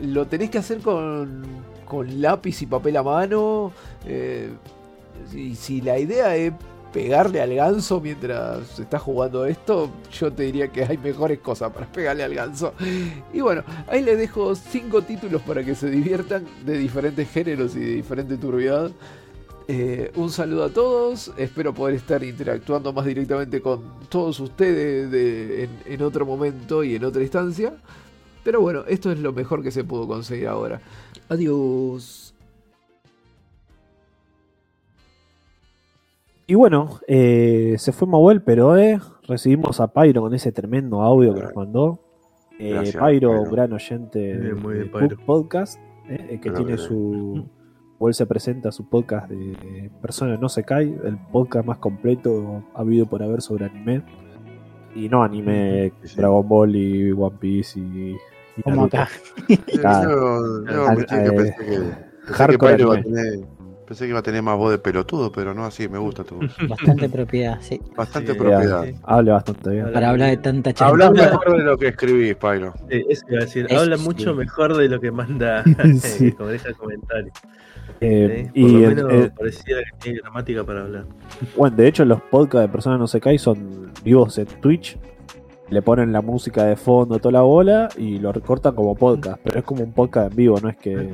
lo tenés que hacer con, con lápiz y papel a mano. Eh, y si la idea es pegarle al ganso mientras estás jugando esto, yo te diría que hay mejores cosas para pegarle al ganso. Y bueno, ahí les dejo 5 títulos para que se diviertan de diferentes géneros y de diferente turbiedad. Eh, un saludo a todos, espero poder estar interactuando más directamente con todos ustedes en, otro momento y en otra instancia. Pero bueno, esto es lo mejor que se pudo conseguir ahora. Adiós. Y bueno, eh, se fue Mauel, pero eh, recibimos a Pyro con ese tremendo audio que nos mandó. Eh, Pyro, gran oyente de podcast, que tiene su él se presenta su podcast de Persona No Se Cae, el podcast más completo habido por haber sobre anime. Y no anime Dragon Ball y One Piece y, y acá. Claro. Yo, yo Al- pensé que, eh, pensé que, pensé que iba a tener, pensé que iba a tener más voz de pelotudo, pero no así, me gusta tu voz. Bastante propiedad, sí. Bastante Sí, propiedad. sí. Habla bastante bien. Habla Para hablar de tanta Hablas chanchada. mejor de lo que escribís. Eh, eso iba a decir, habla sí. mucho mejor de lo que manda [LAUGHS] Sí. eh, como deja el comentario. Eh, ¿sí? y Por lo menos pareciera que tiene gramática para hablar. bueno, de hecho, los podcasts de Personas No Se Cae son vivos en Twitch. Le ponen la música de fondo, toda la bola y lo recortan como podcast. Pero es como un podcast en vivo, no es que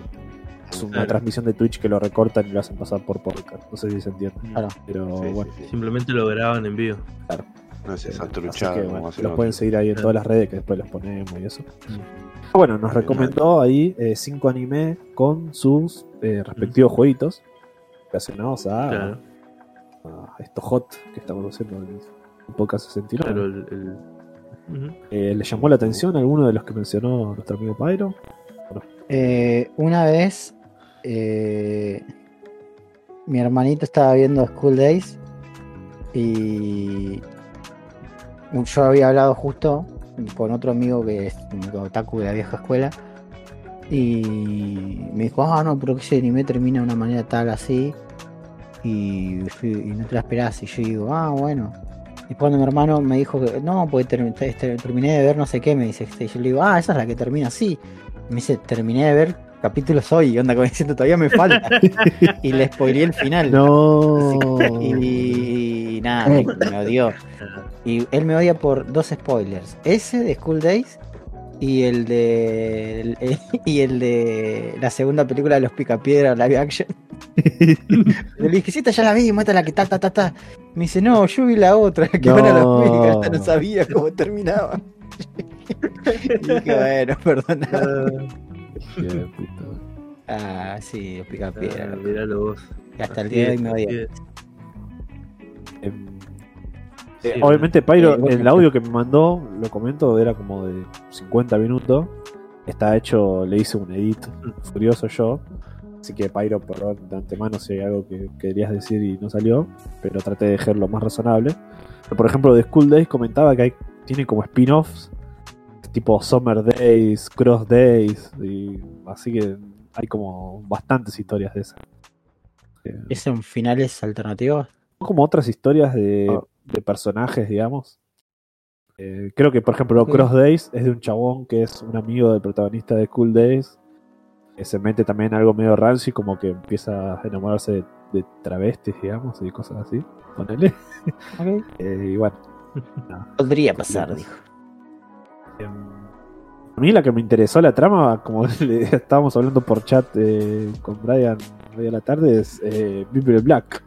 es una Claro. transmisión de Twitch que lo recortan y lo hacen pasar por podcast. No sé si se entiende. Claro. Pero Sí, bueno, sí, sí. Simplemente lo graban en vivo. No es esa truchada bueno, los pueden seguir ahí en Claro. todas las redes que después los ponemos y eso. Bueno, nos recomendó ahí eh, cinco anime con sus eh, respectivos jueguitos relacionados a, Claro, a esto hot que estamos haciendo en podcast 69. claro. El. Eh, ¿Le llamó la atención alguno de los que mencionó nuestro amigo Pyro? Eh, una vez eh, mi hermanito estaba viendo School Days y yo había hablado justo con otro amigo que es un otaku de la vieja escuela y me dijo, ah no, pero que ese anime termina de una manera tal así y, no te la esperás y yo digo, ah bueno. Y cuando mi hermano me dijo que no, pues este, terminé de ver no sé qué, me dice, y yo le digo, ah, esa es la que termina así. Me dice, terminé de ver capítulos hoy, y onda como diciendo, todavía me falta. [LAUGHS] y le spoileé el final. No. Y nada, me, me [LAUGHS] odió. Y él me odia por dos spoilers. Ese de School Days y el de el- [LAUGHS] y el de la segunda película de los Picapiedra live action. [LAUGHS] Le dije, sí, esta ya la vi, muestra la que ta ta ta ta. Me dice, no, yo vi la otra, que van a la No. No sabía cómo terminaba. y dije, bueno, perdona. Puta. Ah, sí, los Picapiedra. Ah, vos. Hasta el día de hoy me odia. Em, Sí, eh, obviamente, Pyro, Eh, el audio que me mandó, lo comento, era como de 50 minutos. Está hecho, le hice un edit furioso yo. Así que, Pyro, perdón de antemano si hay algo que querías decir y no salió. Pero traté de dejarlo más razonable. Pero, por ejemplo, de School Days comentaba que hay, tiene como spin-offs. Tipo Summer Days, Cross Days. Y así que hay como bastantes historias de esas. ¿Es en finales alternativos? Como otras historias de, Ah. de personajes, digamos. Eh, creo que, por ejemplo. Cross Days es de un chabón que es un amigo del protagonista de Cool Days. Que se mete también algo medio rancio, como que empieza a enamorarse de, de travestis, digamos, y cosas así. Ponele. Ok. [LAUGHS] Eh, y bueno. [LAUGHS] Podría pasar, dijo. em, a mí la que me interesó la trama, como [LAUGHS] le estábamos hablando por chat eh, con Brian hoy a la tarde, es eh, Bible Black.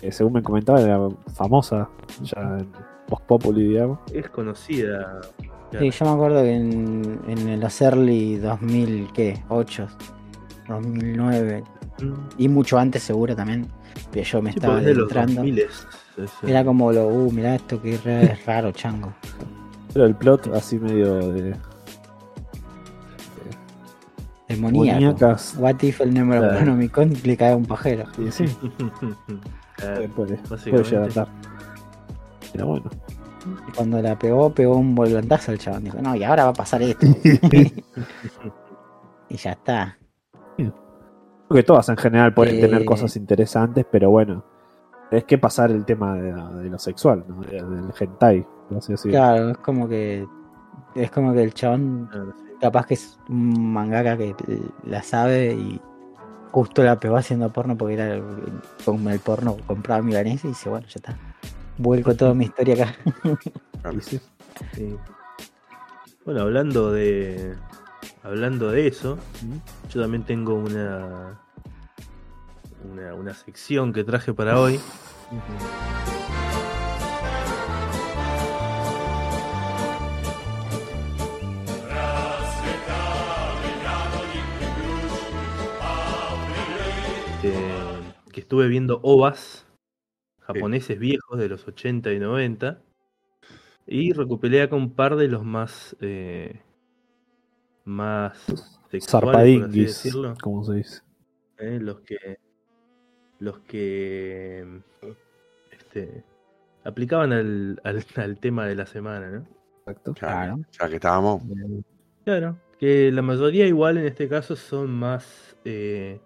Que según me comentaba, era famosa ya en Post Populi, digamos. Es conocida. Sí, yo me acuerdo que en, en los early 2000, ¿qué? 8, 2009 Mm, y mucho antes seguro también. Que yo me sí, estaba porque es de los entrando. 2000 es- es- Era como lo, uh, mirá esto que es raro, chango. Pero el plot así medio de Demoníaco. What if el número Claro. Necronomicon le cae a un pajero? Sí, sí. [LAUGHS] puede, puede, puede llegar. Pero bueno. Y cuando la pegó, pegó un volantazo al chabón. Dijo, no, y ahora va a pasar esto. [LAUGHS] y ya está. Creo que todas en general pueden Eh. tener cosas interesantes, pero bueno. Es que pasar el tema de, de lo sexual, ¿no? De- del hentai. Claro, es como que. Es como que el chabón capaz que es un mangaka que la sabe y justo la pegó haciendo porno porque era el- como el porno compraba milanesa y dice, bueno, ya está. Vuelco toda mi historia acá. [LAUGHS] Y sí. Sí. Bueno, hablando de hablando de eso, yo también tengo una una, una sección que traje para hoy. Que estuve viendo ovas japoneses viejos de los 80 y 90 y recopilé acá un par de los más eh, más sexuales, como se dice. ¿eh? los que los que este, aplicaban al, al, al tema de la semana, ¿no? Exacto. Claro. Claro. Ya que estábamos. Claro, Que la mayoría igual en este caso son más eh,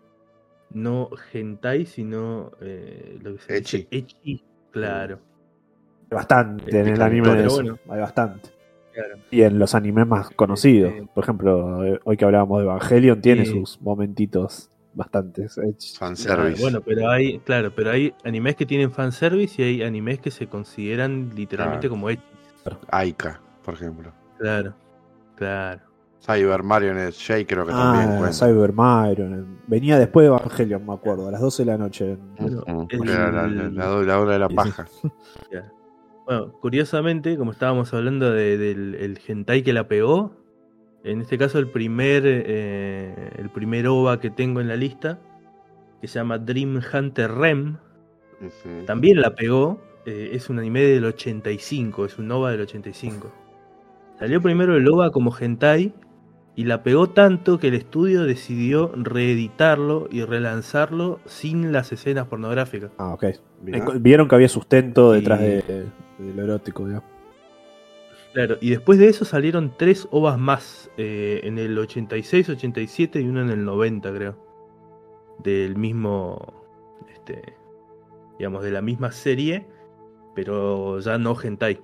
no hentai, sino eh, lo que se Ecchi. dice ecchi, claro. Bastante en el anime de eso. bueno. Hay bastante. claro. Y en los animes más conocidos. Este- Por ejemplo, eh, hoy que hablábamos de Evangelion, tiene sus momentitos bastantes. hechos. Fanservice. Bueno, pero hay, claro, pero hay animes que tienen fanservice y hay animes que se consideran literalmente Claro. como ecchi. Aika, por ejemplo. Claro, claro. Cyber Marionette J creo que también Ah, cuenta. Cyber Myron. Venía después de Evangelion, me acuerdo, a las 12 de la noche. El- Era la, la- hora de la paja. [LAUGHS] Bueno, curiosamente, como estábamos hablando de- del el hentai que la pegó, en este caso el primer eh, el primer OVA que tengo en la lista, que se llama Dream Hunter Rem, también la pegó. eh, es un anime del 85, es un OVA del 85. Salió primero el OVA como hentai y la pegó tanto que el estudio decidió reeditarlo y relanzarlo sin las escenas pornográficas. Ah, ok. Mirá. Eh, Vieron que había sustento detrás Y- de, de lo erótico, digamos. Claro, y después de eso salieron tres ovas más, eh, en el 86, 87 y uno en el 90 creo. Del mismo, este, digamos, de la misma serie, pero ya no hentai.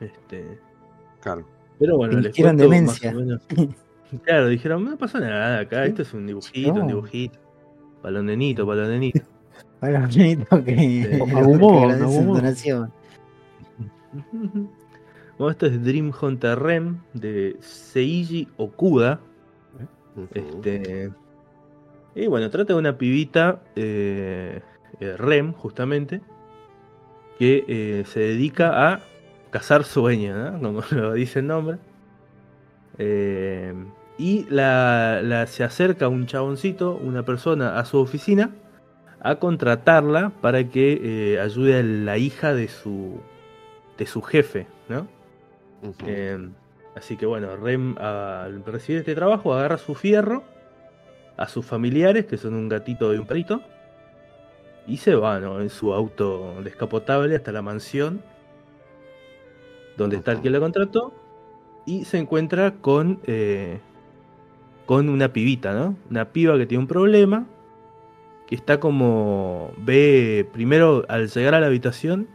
Este, Claro. Pero bueno, les cuento demencia. más o menos. [LAUGHS] Claro, dijeron, no pasa nada acá, esto es un dibujito, No. un dibujito. Para los nenitos, para los nenitos. [LAUGHS] Para los nenitos que, [LAUGHS] Agumon. donación. Bueno, esto es Dream Hunter Rem de Seiji Okuda. Este, y bueno, trata de una pibita, eh, eh, Rem, justamente, que eh, se dedica a cazar sueños, ¿no? [LAUGHS] como lo dice el nombre. Eh, y la, la- se acerca un chaboncito, una persona, a su oficina a contratarla para que eh, ayude a la hija de su, de su jefe, ¿no? Eh, así que bueno, Rem al recibir este trabajo agarra su fierro a sus familiares, que son un gatito y un perrito, y se va ¿no? en su auto descapotable hasta la mansión donde está el que la contrató y se encuentra con, eh, con una pibita, ¿no? Una piba que tiene un problema, que está como... ve, primero al llegar a la habitación,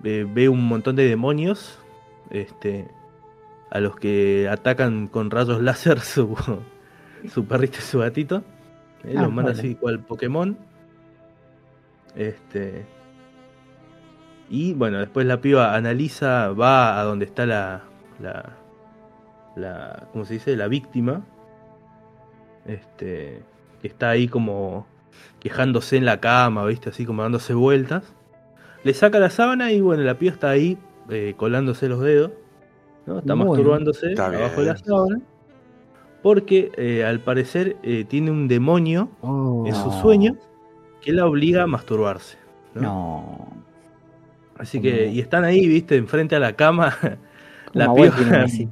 ve, ve un montón de demonios este, a los que atacan con rayos láser [LAUGHS] su, su perrito y su gatito. Eh, Ah, los manda bueno. así cual Pokémon. Este. Y bueno, después la piba analiza, va a donde está la. la. la ¿cómo se dice? La víctima. Este. Que está ahí como quejándose en la cama, ¿viste? Así como dándose vueltas. Le saca la sábana y bueno, la piba está ahí eh, colándose los dedos. ¿no? Está Bueno. masturbándose Está abajo de la sábana. Porque eh, al parecer eh, tiene un demonio Oh. en sus No. sueños que la obliga a masturbarse. ¿no? No. Así que, y están ahí, viste, enfrente a la cama. [LAUGHS] La piba, tiene así.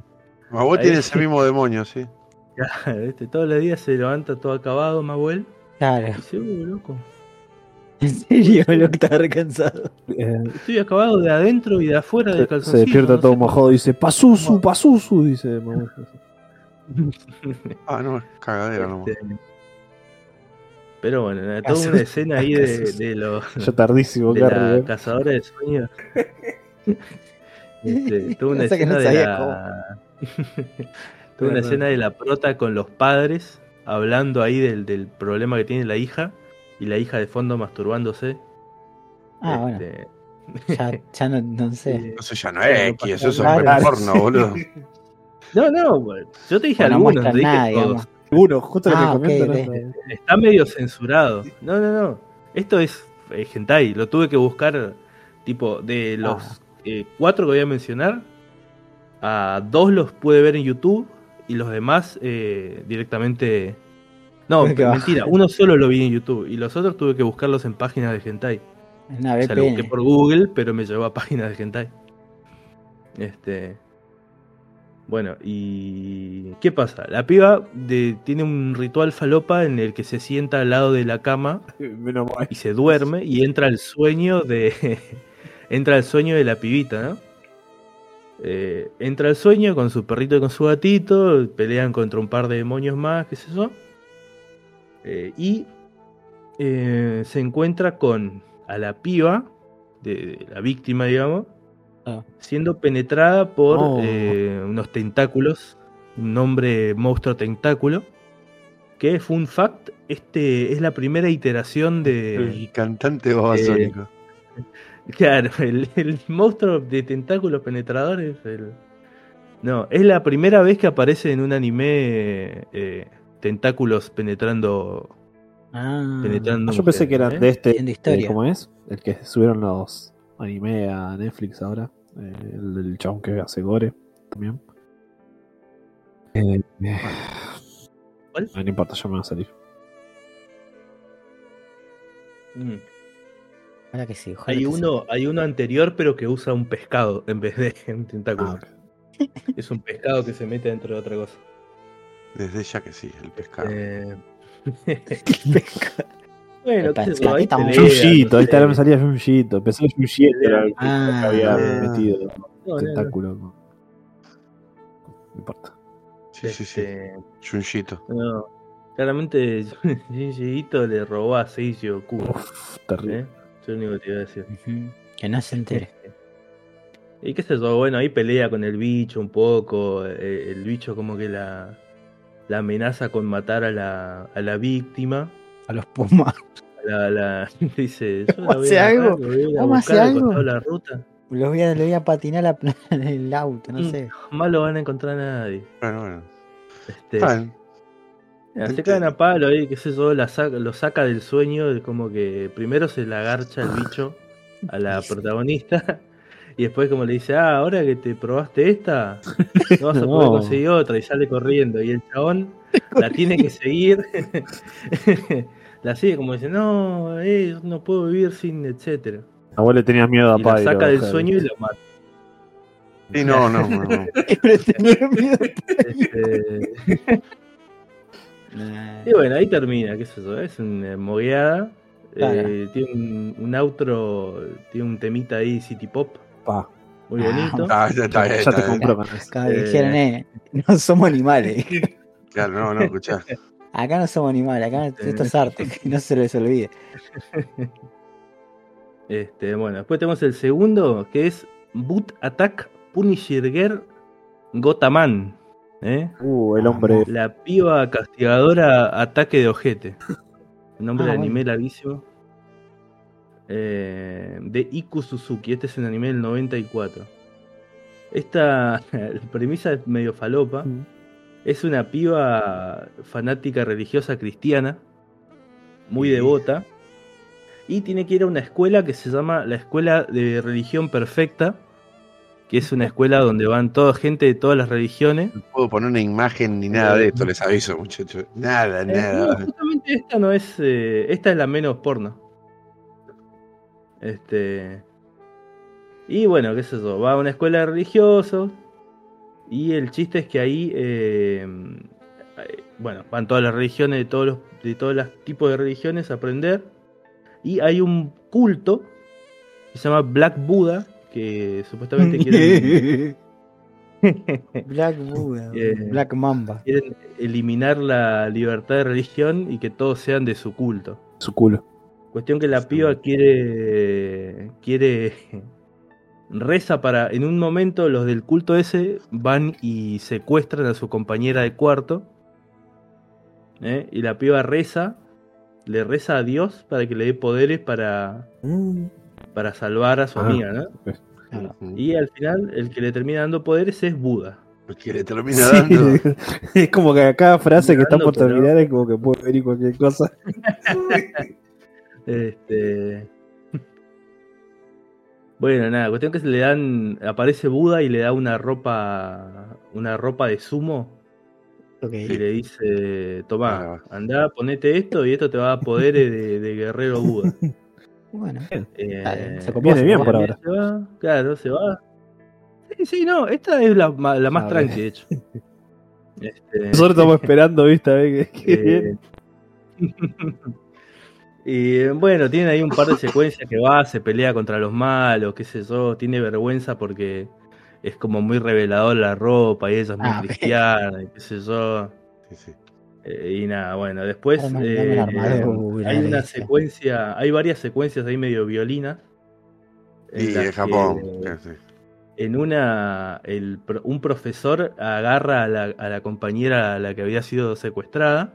Ahí. tienes ese mismo demonio, sí. ¿viste? todos los días se levanta todo acabado, Mabuel. Claro. Y dice, "Uh, loco, En serio, lo que estaba recansado. Eh, estoy acabado de adentro y de afuera del se, calzoncillo. se despierta no todo sé mojado y dice: Pasusu, Pasusu, dice. [LAUGHS] mamá. [LAUGHS] Ah, no, es cagadera nomás. Este, Pero bueno, toda una escena ahí de, [LAUGHS] de los [LAUGHS] Ya tardísimo, de Carrie, la eh. cazadora de sueños. [LAUGHS] Este, toda una escena no de sabía la. toda una Bueno. escena de la prota con los padres hablando ahí del, del problema que tiene la hija y la hija de fondo masturbándose. Ah, bueno. Este, Ya, ya no, no sé. eh, Eso ya no es X, eso es hombre porno, boludo. no, no, bueno, yo te dije Bueno, no algunos, muestra te dije nada, todos. digamos. Uno, justo lo Ah, que ok, comento. ok. ¿no? Está medio censurado. No, no, no. Esto es eh, hentai. Lo tuve que buscar, tipo, de los Ah. eh, cuatro que voy a mencionar, a dos los pude ver en YouTube y los demás eh, directamente... No, [LAUGHS] que mentira. [LAUGHS] Uno solo lo vi en YouTube y los otros tuve que buscarlos en páginas de hentai. Es una O sea, lo busqué por Google, pero me llevó a páginas de hentai. Este. Bueno, y. ¿Qué pasa? La piba de- tiene un ritual falopa en el que se sienta al lado de la cama Menos mal. y se duerme y entra al sueño de. [LAUGHS] entra al sueño de la pibita, ¿no? Eh, entra al sueño con su perrito y con su gatito, pelean contra un par de demonios más, qué sé yo. Eh, y eh, se encuentra con a la piba, de, de la víctima, digamos, Ah. siendo penetrada por Oh. eh, unos tentáculos, un hombre monstruo tentáculo. Que, fun fact, este es la primera iteración de. El cantante babasónico. [LAUGHS] Claro, el, el monstruo de tentáculos penetradores. El... No, es la primera vez que aparece en un anime eh, tentáculos penetrando. Ah, penetrando Yo pensé que era ¿eh? de este. Haciendo historia. eh, ¿Cómo es? El que subieron los anime a Netflix ahora. eh, el del chabón que hace gore también. Eh, eh, ¿Cuál? no, no importa, ya me va a salir. Mm. Ahora que sí. ojalá Hay que uno, hay uno anterior, pero que usa un pescado en vez de [LAUGHS] un tentáculo. Ah. [LAUGHS] Es un pescado que se mete dentro de otra cosa. Desde ya que sí, el pescado. Eh, [LAUGHS] sí. Bueno, qué sé yo, ahí está, sé. me salía Junjito. Pensé que Junjito era el que Ah. había Ah. metido No, no, tentáculo. No, No importa. Sí, sí, sí. este, Junjito. no. Claramente [LAUGHS] Jinjiito le robó a Kubo. Uf, terrible. ¿eh? Eso es lo único que te iba a decir. Que no se entere. Y qué sé yo, bueno, ahí pelea con el bicho un poco. eh, El bicho como que la, la amenaza con matar a la, a la víctima. A los pumas. La, la- [LAUGHS] dice, yo la ¿Cómo voy hace a algo? voy a ir a ¿Cómo hace buscar al algo? de la ruta. Los voy a, le voy a patinar plana [LAUGHS] del auto, no Mm. sé. Jamás lo van a encontrar a nadie. Bueno, bueno. Este, mira, se caen a palo ahí, qué sé yo, la saca- lo saca del sueño, es como que primero se la agarcha el bicho a la [LAUGHS] protagonista. Y después como le dice, ah, ahora que te probaste esta, no vas a poder No. conseguir otra y sale corriendo. Y el chabón la tiene que seguir. La sigue como dice, no, eh, yo no puedo vivir sin, etcétera. A vos le tenías miedo a Y la Pyro. saca del sueño y lo mata. Sí, no, no, no. no. [LAUGHS] Miedo. Este, y bueno, ahí termina, qué sé yo, es una mogueada. Eh, tiene un, un outro, tiene un temita ahí, City Pop, Pa, muy bonito. Ah, ya está bien, ya está te eso. Como Eh. dijeron, eh, no somos animales. [LAUGHS] Claro, no, no, escuchá. Acá no somos animales, acá esto es arte, [LAUGHS] que no se les olvide. [LAUGHS] Este, bueno, después tenemos el segundo, que es Boot Attack Punisher Girl Gotaman. ¿eh? Uh, el hombre. La piba castigadora ataque de ojete. Nombre Ah, de bueno. anime larguísimo. Eh, de Iku Suzuki. Este es un anime del 94. Esta [LAUGHS] la premisa es medio falopa. Mm. Es una piba fanática religiosa cristiana. Muy devota. Y tiene que ir a una escuela que se llama la Escuela de Religión Perfecta. Que es una escuela donde van toda gente de todas las religiones. No puedo poner una imagen ni nada de esto, les aviso, muchachos. Nada, Eh, no, nada. justamente esta no es. eh, esta es la menos porno. Este. Y bueno, qué sé yo, va a una escuela de religiosos. Y el chiste es que ahí. eh, bueno, van todas las religiones de todos los, de todos los tipos de religiones a aprender. Y hay un culto que se llama Black Buddha. Que supuestamente [LAUGHS] quieren, [LAUGHS] Black [LAUGHS] Buddha, Eh. Black Mamba. quieren eliminar la libertad de religión y que todos sean de su culto. Su culo. Cuestión que la piba quiere. quiere. Reza para. En un momento los del culto ese van y secuestran a su compañera de cuarto. ¿eh? Y la piba reza. Le reza a Dios para que le dé poderes para. para salvar a su Ah. amiga, ¿no? Y al final, el que le termina dando poderes es Buda. Porque le termina dando. Sí. [LAUGHS] es como que cada frase que está por pero- terminar es como que puede venir cualquier cosa. [LAUGHS] Este. Bueno, nada, cuestión que se le dan. Aparece Buda y le da una ropa. Una ropa de sumo. Ok. Y le dice: Tomá, Ah. andá, ponete esto y esto te va a dar poderes de, de guerrero Buda. [LAUGHS] Bueno, Eh, se Viene bien por ahora. se va, claro, se va. Sí, sí, no, esta es la, más A tranqui, de hecho. Este, [LAUGHS] Nosotros estamos esperando, ¿viste? A ver qué- qué. [LAUGHS] Eh, y eh, bueno, tienen ahí un par de secuencias que va, se pelea contra los malos, qué sé yo, tiene vergüenza porque es como muy revelador la ropa y ella es muy Ah, [LAUGHS] cristiana y qué sé yo. Sí, sí. Eh, y nada, bueno, después eh, armadura, hay una secuencia, hay varias secuencias ahí medio violinas. en Y en Japón. que sí, sí. En una, el, un profesor agarra a la, a la compañera a la que había sido secuestrada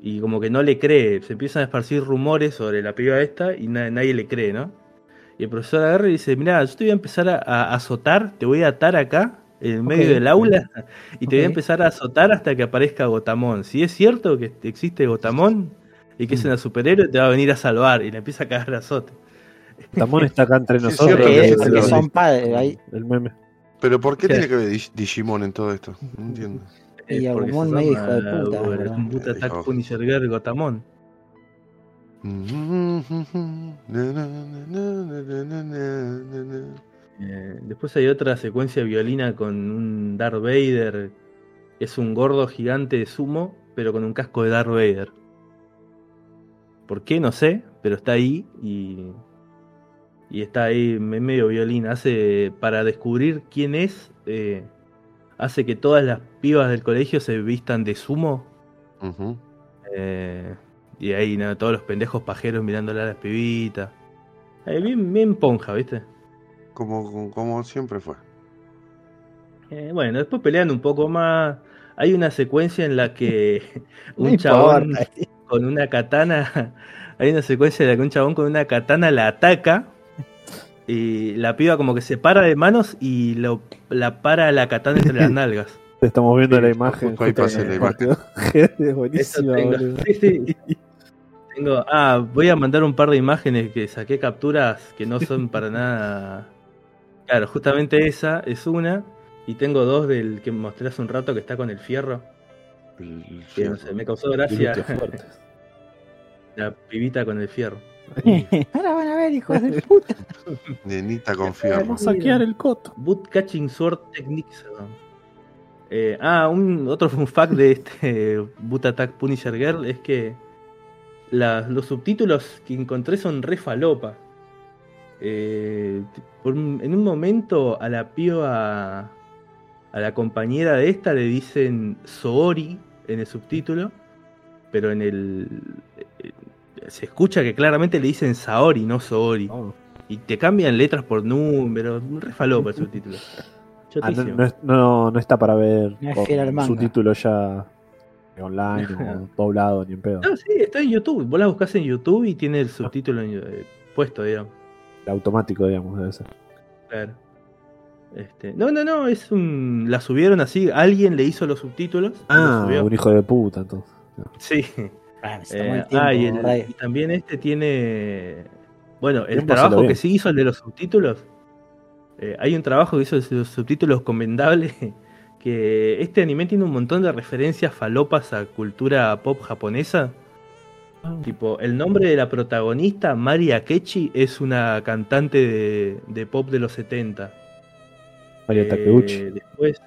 y como que no le cree, se empiezan a esparcir rumores sobre la piba esta y na- nadie le cree, ¿no? Y el profesor agarra y dice, mira, yo te voy a empezar a, a azotar, te voy a atar acá, en medio del aula, y te voy a empezar a azotar hasta que aparezca Gotamón. Si es cierto que existe Gotamón y que es una superhéroe, te va a venir a salvar. Y le empieza a cagar azote. Tamón está acá entre [LAUGHS] nosotros. que es- porque lo- son padres. ahí- El meme. Pero ¿por qué Sí. tiene que ver Dig- Digimon en todo esto? No entiendo. Y Agumon medio hijo de puta, ¿verdad? un Buta Attack. Punisher Girl Gotamon. Eh, después hay otra secuencia violina con un Darth Vader. Es un gordo gigante de sumo, pero con un casco de Darth Vader. ¿Por qué? No sé, pero está ahí y. Y está ahí me- medio violín. Hace. Para descubrir quién es. eh, hace que todas las pibas del colegio se vistan de sumo. Eh, y ahí ¿no? todos los pendejos pajeros mirándola a las pibitas. Eh, bien, bien ponja, ¿viste? Como, como siempre fue. Eh, bueno, después pelean un poco más. Hay una secuencia en la que [LAUGHS] No un chabón importa. con una katana. [LAUGHS] Hay una secuencia en la que un chabón con una katana la ataca. Y la piba como que se para de manos y lo, la para la katana entre las [LAUGHS] nalgas. Estamos viendo Sí, la imagen. ahí la [LAUGHS] es tengo. Sí, sí. Tengo. Ah, voy a mandar un par de imágenes que saqué capturas que no son [LAUGHS] para nada. Claro, justamente esa es una. Y tengo dos del que mostré hace un rato que está con el fierro. El Que fierro. no sé, me causó gracia la pibita con el fierro. [LAUGHS] Ahora van a ver, hijos de puta. Nenita con fierro. Vamos a saquear el coto. Boot Catching Sword Techniques. ¿no? Eh, ah, un, otro fun fact de este [LAUGHS] Boot Attack Punisher Girl es que la- los subtítulos que encontré son re falopa. Eh, por un- en un momento a la piba, a la compañera de esta le dicen Soori en el subtítulo, pero en el... se escucha que claramente le dicen Saori, no Soori. Oh. Y te cambian letras por números, re falopa el [LAUGHS] subtítulo. Ah, no, no no- no está para ver con subtítulo ya online [LAUGHS] o doblado ni en pedo. No, sí, está en YouTube. Vos la buscás en YouTube y tiene el subtítulo en- eh, puesto, digamos. El automático, digamos, debe ser. Claro. Este, no, no, no, es un. La subieron así, alguien le hizo los subtítulos. Ah, lo un hijo de puta, entonces. Sí. Ah, Eh, el tiempo, ah, y, el- y también este tiene. Bueno, el trabajo que sí hizo el de los subtítulos. eh, hay un trabajo que hizo de los subtítulos commendable. [LAUGHS] Que este anime tiene un montón de referencias falopas a cultura pop japonesa. Tipo, el nombre de la protagonista, Mari Akechi, es una cantante de, de pop de los 70. Mario Eh, Takeuchi. Después.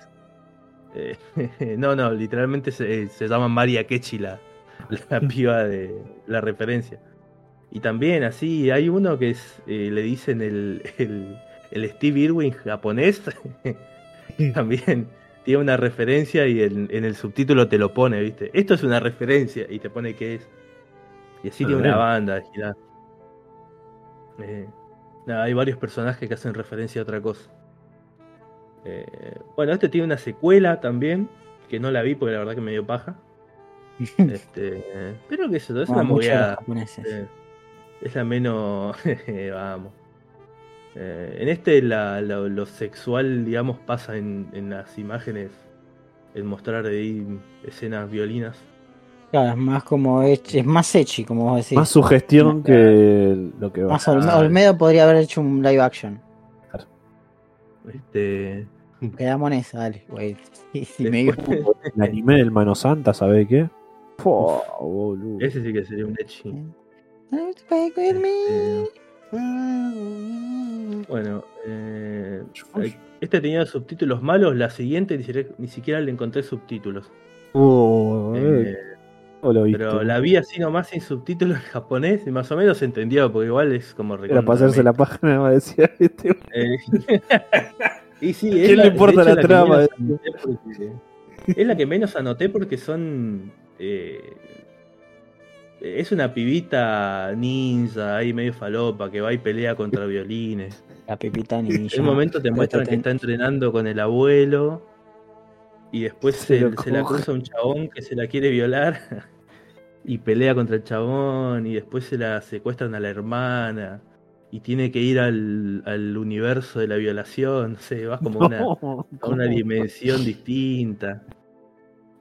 eh, [LAUGHS] no, no, literalmente se, se llama Maria Kechi la, la [LAUGHS] piba de la referencia. Y también así hay uno que es, eh, le dicen el, el, el Steve Irwin japonés. [LAUGHS] también tiene una referencia y en, en el subtítulo te lo pone, ¿viste? Esto es una referencia y te pone qué es. Y así Ah, tiene una banda. Eh, nada, hay varios personajes que hacen referencia a otra cosa. Eh, bueno, este tiene una secuela también, que no la vi porque la verdad que me dio paja. [LAUGHS] Este, eh, pero que eso, es una japoneses. eh, es la menos. [LAUGHS] vamos. Eh, en este la- la- lo sexual, digamos, pasa en, en las imágenes, en mostrar ahí escenas violinas. Claro, es más como es más echi, como vos decís. Más Más, sugestión que lo que va. Olme- Ah. Olmedo podría haber hecho un live action. Este, Quedamos en esa, dale, güey. [LAUGHS] Después- me digo, El anime del Mano Santa, ¿sabe qué? Fua, boludo. ese sí que sería un echi. "Don't play with me". Eh, bueno, eh, este tenía subtítulos malos, la siguiente ni siquiera, ni siquiera le encontré subtítulos. Oh, eh, ¿cómo lo viste? pero la vi así nomás sin subtítulos en japonés y más o menos entendió, porque igual es como Era hacerse la página, me decía este. Eh, [LAUGHS] Y sí, ¿A quién le de importa la trama? es la que menos anoté porque son. Eh, es una pibita ninja, ahí medio falopa, que va y pelea contra violines. La pepita En ninja. un momento te muestran que está entrenando con el abuelo. Y después Se se, lo se la cruza un chabón que se la quiere violar. [LAUGHS] Y pelea contra el chabón. Y después se la secuestran a la hermana. Y tiene que ir al, al universo de la violación. No sé, vas como [LAUGHS] una, a una dimensión distinta.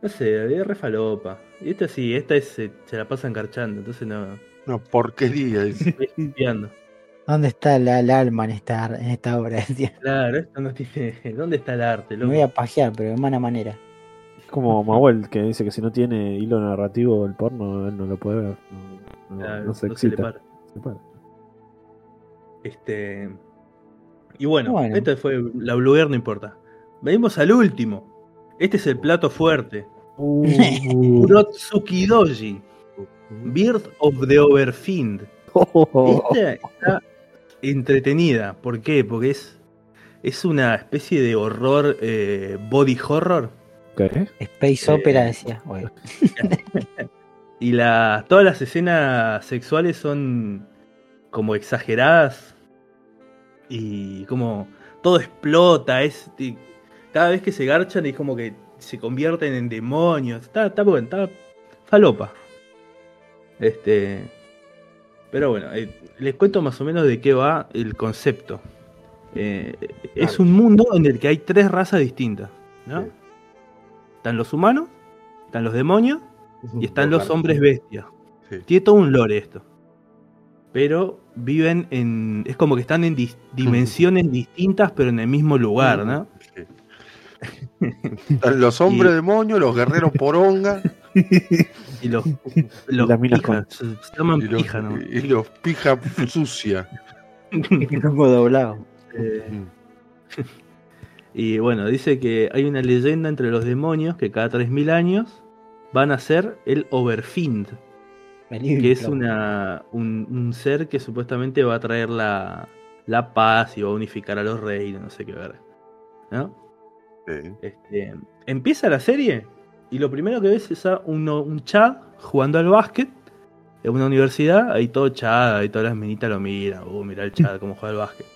No sé, es re falopa. Y esta sí, esta es, se, se la pasa encarchando, entonces no, Una porquería. dice. estoy [LAUGHS] espiando. ¿Dónde está la, el alma en esta, en esta obra? [LAUGHS] Claro, esto no tiene. ¿Dónde está el arte? Me loco? voy a pajear, pero de mala manera. Es como Mahuel que dice que si no tiene hilo narrativo el porno, él no lo puede ver. No, no- Claro, no se no se le excita. para. Se para. Este. Y bueno, Bueno. esta fue la Bluer, no importa. Venimos al último. Este es el plato fuerte. Uh, [LAUGHS] Urotsuki Doji. Birth of the Overfiend. Esta está entretenida. ¿Por qué? Porque es, es una especie de horror, eh, body horror. ¿Qué? Space Eh, Opera decía. Bueno, [LAUGHS] Y la, todas las escenas sexuales son como exageradas. Y como todo explota. Es, y cada vez que se garchan es como que se convierten en demonios. Está, está bueno, está falopa. Este. Pero bueno, eh, les cuento más o menos de qué va el concepto. Eh, es un mundo en el que hay tres razas distintas. ¿no? Sí. Están los humanos, están los demonios y están los hombres bestias. Sí. Tiene todo un lore esto. Pero viven en. Es como que están en dis- [LAUGHS] dimensiones distintas, pero en el mismo lugar, ¿no? Están los [LAUGHS] hombres Y- demonios, los guerreros poronga [LAUGHS] Y los. los las minas pijas, se, se llaman y los, pijas, ¿no? y los pija sucia. [LAUGHS] como doblado. Eh, y bueno, dice que hay una leyenda entre los demonios que cada 3000 años van a ser el Overfiend, que es una, un, un ser que supuestamente va a traer la, la paz y va a unificar a los reinos, no sé qué ver. ¿no? Sí. Este, empieza la serie y lo primero que ves es a uno, un Chad jugando al básquet en una universidad, ahí todo Chad, ahí todas las minitas lo miran, uh, mira el Chad cómo juega al básquet.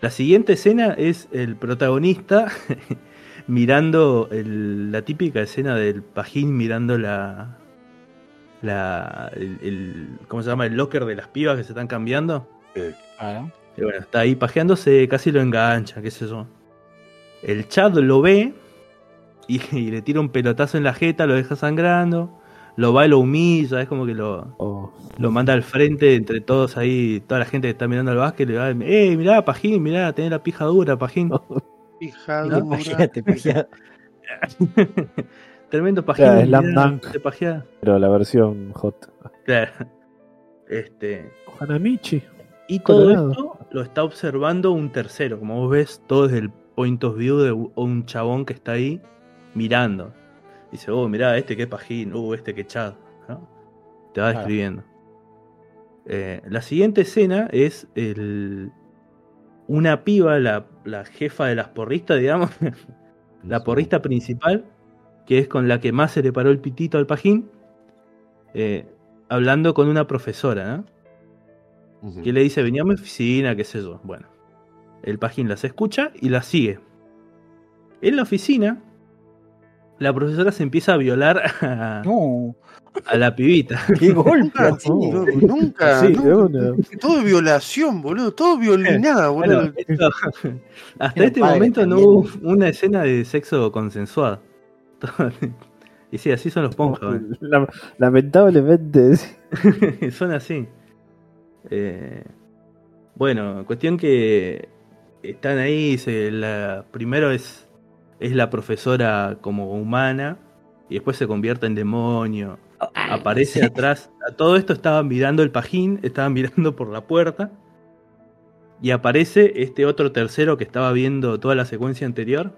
La siguiente escena es el protagonista [LAUGHS] mirando el- la típica escena del pajín mirando la, la el, el- ¿cómo se llama? el locker de las pibas que se están cambiando. Claro. Y bueno, está ahí pajeándose, casi lo engancha, qué sé yo. El Chad lo ve y, y le tira un pelotazo en la jeta, lo deja sangrando, lo va y lo humilla, es como que lo, Oh, lo manda al frente entre todos ahí, toda la gente que está mirando al básquet, le va, eh, mirá, Pajín, mirá, tenés la pija dura, Pajín. Pija Te dura. pajeaste. [LAUGHS] Tremendo Pajín. Claro, Slam mirá, Dunk. pero la versión hot. Claro. [LAUGHS] Este, Hanamichi. Y todo Colorado. esto lo está observando un tercero. Como vos ves, todo desde el point of view de un chabón que está ahí mirando. Dice, oh, mirá, este que pajín, uh, este que chad. ¿no? Te va Claro. describiendo. Eh, la siguiente escena es el, una piba, la, la jefa de las porristas, digamos, [LAUGHS] la porrista principal, que es con la que más se le paró el pitito al pajín, eh, hablando con una profesora, ¿no? Que le dice, venía a mi oficina, qué sé yo. Bueno, el pajín las escucha y las sigue. En la oficina, la profesora se empieza a violar [LAUGHS] a, No, a la pibita. [LAUGHS] qué golpe. Nunca, no, nunca, Sí, una. todo es violación, boludo, todo violinada, Bueno, boludo. esto- [LAUGHS] hasta este momento no hubo una escena de sexo consensuado. y sí, así son los ponjas. ¿eh? La- lamentablemente. Son así. Eh, bueno, cuestión que están ahí. se- la, primero es, es la profesora como humana y después se convierte en demonio. Aparece atrás. A todo esto estaban mirando el pajín, estaban mirando por la puerta. Y aparece este otro tercero que estaba viendo toda la secuencia anterior.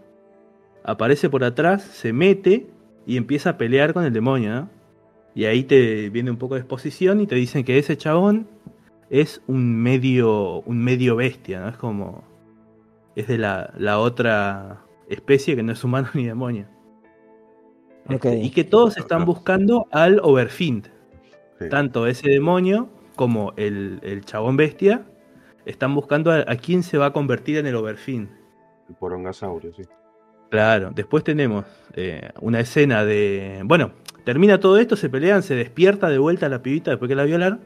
Aparece por atrás, se mete y empieza a pelear con el demonio, ¿no? Y ahí te viene un poco de exposición y te dicen que ese chabón es un medio, un medio bestia, ¿no? Es como es de la, la otra especie que no es humano [LAUGHS] ni demonio. Este, y que todos están buscando al Overfiend. Sí. Tanto ese demonio como el, el chabón bestia están buscando a, a quién se va a convertir en el Overfiend. El porongasaurio, sí. Claro, después tenemos eh, una escena de. Bueno, termina todo esto, se pelean, se despierta de vuelta la pibita después que la violar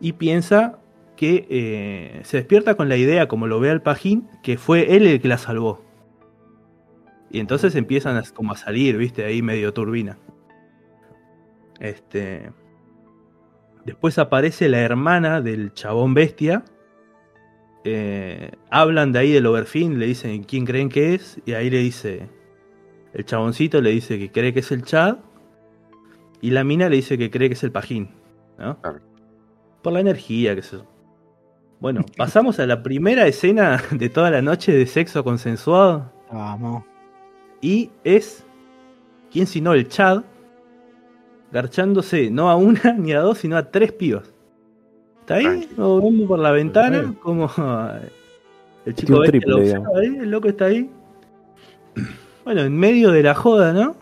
y piensa que eh, se despierta con la idea, como lo ve al pajín, que fue él el que la salvó. Y entonces empiezan a, como a salir, viste, ahí medio turbina. Este. Después aparece la hermana del chabón bestia. Eh, hablan de ahí del Overfin, le dicen quién creen que es, y ahí le dice. El chaboncito le dice que cree que es el Chad. Y la mina le dice que cree que es el Pajín. Por la energía, que yo. Bueno, pasamos a la primera escena de toda la noche de sexo consensuado. Vamos. Y es. ¿Quién sino el Chad? Garchándose no a una [LAUGHS] ni a dos, sino a tres pibas. ¿Está ahí? Vemos por la ventana. Como [LAUGHS] el chico triple, lo observa ahí, el loco está ahí. Bueno, en medio de la joda, ¿no?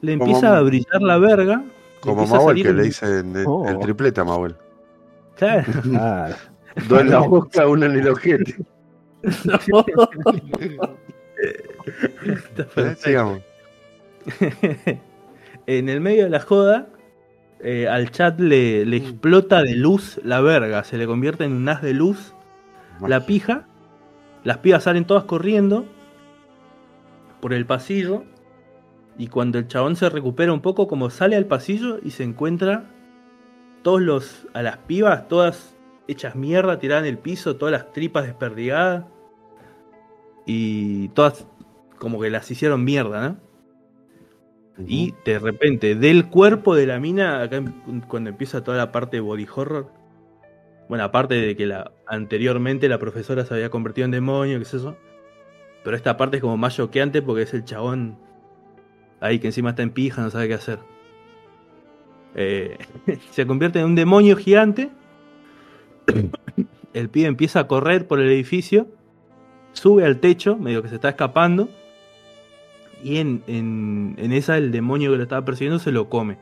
Le empieza a brillar la verga. Como salir que un- le dicen el, Oh. el triplete a. Claro. [LAUGHS] Claro. Dos en la boca, uno en el ojete. [LAUGHS] [LAUGHS] En el medio de la joda, eh, al chat le, le explota de luz la verga, se le convierte en un haz de luz la pija. Las pibas salen todas corriendo por el pasillo. Y cuando el chabón se recupera un poco, como sale al pasillo y se encuentra todos los. a las pibas, todas hechas mierda, tiradas en el piso, todas las tripas desperdigadas. Y todas como que las hicieron mierda, ¿no? Y de repente, del cuerpo de la mina, acá cuando empieza toda la parte de body horror. Bueno, aparte de que la, anteriormente la profesora se había convertido en demonio, qué es eso. Pero esta parte es como más choqueante porque es el chabón ahí que encima está en pija, no sabe qué hacer. Eh, [LAUGHS] se convierte en un demonio gigante. El pibe empieza a correr por el edificio. Sube al techo, medio que se está escapando. Y en, en, en esa el demonio que lo estaba persiguiendo se lo come.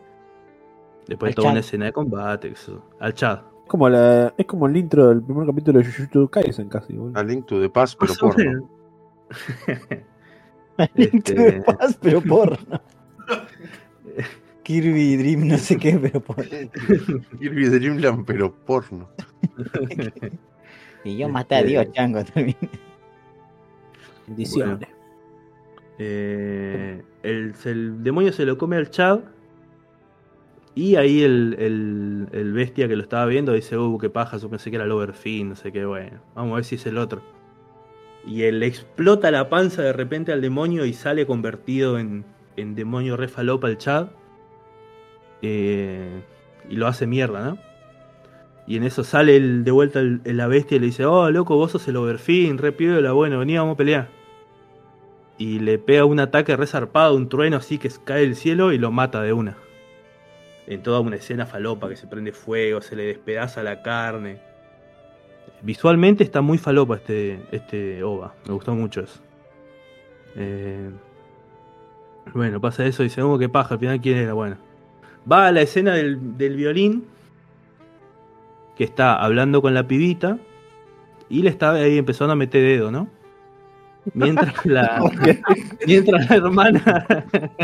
Después Al toda una escena de combate. Al Chad. Es como, la, es como el intro del primer capítulo de Jujutsu Kaisen casi, boludo. A Link to the Past, pero porno. menos. Link to the Past, pero porno. Kirby Dream, no sé qué, pero porno. [LAUGHS] Kirby Dreamland, pero porno. [LAUGHS] Y yo maté a Dios, chango, también. Bendiciones. Eh, el, el demonio se lo come al Chad. Y ahí el, el- el bestia que lo estaba viendo dice, uh, qué paja, yo pensé que era el Overfin, no sé qué, bueno. Vamos a ver si es el otro. Y él explota la panza de repente al demonio y sale convertido en, en demonio re falopa el Chad. Eh, y lo hace mierda, ¿no? Y en eso sale el- de vuelta el- la bestia y le dice, oh, loco, vos sos el Overfin, re piola, bueno, vení, vamos a pelear. Y le pega un ataque resarpado, un trueno así que cae del cielo y lo mata de una. En toda una escena falopa que se prende fuego, se le despedaza la carne. Visualmente está muy falopa este, este OVA, me gustó mucho eso. Eh, bueno, pasa eso y dice, oh, qué paja, al final quién era, bueno. Va a la escena del, del violín, que está hablando con la pibita, y le está ahí empezando a meter dedo, ¿no? Mientras [LAUGHS] la, mientras la hermana,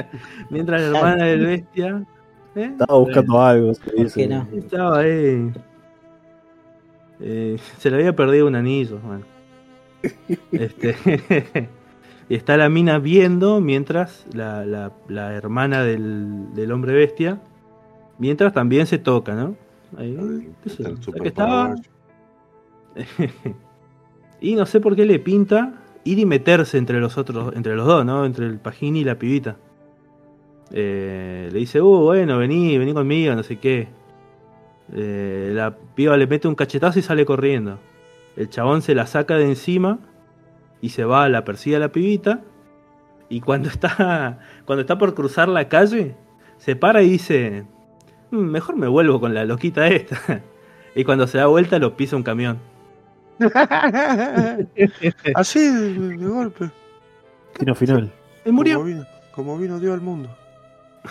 [LAUGHS] mientras la hermana del bestia, ¿eh? Estaba buscando algo. se. Estaba ahí. Eh, se le había perdido un anillo. bueno. [LAUGHS] Este, está la mina viendo mientras la, la- la hermana del, del hombre bestia. Mientras también se toca, ¿no? Ahí, que estaba- [LAUGHS] y no sé por qué le pinta ir y meterse entre los otros, entre los dos, ¿no? Entre el pajín y la pibita. Eh, le dice, uh, bueno, vení, vení conmigo, no sé qué. Eh, la piba le mete un cachetazo y sale corriendo. El chabón se la saca de encima y se va, la persigue a la pibita. Y cuando [LAUGHS] está, cuando está por cruzar la calle, se para y dice, "Mm, mejor me vuelvo con la loquita esta. [LAUGHS] y cuando se da vuelta lo pisa un camión. [LAUGHS] Así, de, golpe. Destino final. Él murió. Como vino, como vino Dios al mundo.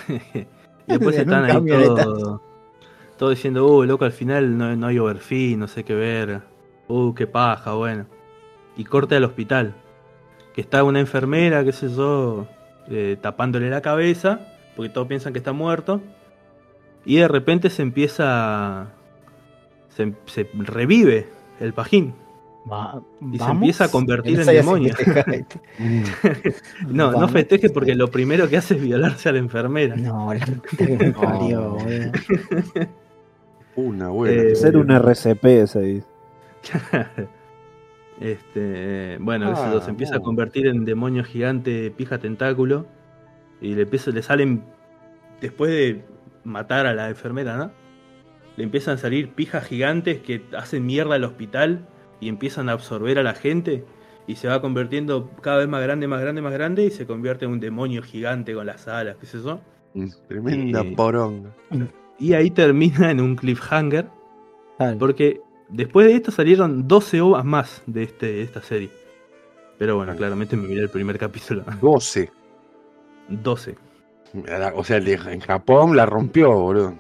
Y después están ahí todo, todo diciendo, uh, loco, al final no, no hay overfee, no sé qué ver. Uh, qué paja, bueno. Y corte al hospital. Que está una enfermera, qué sé yo, eh, tapándole la cabeza, porque todos piensan que está muerto. Y de repente se empieza... Se, se revive el pajín. Va- Y se empieza a convertir en demonio. esto. [LAUGHS] No, no festeje porque lo primero que hace es violarse a la enfermera. No, [LAUGHS] la [LAUGHS] que me parió. Una buena. Eh, Ser un RCP, se dice. Este, bueno, Ah, yo, se empieza a convertir en demonio gigante pija tentáculo y le empieza, le salen después de matar a la enfermera, ¿no? Le empiezan a salir pijas gigantes que hacen mierda al hospital y empiezan a absorber a la gente y se va convirtiendo cada vez más grande, más grande, más grande y se convierte en un demonio gigante con las alas, qué sé yo. Tremenda y- poronga. Y ahí termina en un cliffhanger porque después de esto salieron 12 ovas más de, este, de esta serie. Pero bueno, claramente me miré el primer capítulo. [LAUGHS] 12. 12. O sea, en Japón la rompió, boludo.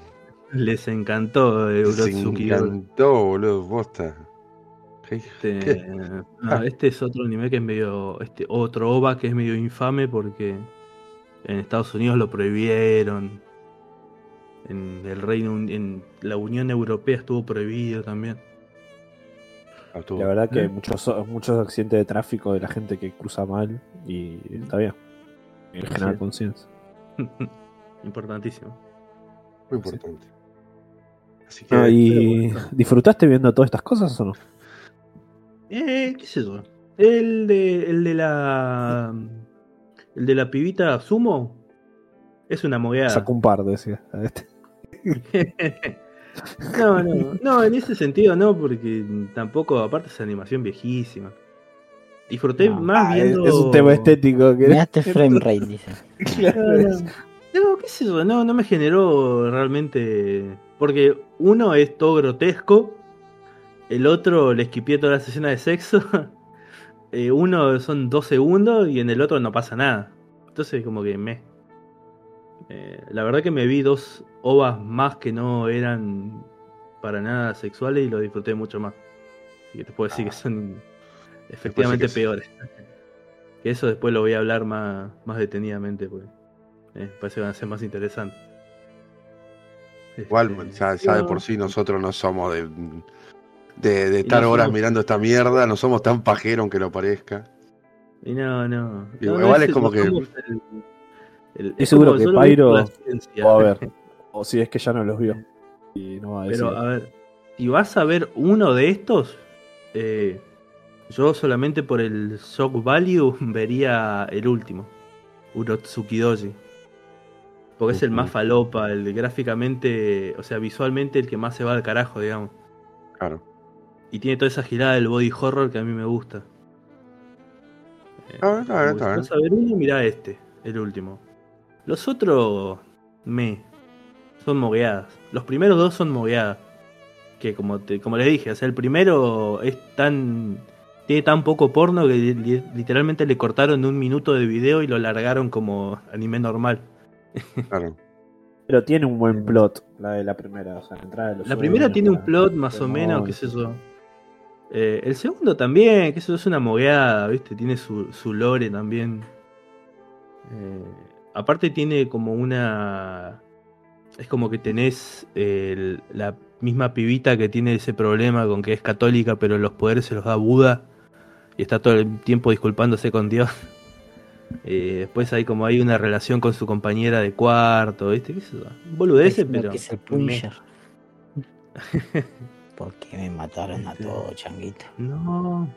Les encantó eh, Urotsuki Doll. encantó, boludo. Bosta. Este, [LAUGHS] no, este es otro anime que es medio. Este otro OVA que es medio infame porque en Estados Unidos lo prohibieron. En el Reino en la Unión Europea estuvo prohibido también. La verdad que muchos, muchos accidentes de tráfico de la gente que cruza mal y está bien. En generar Sí. conciencia. [LAUGHS] Importantísimo. Muy importante. Así que. Ah, ¿Y disfrutaste viendo todas estas cosas o no? Eh, qué sé yo. El de, el de la. El de la pibita Sumo. Es una mogueada. Sacó un par, decía. Este. [LAUGHS] [LAUGHS] no, no, no, en ese sentido no, porque tampoco, aparte es animación viejísima. Disfruté No. más Ah, viendo. es, es un tema estético. Que... Miraste [LAUGHS] frame rate, dice. No, no, qué sé yo, no, no me generó realmente. Porque uno es todo grotesco, el otro le esquipié toda la sesión de sexo. [LAUGHS] eh, uno son dos segundos y en el otro no pasa nada. Entonces, como que me. Eh, la verdad que me vi dos ovas más que no eran para nada sexuales y lo disfruté mucho más. Así que te puedo decir que son efectivamente que peores. Que eso después lo voy a hablar más, más detenidamente, porque eh, parece que van a ser más interesantes. Igual, Este, ya, ya de por sí nosotros no somos de, de, de estar no horas somos- mirando esta mierda, no somos tan pajeros aunque lo parezca. Y no, no. Igual no es como que- el- el- Estoy seguro como que Pyro. O a ver. [LAUGHS] O si es que ya no los vio. Y no va a decir. Pero a ver, si vas a ver uno de estos, eh, yo solamente por el shock value [LAUGHS] vería el último, Urotsuki Doji. Porque es el más falopa, el de gráficamente, o sea, visualmente el que más se va al carajo, digamos. Claro. Y tiene toda esa girada del body horror que a mí me gusta. Ah, está bien, está si bien. vas a ver uno, mirá este, el último. Los otros, me, son mogueadas. Los primeros dos son mogueadas. Que como, te, como le dije, o sea, el primero es tan... Tiene tan poco porno que li- li- literalmente le cortaron un minuto de video y lo largaron como anime normal. Claro. [LAUGHS] Pero tiene un buen plot, la de la primera. O sea, la entrada de los La primera tiene un plot más o menos, qué sé yo. Eh, el segundo también, que eso es una mogueada, ¿viste? Tiene su, su lore también. Eh, aparte tiene como una... Es como que tenés el- la misma pibita que tiene ese problema con que es católica, pero los poderes se los da Buda. Y está todo el tiempo disculpándose con Dios. [LAUGHS] Eh, después hay como hay una relación con su compañera de cuarto, ¿viste? ¿Qué yo? Boludeces, Diciendo pero... que es el me- [LAUGHS] Punisher. ¿Por qué me mataron a [LAUGHS] todos, changuito? No.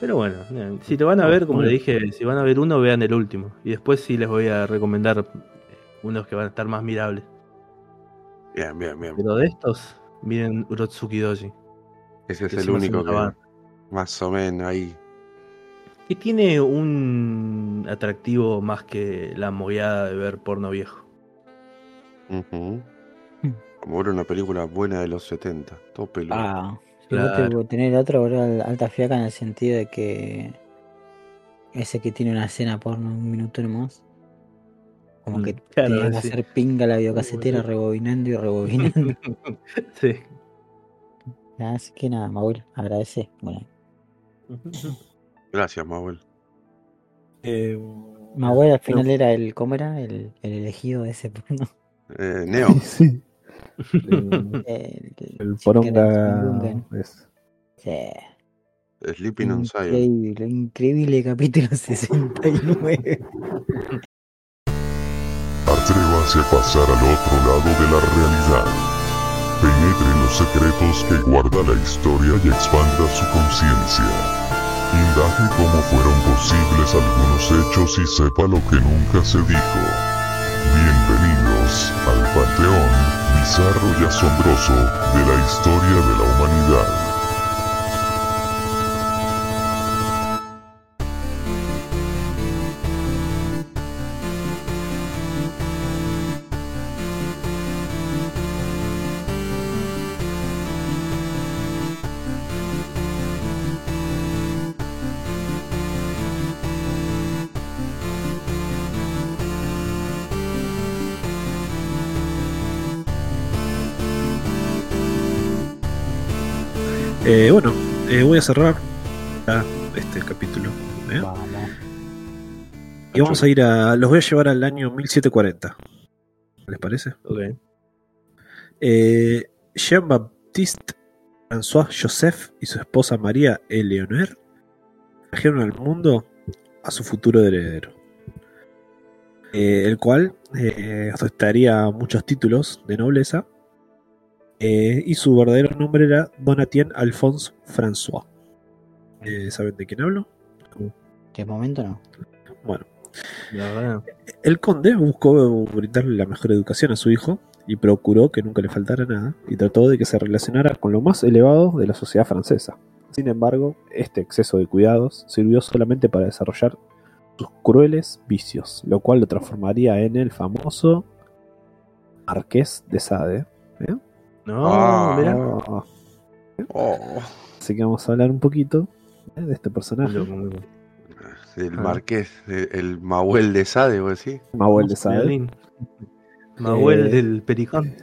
Pero bueno, si te van a ver, como le dije, si van a ver uno, vean el último. Y después sí les voy a recomendar unos que van a estar más mirables. Bien, bien, bien. Pero de estos, miren Urotsuki Doji. Ese es el único que banda. más o menos ahí. Que tiene un atractivo más que la mogueada de ver porno viejo. Ujú. Como era una película buena de los 70. Todo peludo. Ah, Claro. te tener otro, boludo, al- alta fiaca en el sentido de que ese que tiene una escena porno un minuto nomás. Como Mm, que [LAUGHS] claro, te sí. hacer pinga la videocasetera rebobinando y rebobinando. [LAUGHS] Sí. Así que nada, Maul, agradece. Bueno, Gracias, Manuel. Eh, Maul al final era el, ¿cómo era? El, el elegido de ese porno. Eh, Neo. [LAUGHS] sí. [LAUGHS] El, El, el Chicken poronga es- Sí. Sleeping on Zion. Increíble, increíble capítulo [LAUGHS] 69. Atrévase a pasar al otro lado de la realidad. Penetre en los secretos que guarda la historia y expanda su conciencia. Indague cómo fueron posibles algunos hechos y sepa lo que nunca se dijo. Bizarro y asombroso de la historia de la humanidad. Eh, bueno, eh, voy a cerrar ya este capítulo. ¿eh? Vamos. Y vamos a ir a. Los voy a llevar al año 1740. ¿Les parece? Ok. Jean-Baptiste François Joseph y su esposa María Eleonore trajeron al mundo a su futuro heredero, el cual eh, muchos títulos de nobleza eh, y su verdadero nombre era Donatien Alphonse François. Eh, ¿Saben de quién hablo? De momento no. Bueno, La verdad. El conde buscó brindarle la mejor educación a su hijo y procuró que nunca le faltara nada y trató de que se relacionara con lo más elevado de la sociedad francesa. Sin embargo, este exceso de cuidados sirvió solamente para desarrollar sus crueles vicios, lo cual lo transformaría en el famoso Marqués de Sade. No, Ah. mirá. Oh, Oh, Así que vamos a hablar un poquito ¿eh? de este personaje. El Ah. marqués, el, el Mahuel de Sade, vos decís. Mahuel de Sade. Mahuel Eh, del Pericón.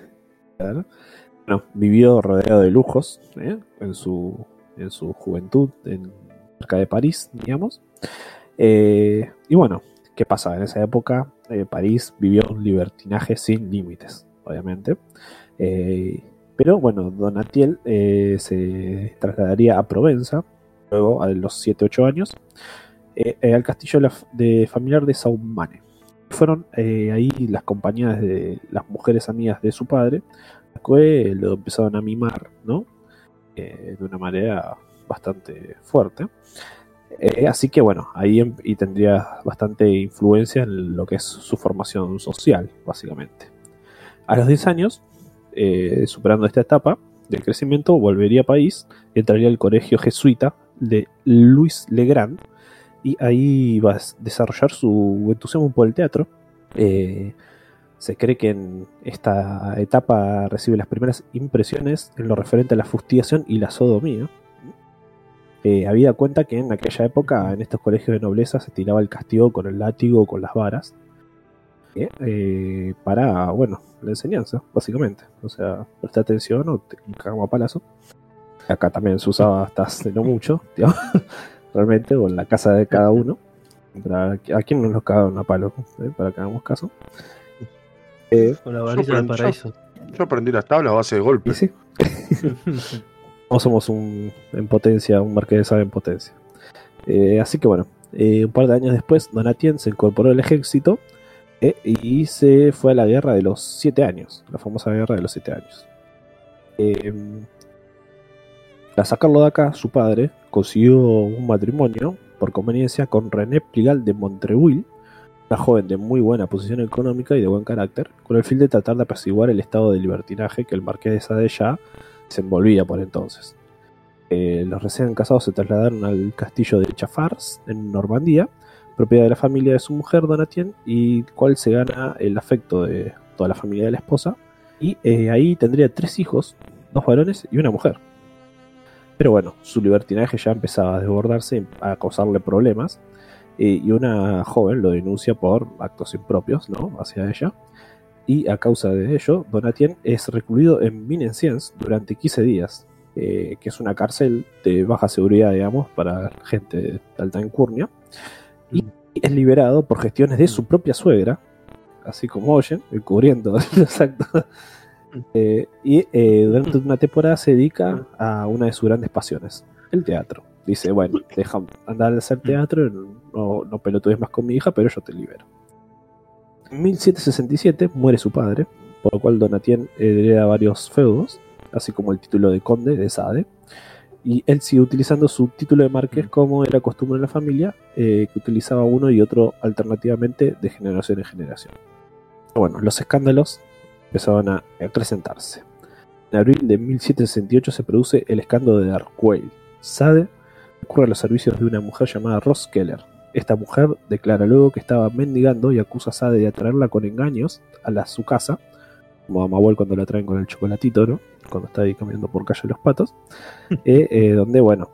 Claro. Bueno, vivió rodeado de lujos ¿eh? en, su, en su juventud, en, cerca de París, digamos. Eh, y bueno, ¿qué pasa? En esa época eh, París vivió un libertinaje sin límites, obviamente. Eh, pero bueno, Donatiel eh, se trasladaría a Provenza, luego a los 7-8 años, eh, eh, al castillo de, familiar de Saumane. Fueron ahí las compañías de las mujeres amigas de su padre, las que lo empezaron a mimar, ¿no? De una manera bastante fuerte. Así que bueno, ahí em- y tendría bastante influencia en lo que es su formación social, básicamente. A los 10 años, eh, superando esta etapa del crecimiento, volvería a París entraría al colegio jesuita de Louis Legrand y ahí va a desarrollar su entusiasmo por el teatro. Eh, se cree que en esta etapa recibe las primeras impresiones en lo referente a la fustigación y la sodomía. Eh, habida cuenta que en aquella época en estos colegios de nobleza se tiraba el castigo con el látigo o con las varas. Eh, eh, para, bueno, la enseñanza, básicamente. O sea, presta atención o te cagamos a palazo. Acá también se usaba hasta hace no mucho, [LAUGHS] realmente, o en la casa de cada uno. Pero ¿A quién nos los cagaron a palo? eh? Para que hagamos caso. Eh, Con la varita del paraíso. Yo aprendí las tablas a base de y golpes. sí, [LAUGHS] no somos un, en potencia, un marqués de Sade en potencia. Eh, así que bueno, eh, un par de años después, Donatien se incorporó al ejército eh, y se fue a la guerra de los siete años, la famosa guerra de los siete años. Eh, sacarlo de acá, su padre consiguió un matrimonio por conveniencia con René Pligal de Montreuil, una joven de muy buena posición económica y de buen carácter, con el fin de tratar de apaciguar el estado de libertinaje que el marqués de Sade ya se envolvía por entonces. Eh, los recién casados se trasladaron al castillo de Chafars, en Normandía, propiedad de la familia de su mujer Donatien, y cual se gana el afecto de toda la familia de la esposa. Y eh, ahí tendría tres hijos, dos varones y una mujer. Pero bueno, su libertinaje ya empezaba a desbordarse, a causarle problemas. eh, y una joven lo denuncia por actos impropios ¿no? hacia ella. Y a causa de ello, Donatien es recluido en Minenciens durante 15 días, eh, que es una cárcel de baja seguridad, digamos, para gente de alta incurnia. Y es liberado por gestiones de su propia suegra, así como oyen, encubriendo los [LAUGHS] actos. Eh, y eh, durante una temporada se dedica a una de sus grandes pasiones, el teatro. Dice, bueno, deja andar a hacer teatro, no, no pelotudes más con mi hija, pero yo te libero. En 1767 muere su padre, por lo cual Donatien hereda varios feudos, así como el título de conde de Sade. Y él sigue utilizando su título de marqués como era costumbre en la familia, eh, que utilizaba uno y otro alternativamente de generación en generación. Bueno, los escándalos empezaban a acrecentarse. En abril de 1768 se produce el escándalo de Darkweil. Sade recurre a los servicios de una mujer llamada Ross Keller. Esta mujer declara luego que estaba mendigando y acusa a Sade de atraerla con engaños a la, su casa, como a Mabuel cuando la traen con el chocolatito, ¿no? Cuando está ahí caminando por calle Los Patos, [LAUGHS] eh, eh, donde, bueno,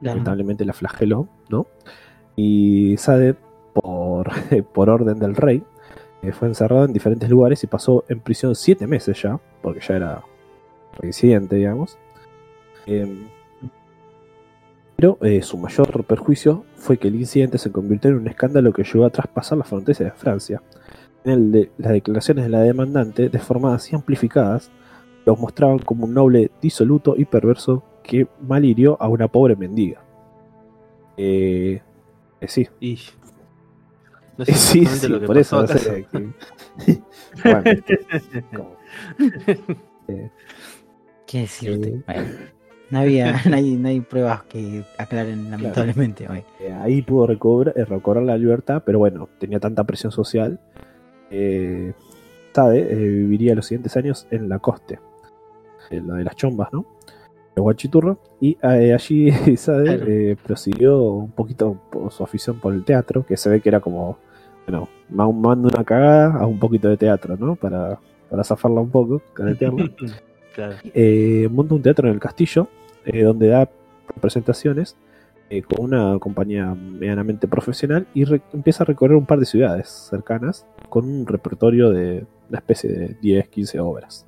lamentablemente la flageló, ¿no? Y Sade, por, [LAUGHS] por orden del rey, eh, fue encerrado en diferentes lugares y pasó en prisión siete meses ya, porque ya era reincidente, digamos. Eh, pero su mayor perjuicio fue que el incidente se convirtió en un escándalo que llegó a traspasar las fronteras de Francia. En el de, las declaraciones de la demandante, deformadas y amplificadas, los mostraban como un noble disoluto y perverso que malhirió a una pobre mendiga. Eh, eh, sí. Y no [LAUGHS] Eh, sí, sí, lo que por eso no sé. que- [LAUGHS] Bueno, como- [LAUGHS] eh, ¿Qué decirte? Eh. Bueno, no, había, no, hay, no hay pruebas que aclaren lamentablemente hoy. Eh, ahí pudo recobrar, eh, recobrar la libertad, pero bueno, tenía tanta presión social. Eh, Sade eh, viviría los siguientes años en la coste, la de las chombas, ¿no? El Guachiturro. Y eh, allí [LAUGHS] Sade Claro. eh, prosiguió un poquito por su afición por el teatro, que se ve que era como, bueno, ma- mando una cagada a un poquito de teatro, ¿no? Para, para zafarla un poco, caretearla. [LAUGHS] Claro. eh, monta un teatro en el castillo, eh, donde da presentaciones eh, con una compañía medianamente profesional y re- empieza a recorrer un par de ciudades cercanas con un repertorio de una especie de 10, 15 obras.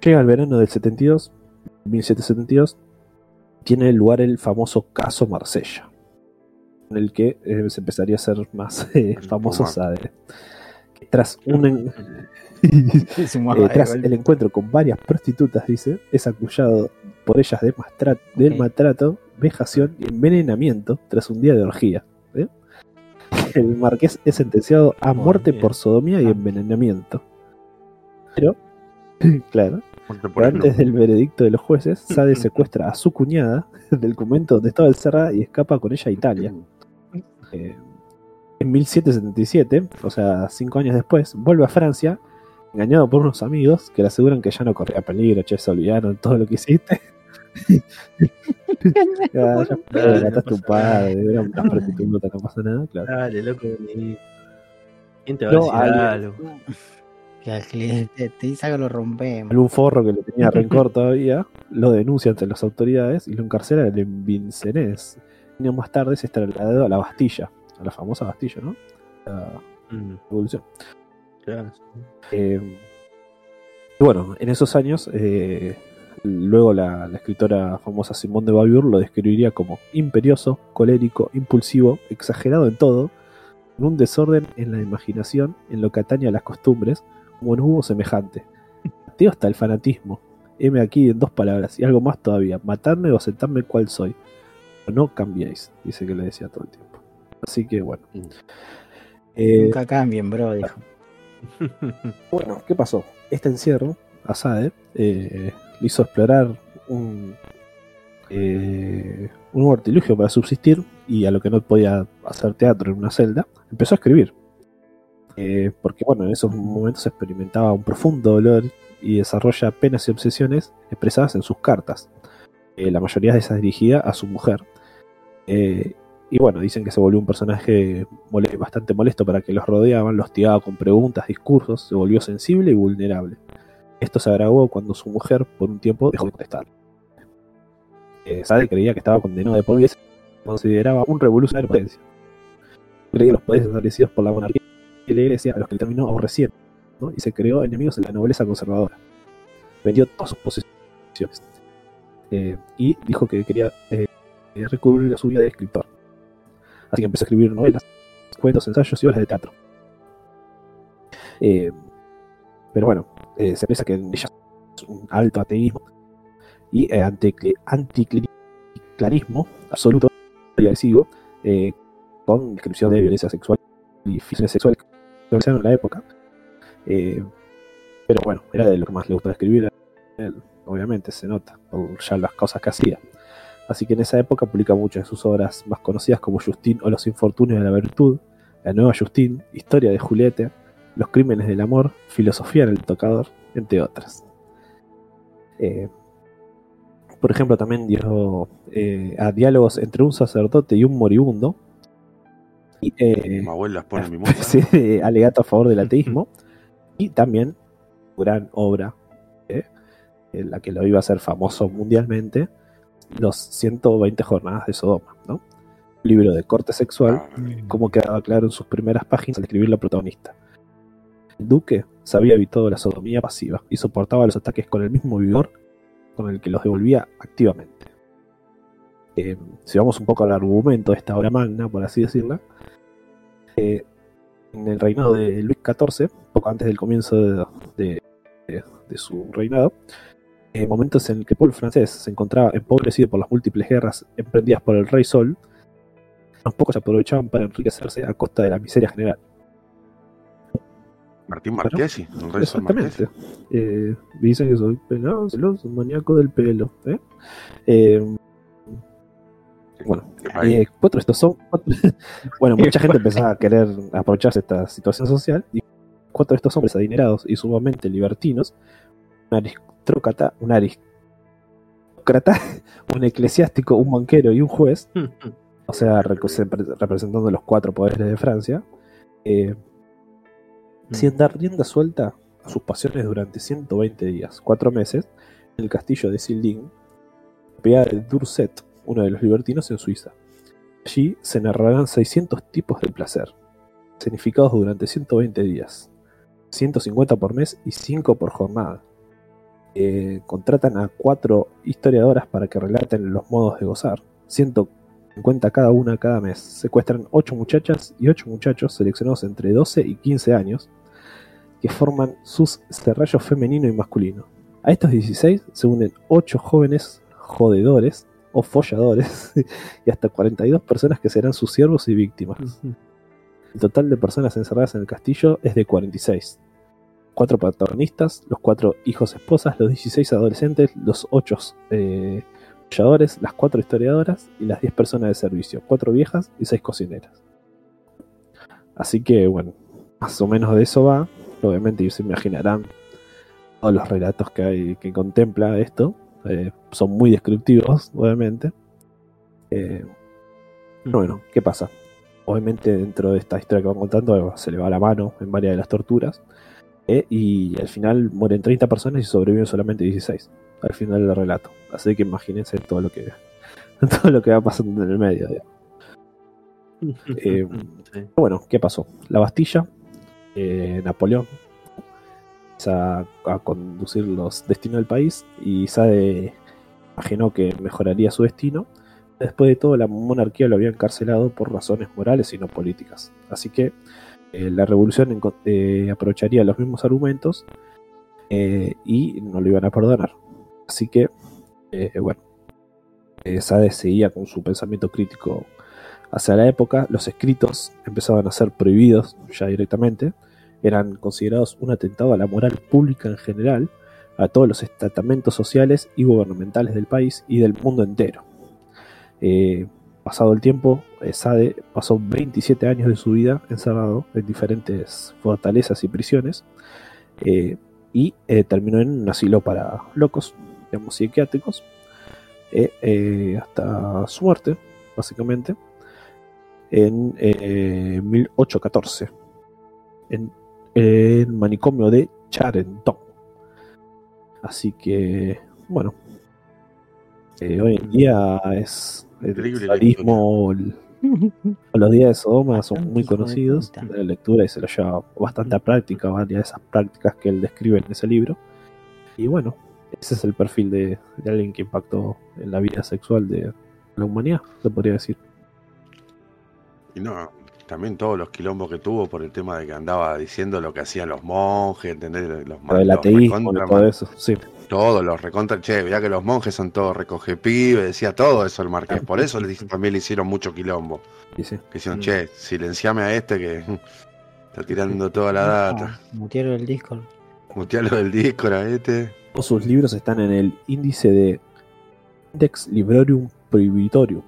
Llega el verano del 72, 1772, tiene lugar el famoso caso Marsella, en el que eh, se empezaría a hacer más [LAUGHS] eh, famoso. Sade. Tras un, en- [LAUGHS] eh, tras el encuentro con varias prostitutas, dice, es acusado por ellas de mastra- del maltrato, vejación y envenenamiento tras un día de orgía. ¿eh? El marqués es sentenciado a muerte bien. por sodomía y Ah. envenenamiento. Pero, [CLEARS THROAT] claro, Muerte antes del veredicto de los jueces, Sade [LAUGHS] secuestra a su cuñada del convento donde estaba encerrada y escapa con ella a Italia. Eh, en 1777, o sea, cinco años después, vuelve a Francia, engañado por unos amigos que le aseguran que ya no corría peligro, che, se olvidaron de todo lo que hiciste. [LAUGHS] Ya fue, Dale, mataste no a tu pasa padre, era una prostituta, no pasa nada, claro. Dale, loco. vení. ¿Quién te va No, a decir algo? Que al cliente te dice que lo rompemos. Algún forro que le tenía [LAUGHS] rencor todavía lo denuncia ante las autoridades y lo encarcela en Vincennes. Años más tarde se trasladó a la Bastilla, a la famosa Bastilla, ¿no? La Mm, revolución. claro. Eh, y bueno, en esos años, eh, luego la, la escritora famosa Simone de Beauvoir lo describiría como imperioso, colérico, impulsivo, exagerado en todo, con un desorden en la imaginación, en lo que atañe a las costumbres, como no hubo semejante. Ateo hasta el fanatismo. Heme aquí en dos palabras y algo más todavía: matarme o aceptarme cual soy. Pero no cambiéis, dice que le decía todo el tiempo. Así que bueno. Eh, Nunca cambien, bro. dijo. [LAUGHS] bueno, ¿qué pasó? Este encierro a Sade eh, le hizo explorar un, eh, un nuevo artilugio para subsistir y a lo que no podía hacer teatro en una celda, empezó a escribir. Eh, porque bueno, en esos momentos experimentaba un profundo dolor y desarrolla penas y obsesiones expresadas en sus cartas. Eh, la mayoría de esas dirigidas a su mujer. Eh, y bueno, dicen que se volvió un personaje bastante molesto para que los rodeaban, los hostigaba con preguntas, discursos, se volvió sensible y vulnerable. Esto se agravó cuando su mujer, por un tiempo, dejó de contestar. Eh, Sade creía que estaba condenado de por vida y se consideraba un revolucionario de potencia. Creía los poderes establecidos por la monarquía y la iglesia a los que terminó aborreciendo ¿no? y se creó enemigos en la nobleza conservadora. Vendió todas sus posesiones eh, y dijo que quería eh, recurrir a su vida de escritor. Así que empezó a escribir novelas, cuentos, ensayos y obras de teatro. Eh, pero bueno, eh, se piensa que en ella es un alto ateísmo y anticlericalismo absoluto y agresivo, con descripción de violencia sexual y ficciones sexuales en la época. Eh, pero bueno, era de lo que más le gustaba escribir. obviamente, se nota por ya las cosas que hacía. Así que en esa época publica muchas de sus obras más conocidas como Justin o Los Infortunios de la Virtud, La Nueva Justin, Historia de Julieta, Los Crímenes del Amor, Filosofía en el Tocador, entre otras. Eh, por ejemplo, también dio eh, a diálogos entre un sacerdote y un moribundo. Eh, las pone mi [LAUGHS] sí, alegato a favor del ateísmo. [LAUGHS] y también gran obra, eh, en la que lo iba a hacer famoso mundialmente, los 120 jornadas de Sodoma, ¿no? Libro de corte sexual, Ah, como quedaba claro en sus primeras páginas al escribir la protagonista. El duque se había evitado la sodomía pasiva y soportaba los ataques con el mismo vigor con el que los devolvía activamente. Eh, si vamos un poco al argumento de esta obra magna, por así decirla, eh, en el reinado de Luis XIV, poco antes del comienzo de, de- de- de su reinado, en momentos en el que el pueblo francés se encontraba empobrecido por las múltiples guerras emprendidas por el rey Sol, pocos se aprovechaban para enriquecerse a costa de la miseria general. Martín Marquesi, el rey Sol Exactamente. Marquesi. Eh, dicen que soy pelado, celoso, maníaco del pelo. ¿eh? Bueno, eh, cuatro estos son. cuatro- [LAUGHS] bueno, mucha gente [LAUGHS] empezaba a querer aprovecharse esta situación social y cuatro de estos hombres adinerados y sumamente libertinos, un aristócrata, un aristócrata, [LAUGHS] un eclesiástico, un banquero y un juez, o sea, representando los cuatro poderes de Francia, eh, sin dar rienda suelta a sus pasiones durante 120 días, cuatro meses, en el castillo de Silding, propiedad de Durset, uno de los libertinos en Suiza. Allí se narrarán 600 tipos de placer, significados durante 120 días, 150 por mes y 5 por jornada. Eh, contratan a cuatro historiadoras para que relaten los modos de gozar, 150 cada una cada mes. Secuestran 8 muchachas y 8 muchachos seleccionados entre 12 y 15 años, que forman sus serrallos femenino y masculino. A estos 16 se unen 8 jóvenes jodedores o folladores [LAUGHS] y hasta 42 personas que serán sus siervos y víctimas. El total de personas encerradas en el castillo es de 46. Cuatro protagonistas, los cuatro hijos esposas, los 16 adolescentes, los 8 eh, folladores, las cuatro historiadoras y las 10 personas de servicio, cuatro viejas y 6 cocineras. Así que bueno, más o menos de eso va. Obviamente ellos se imaginarán todos los relatos que hay que contempla esto. Eh, son muy descriptivos, obviamente. Eh, bueno, ¿qué pasa? Obviamente dentro de esta historia que van contando se le va la mano en varias de las torturas. eh, y al final mueren 30 personas y sobreviven solamente 16 al final del relato. Así que imagínense todo lo que [LAUGHS] todo lo que va pasando en el medio. [LAUGHS] Eh, bueno, ¿qué pasó? La Bastilla, eh, Napoleón, a, conducir los destinos del país y Sade imaginó que mejoraría su destino. Después de todo, la monarquía lo había encarcelado por razones morales y no políticas. Así que eh, la revolución eh, aprovecharía los mismos argumentos eh, y no lo iban a perdonar. Así que, bueno, Sade seguía con su pensamiento crítico hacia la época. Los escritos empezaban a ser prohibidos ya directamente. Eran considerados un atentado a la moral pública en general, a todos los estamentos sociales y gubernamentales del país y del mundo entero. Eh, pasado el tiempo, eh, Sade pasó 27 años de su vida encerrado en diferentes fortalezas y prisiones eh, y terminó en un asilo para locos, digamos psiquiátricos, hasta su muerte, básicamente, en eh, 1814, en el manicomio de Charenton. Así que, bueno, Eh, hoy en día es el sadismo, el- los días de Sodoma son muy conocidos de la lectura y se lo lleva bastante a práctica, varias de esas prácticas que él describe en ese libro. Y bueno, ese es el perfil de, de alguien que impactó en la vida sexual de la humanidad, se podría decir. Y no, también todos los quilombos que tuvo por el tema de que andaba diciendo lo que hacían los monjes, ¿entendés? Los, Lo del los ateísmo recontra- y todo eso, sí. Todos los recontra, che, veía que los monjes son todos recoge pibe, decía todo eso el marqués. Por eso le, [LAUGHS] también le hicieron mucho quilombo. sí, sí. Que hicieron, Mm. che, silenciame a este que está tirando toda la data. Ah, Mutearon el Discord. Mutealo del disco a este. Todos sus libros están en el índice de Index Librorium Prohibitorium,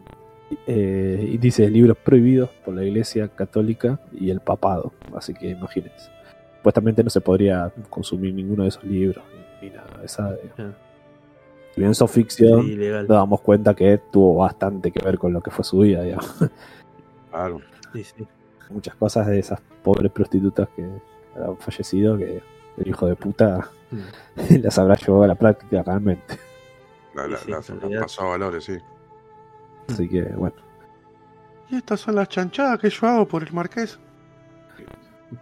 eh, índice de libros prohibidos por la Iglesia Católica y el Papado. Así que imagínense. Supuestamente no se podría consumir ninguno de esos libros ni nada. Esa, eh, Claro. si bien son ficción, Sí, nos damos cuenta que tuvo bastante que ver con lo que fue su vida. digamos. Claro. Sí, sí. Muchas cosas de esas pobres prostitutas que han fallecido que el hijo de puta Mm. [LAUGHS] las habrá llevado a la práctica realmente. La, la- Sí, sí, la- en la realidad. pasó a valores, sí. Así que bueno. Y estas son las chanchadas que yo hago por el marqués.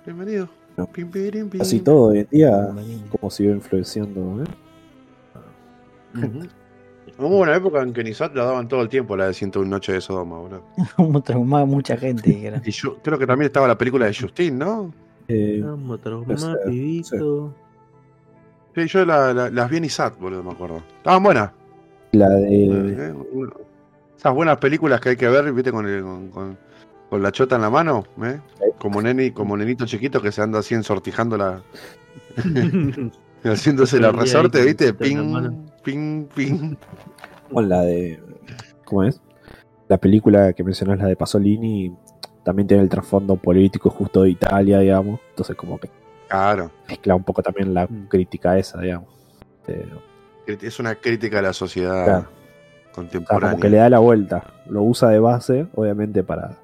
Bienvenido. No. Pim, pirim, pim. Así todo hoy en día, como sigue influenciando. ¿eh? Hubo una época en que Nisat la daban todo el tiempo, la de 101 Noche de Sodoma, boludo. [LAUGHS] Traumaba a mucha gente. [LAUGHS] Y yo creo que también estaba la película de Justin, ¿no? Eh, Vamos pibito. Sí, yo la- la- las vi en Nisat, boludo, me acuerdo. Estaban buenas. la de. Eh, Esas buenas películas que hay que ver, viste, con, el- con, con- con la chota en la mano, ¿eh? Como neni, como nenito chiquito que se anda así ensortijando la. [LAUGHS] [LAUGHS] haciéndose la resorte, viste, ping, ping, ping. Con la de. ¿Cómo es? La película que mencionás, la de Pasolini, también tiene el trasfondo político justo de Italia, digamos. Entonces, como que Claro. mezcla un poco también la Mm. crítica esa, digamos. Eh, Es una crítica a la sociedad Claro. O sea, contemporánea. como que le da la vuelta. Lo usa de base, obviamente, para,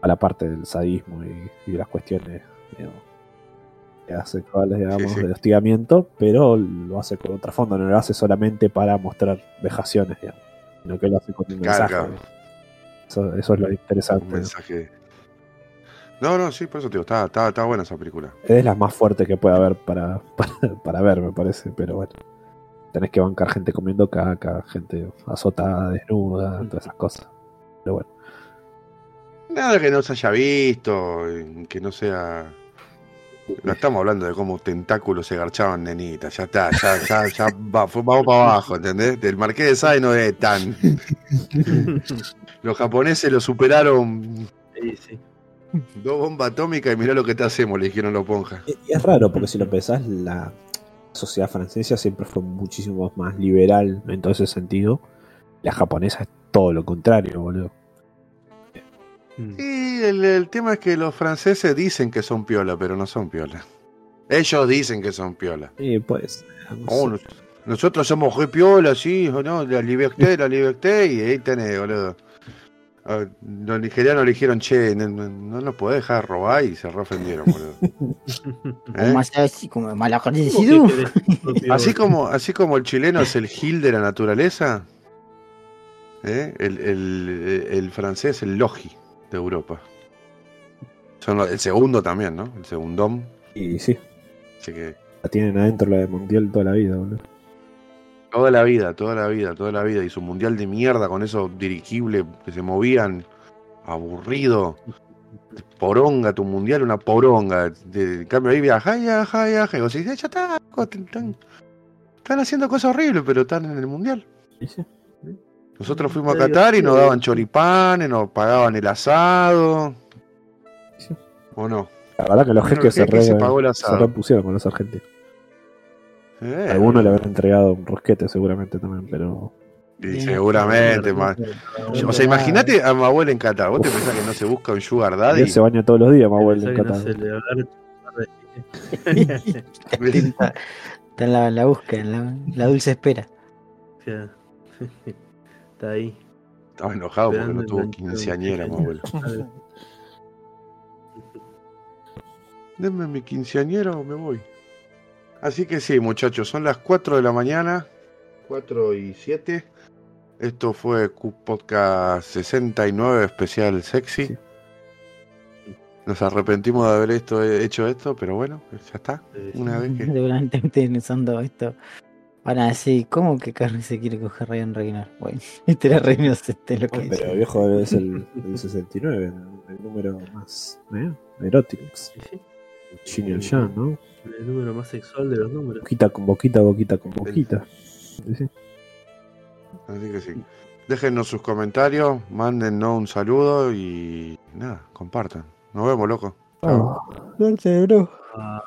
para la parte del sadismo y, y las cuestiones digamos, sexuales, digamos, sí. de hostigamiento, pero lo hace con un trasfondo, no lo hace solamente para mostrar vejaciones, digamos, sino que lo hace con un mensaje. claro. Eso, eso es lo interesante. Un mensaje. No, no, sí, por eso te digo, está, está, está buena esa película. Es las más fuertes que puede haber para, [LAUGHS] para, para ver, me parece, pero bueno. Tenés que bancar gente comiendo caca, gente azotada, desnuda, todas esas cosas. Pero bueno. Nada que no se haya visto, que no sea. No estamos hablando de cómo tentáculos se garchaban nenitas, ya está, ya, ya, ya va- fue- vamos para abajo, ¿entendés? Del Marqués de Sade no es tan. Los japoneses lo superaron Sí, sí. dos bombas atómicas y mirá lo que te hacemos, le dijeron los ponjas. Y y es raro, porque si lo pensás, la sociedad francesa siempre fue muchísimo más liberal en todo ese sentido. La japonesa es todo lo contrario, boludo. Mm. Y el, el tema es que los franceses dicen que son piola, pero no son piola. Ellos dicen que son piola. Y pues. no Oh, sé. nos- nosotros somos re piola, sí, o no, la liberté, la liberté, y ahí tenés, boludo. Ah, Los nigerianos le dijeron, che, no, no, no nos podés dejar robar y se re ofendieron, boludo. [LAUGHS] ¿Eh? Así, como mal ¿Cómo que agradecido. querés propio- Así como, así como el chileno es el gil de la naturaleza, ¿eh? el, el- el francés es el logi de Europa. Son los- el segundo también, ¿no? El segundón. Y sí, Así que la tienen adentro la de mundial toda la vida, boludo. Toda la vida, toda la vida, toda la vida. Y su mundial de mierda con esos dirigibles que se movían aburrido. Poronga, tu mundial, una poronga. De, en cambio ahí viaja, ya, ja, ya, ja. Y vos decís, ya está, están, están haciendo cosas horribles, pero están en el mundial. Sí. Nosotros fuimos a Qatar y nos daban choripanes, nos pagaban el asado. Sí. ¿O no? La verdad que los jeques se, jeque se re, pagó el se asado. repusieron con los argentinos. Eh, Algunos le habrán entregado un rosquete seguramente también, pero. y seguramente, más. O sea, imagínate a mi abuela en Qatar. ¿Vos te pensás que no se busca un sugar Él daddy? se baña todos los días, más abuelo en Qatar. se le va a dar- Está, en la, búsqueda, en la, la dulce espera. [LAUGHS] Está ahí. Estaba enojado porque no tuvo quinceañera, mi abuelo. Denme mi quinceañera o me voy. Así que sí, muchachos, son las 4 de la mañana, 4 y 7. Esto fue Q Podcast 69 especial sexy. Sí. Nos arrepentimos de haber esto, hecho esto, pero bueno, ya está. Una vez que. [LAUGHS] Seguramente ustedes usando esto van a decir, ¿cómo que Carrie se quiere coger a Ryan Reynolds? Bueno, [LAUGHS] este era Reynolds, este es lo que pero viejo es el, el 69, el, el número más ¿eh? erótico. Sí, sí. Shin y Yang, ¿no? El número más sexual de los números. Boquita con boquita, boquita con boquita. Así que sí. Déjenos sus comentarios, mándennos un saludo y nada, compartan. Nos vemos, loco. Vamos. Suerte, ah, bro. Ah.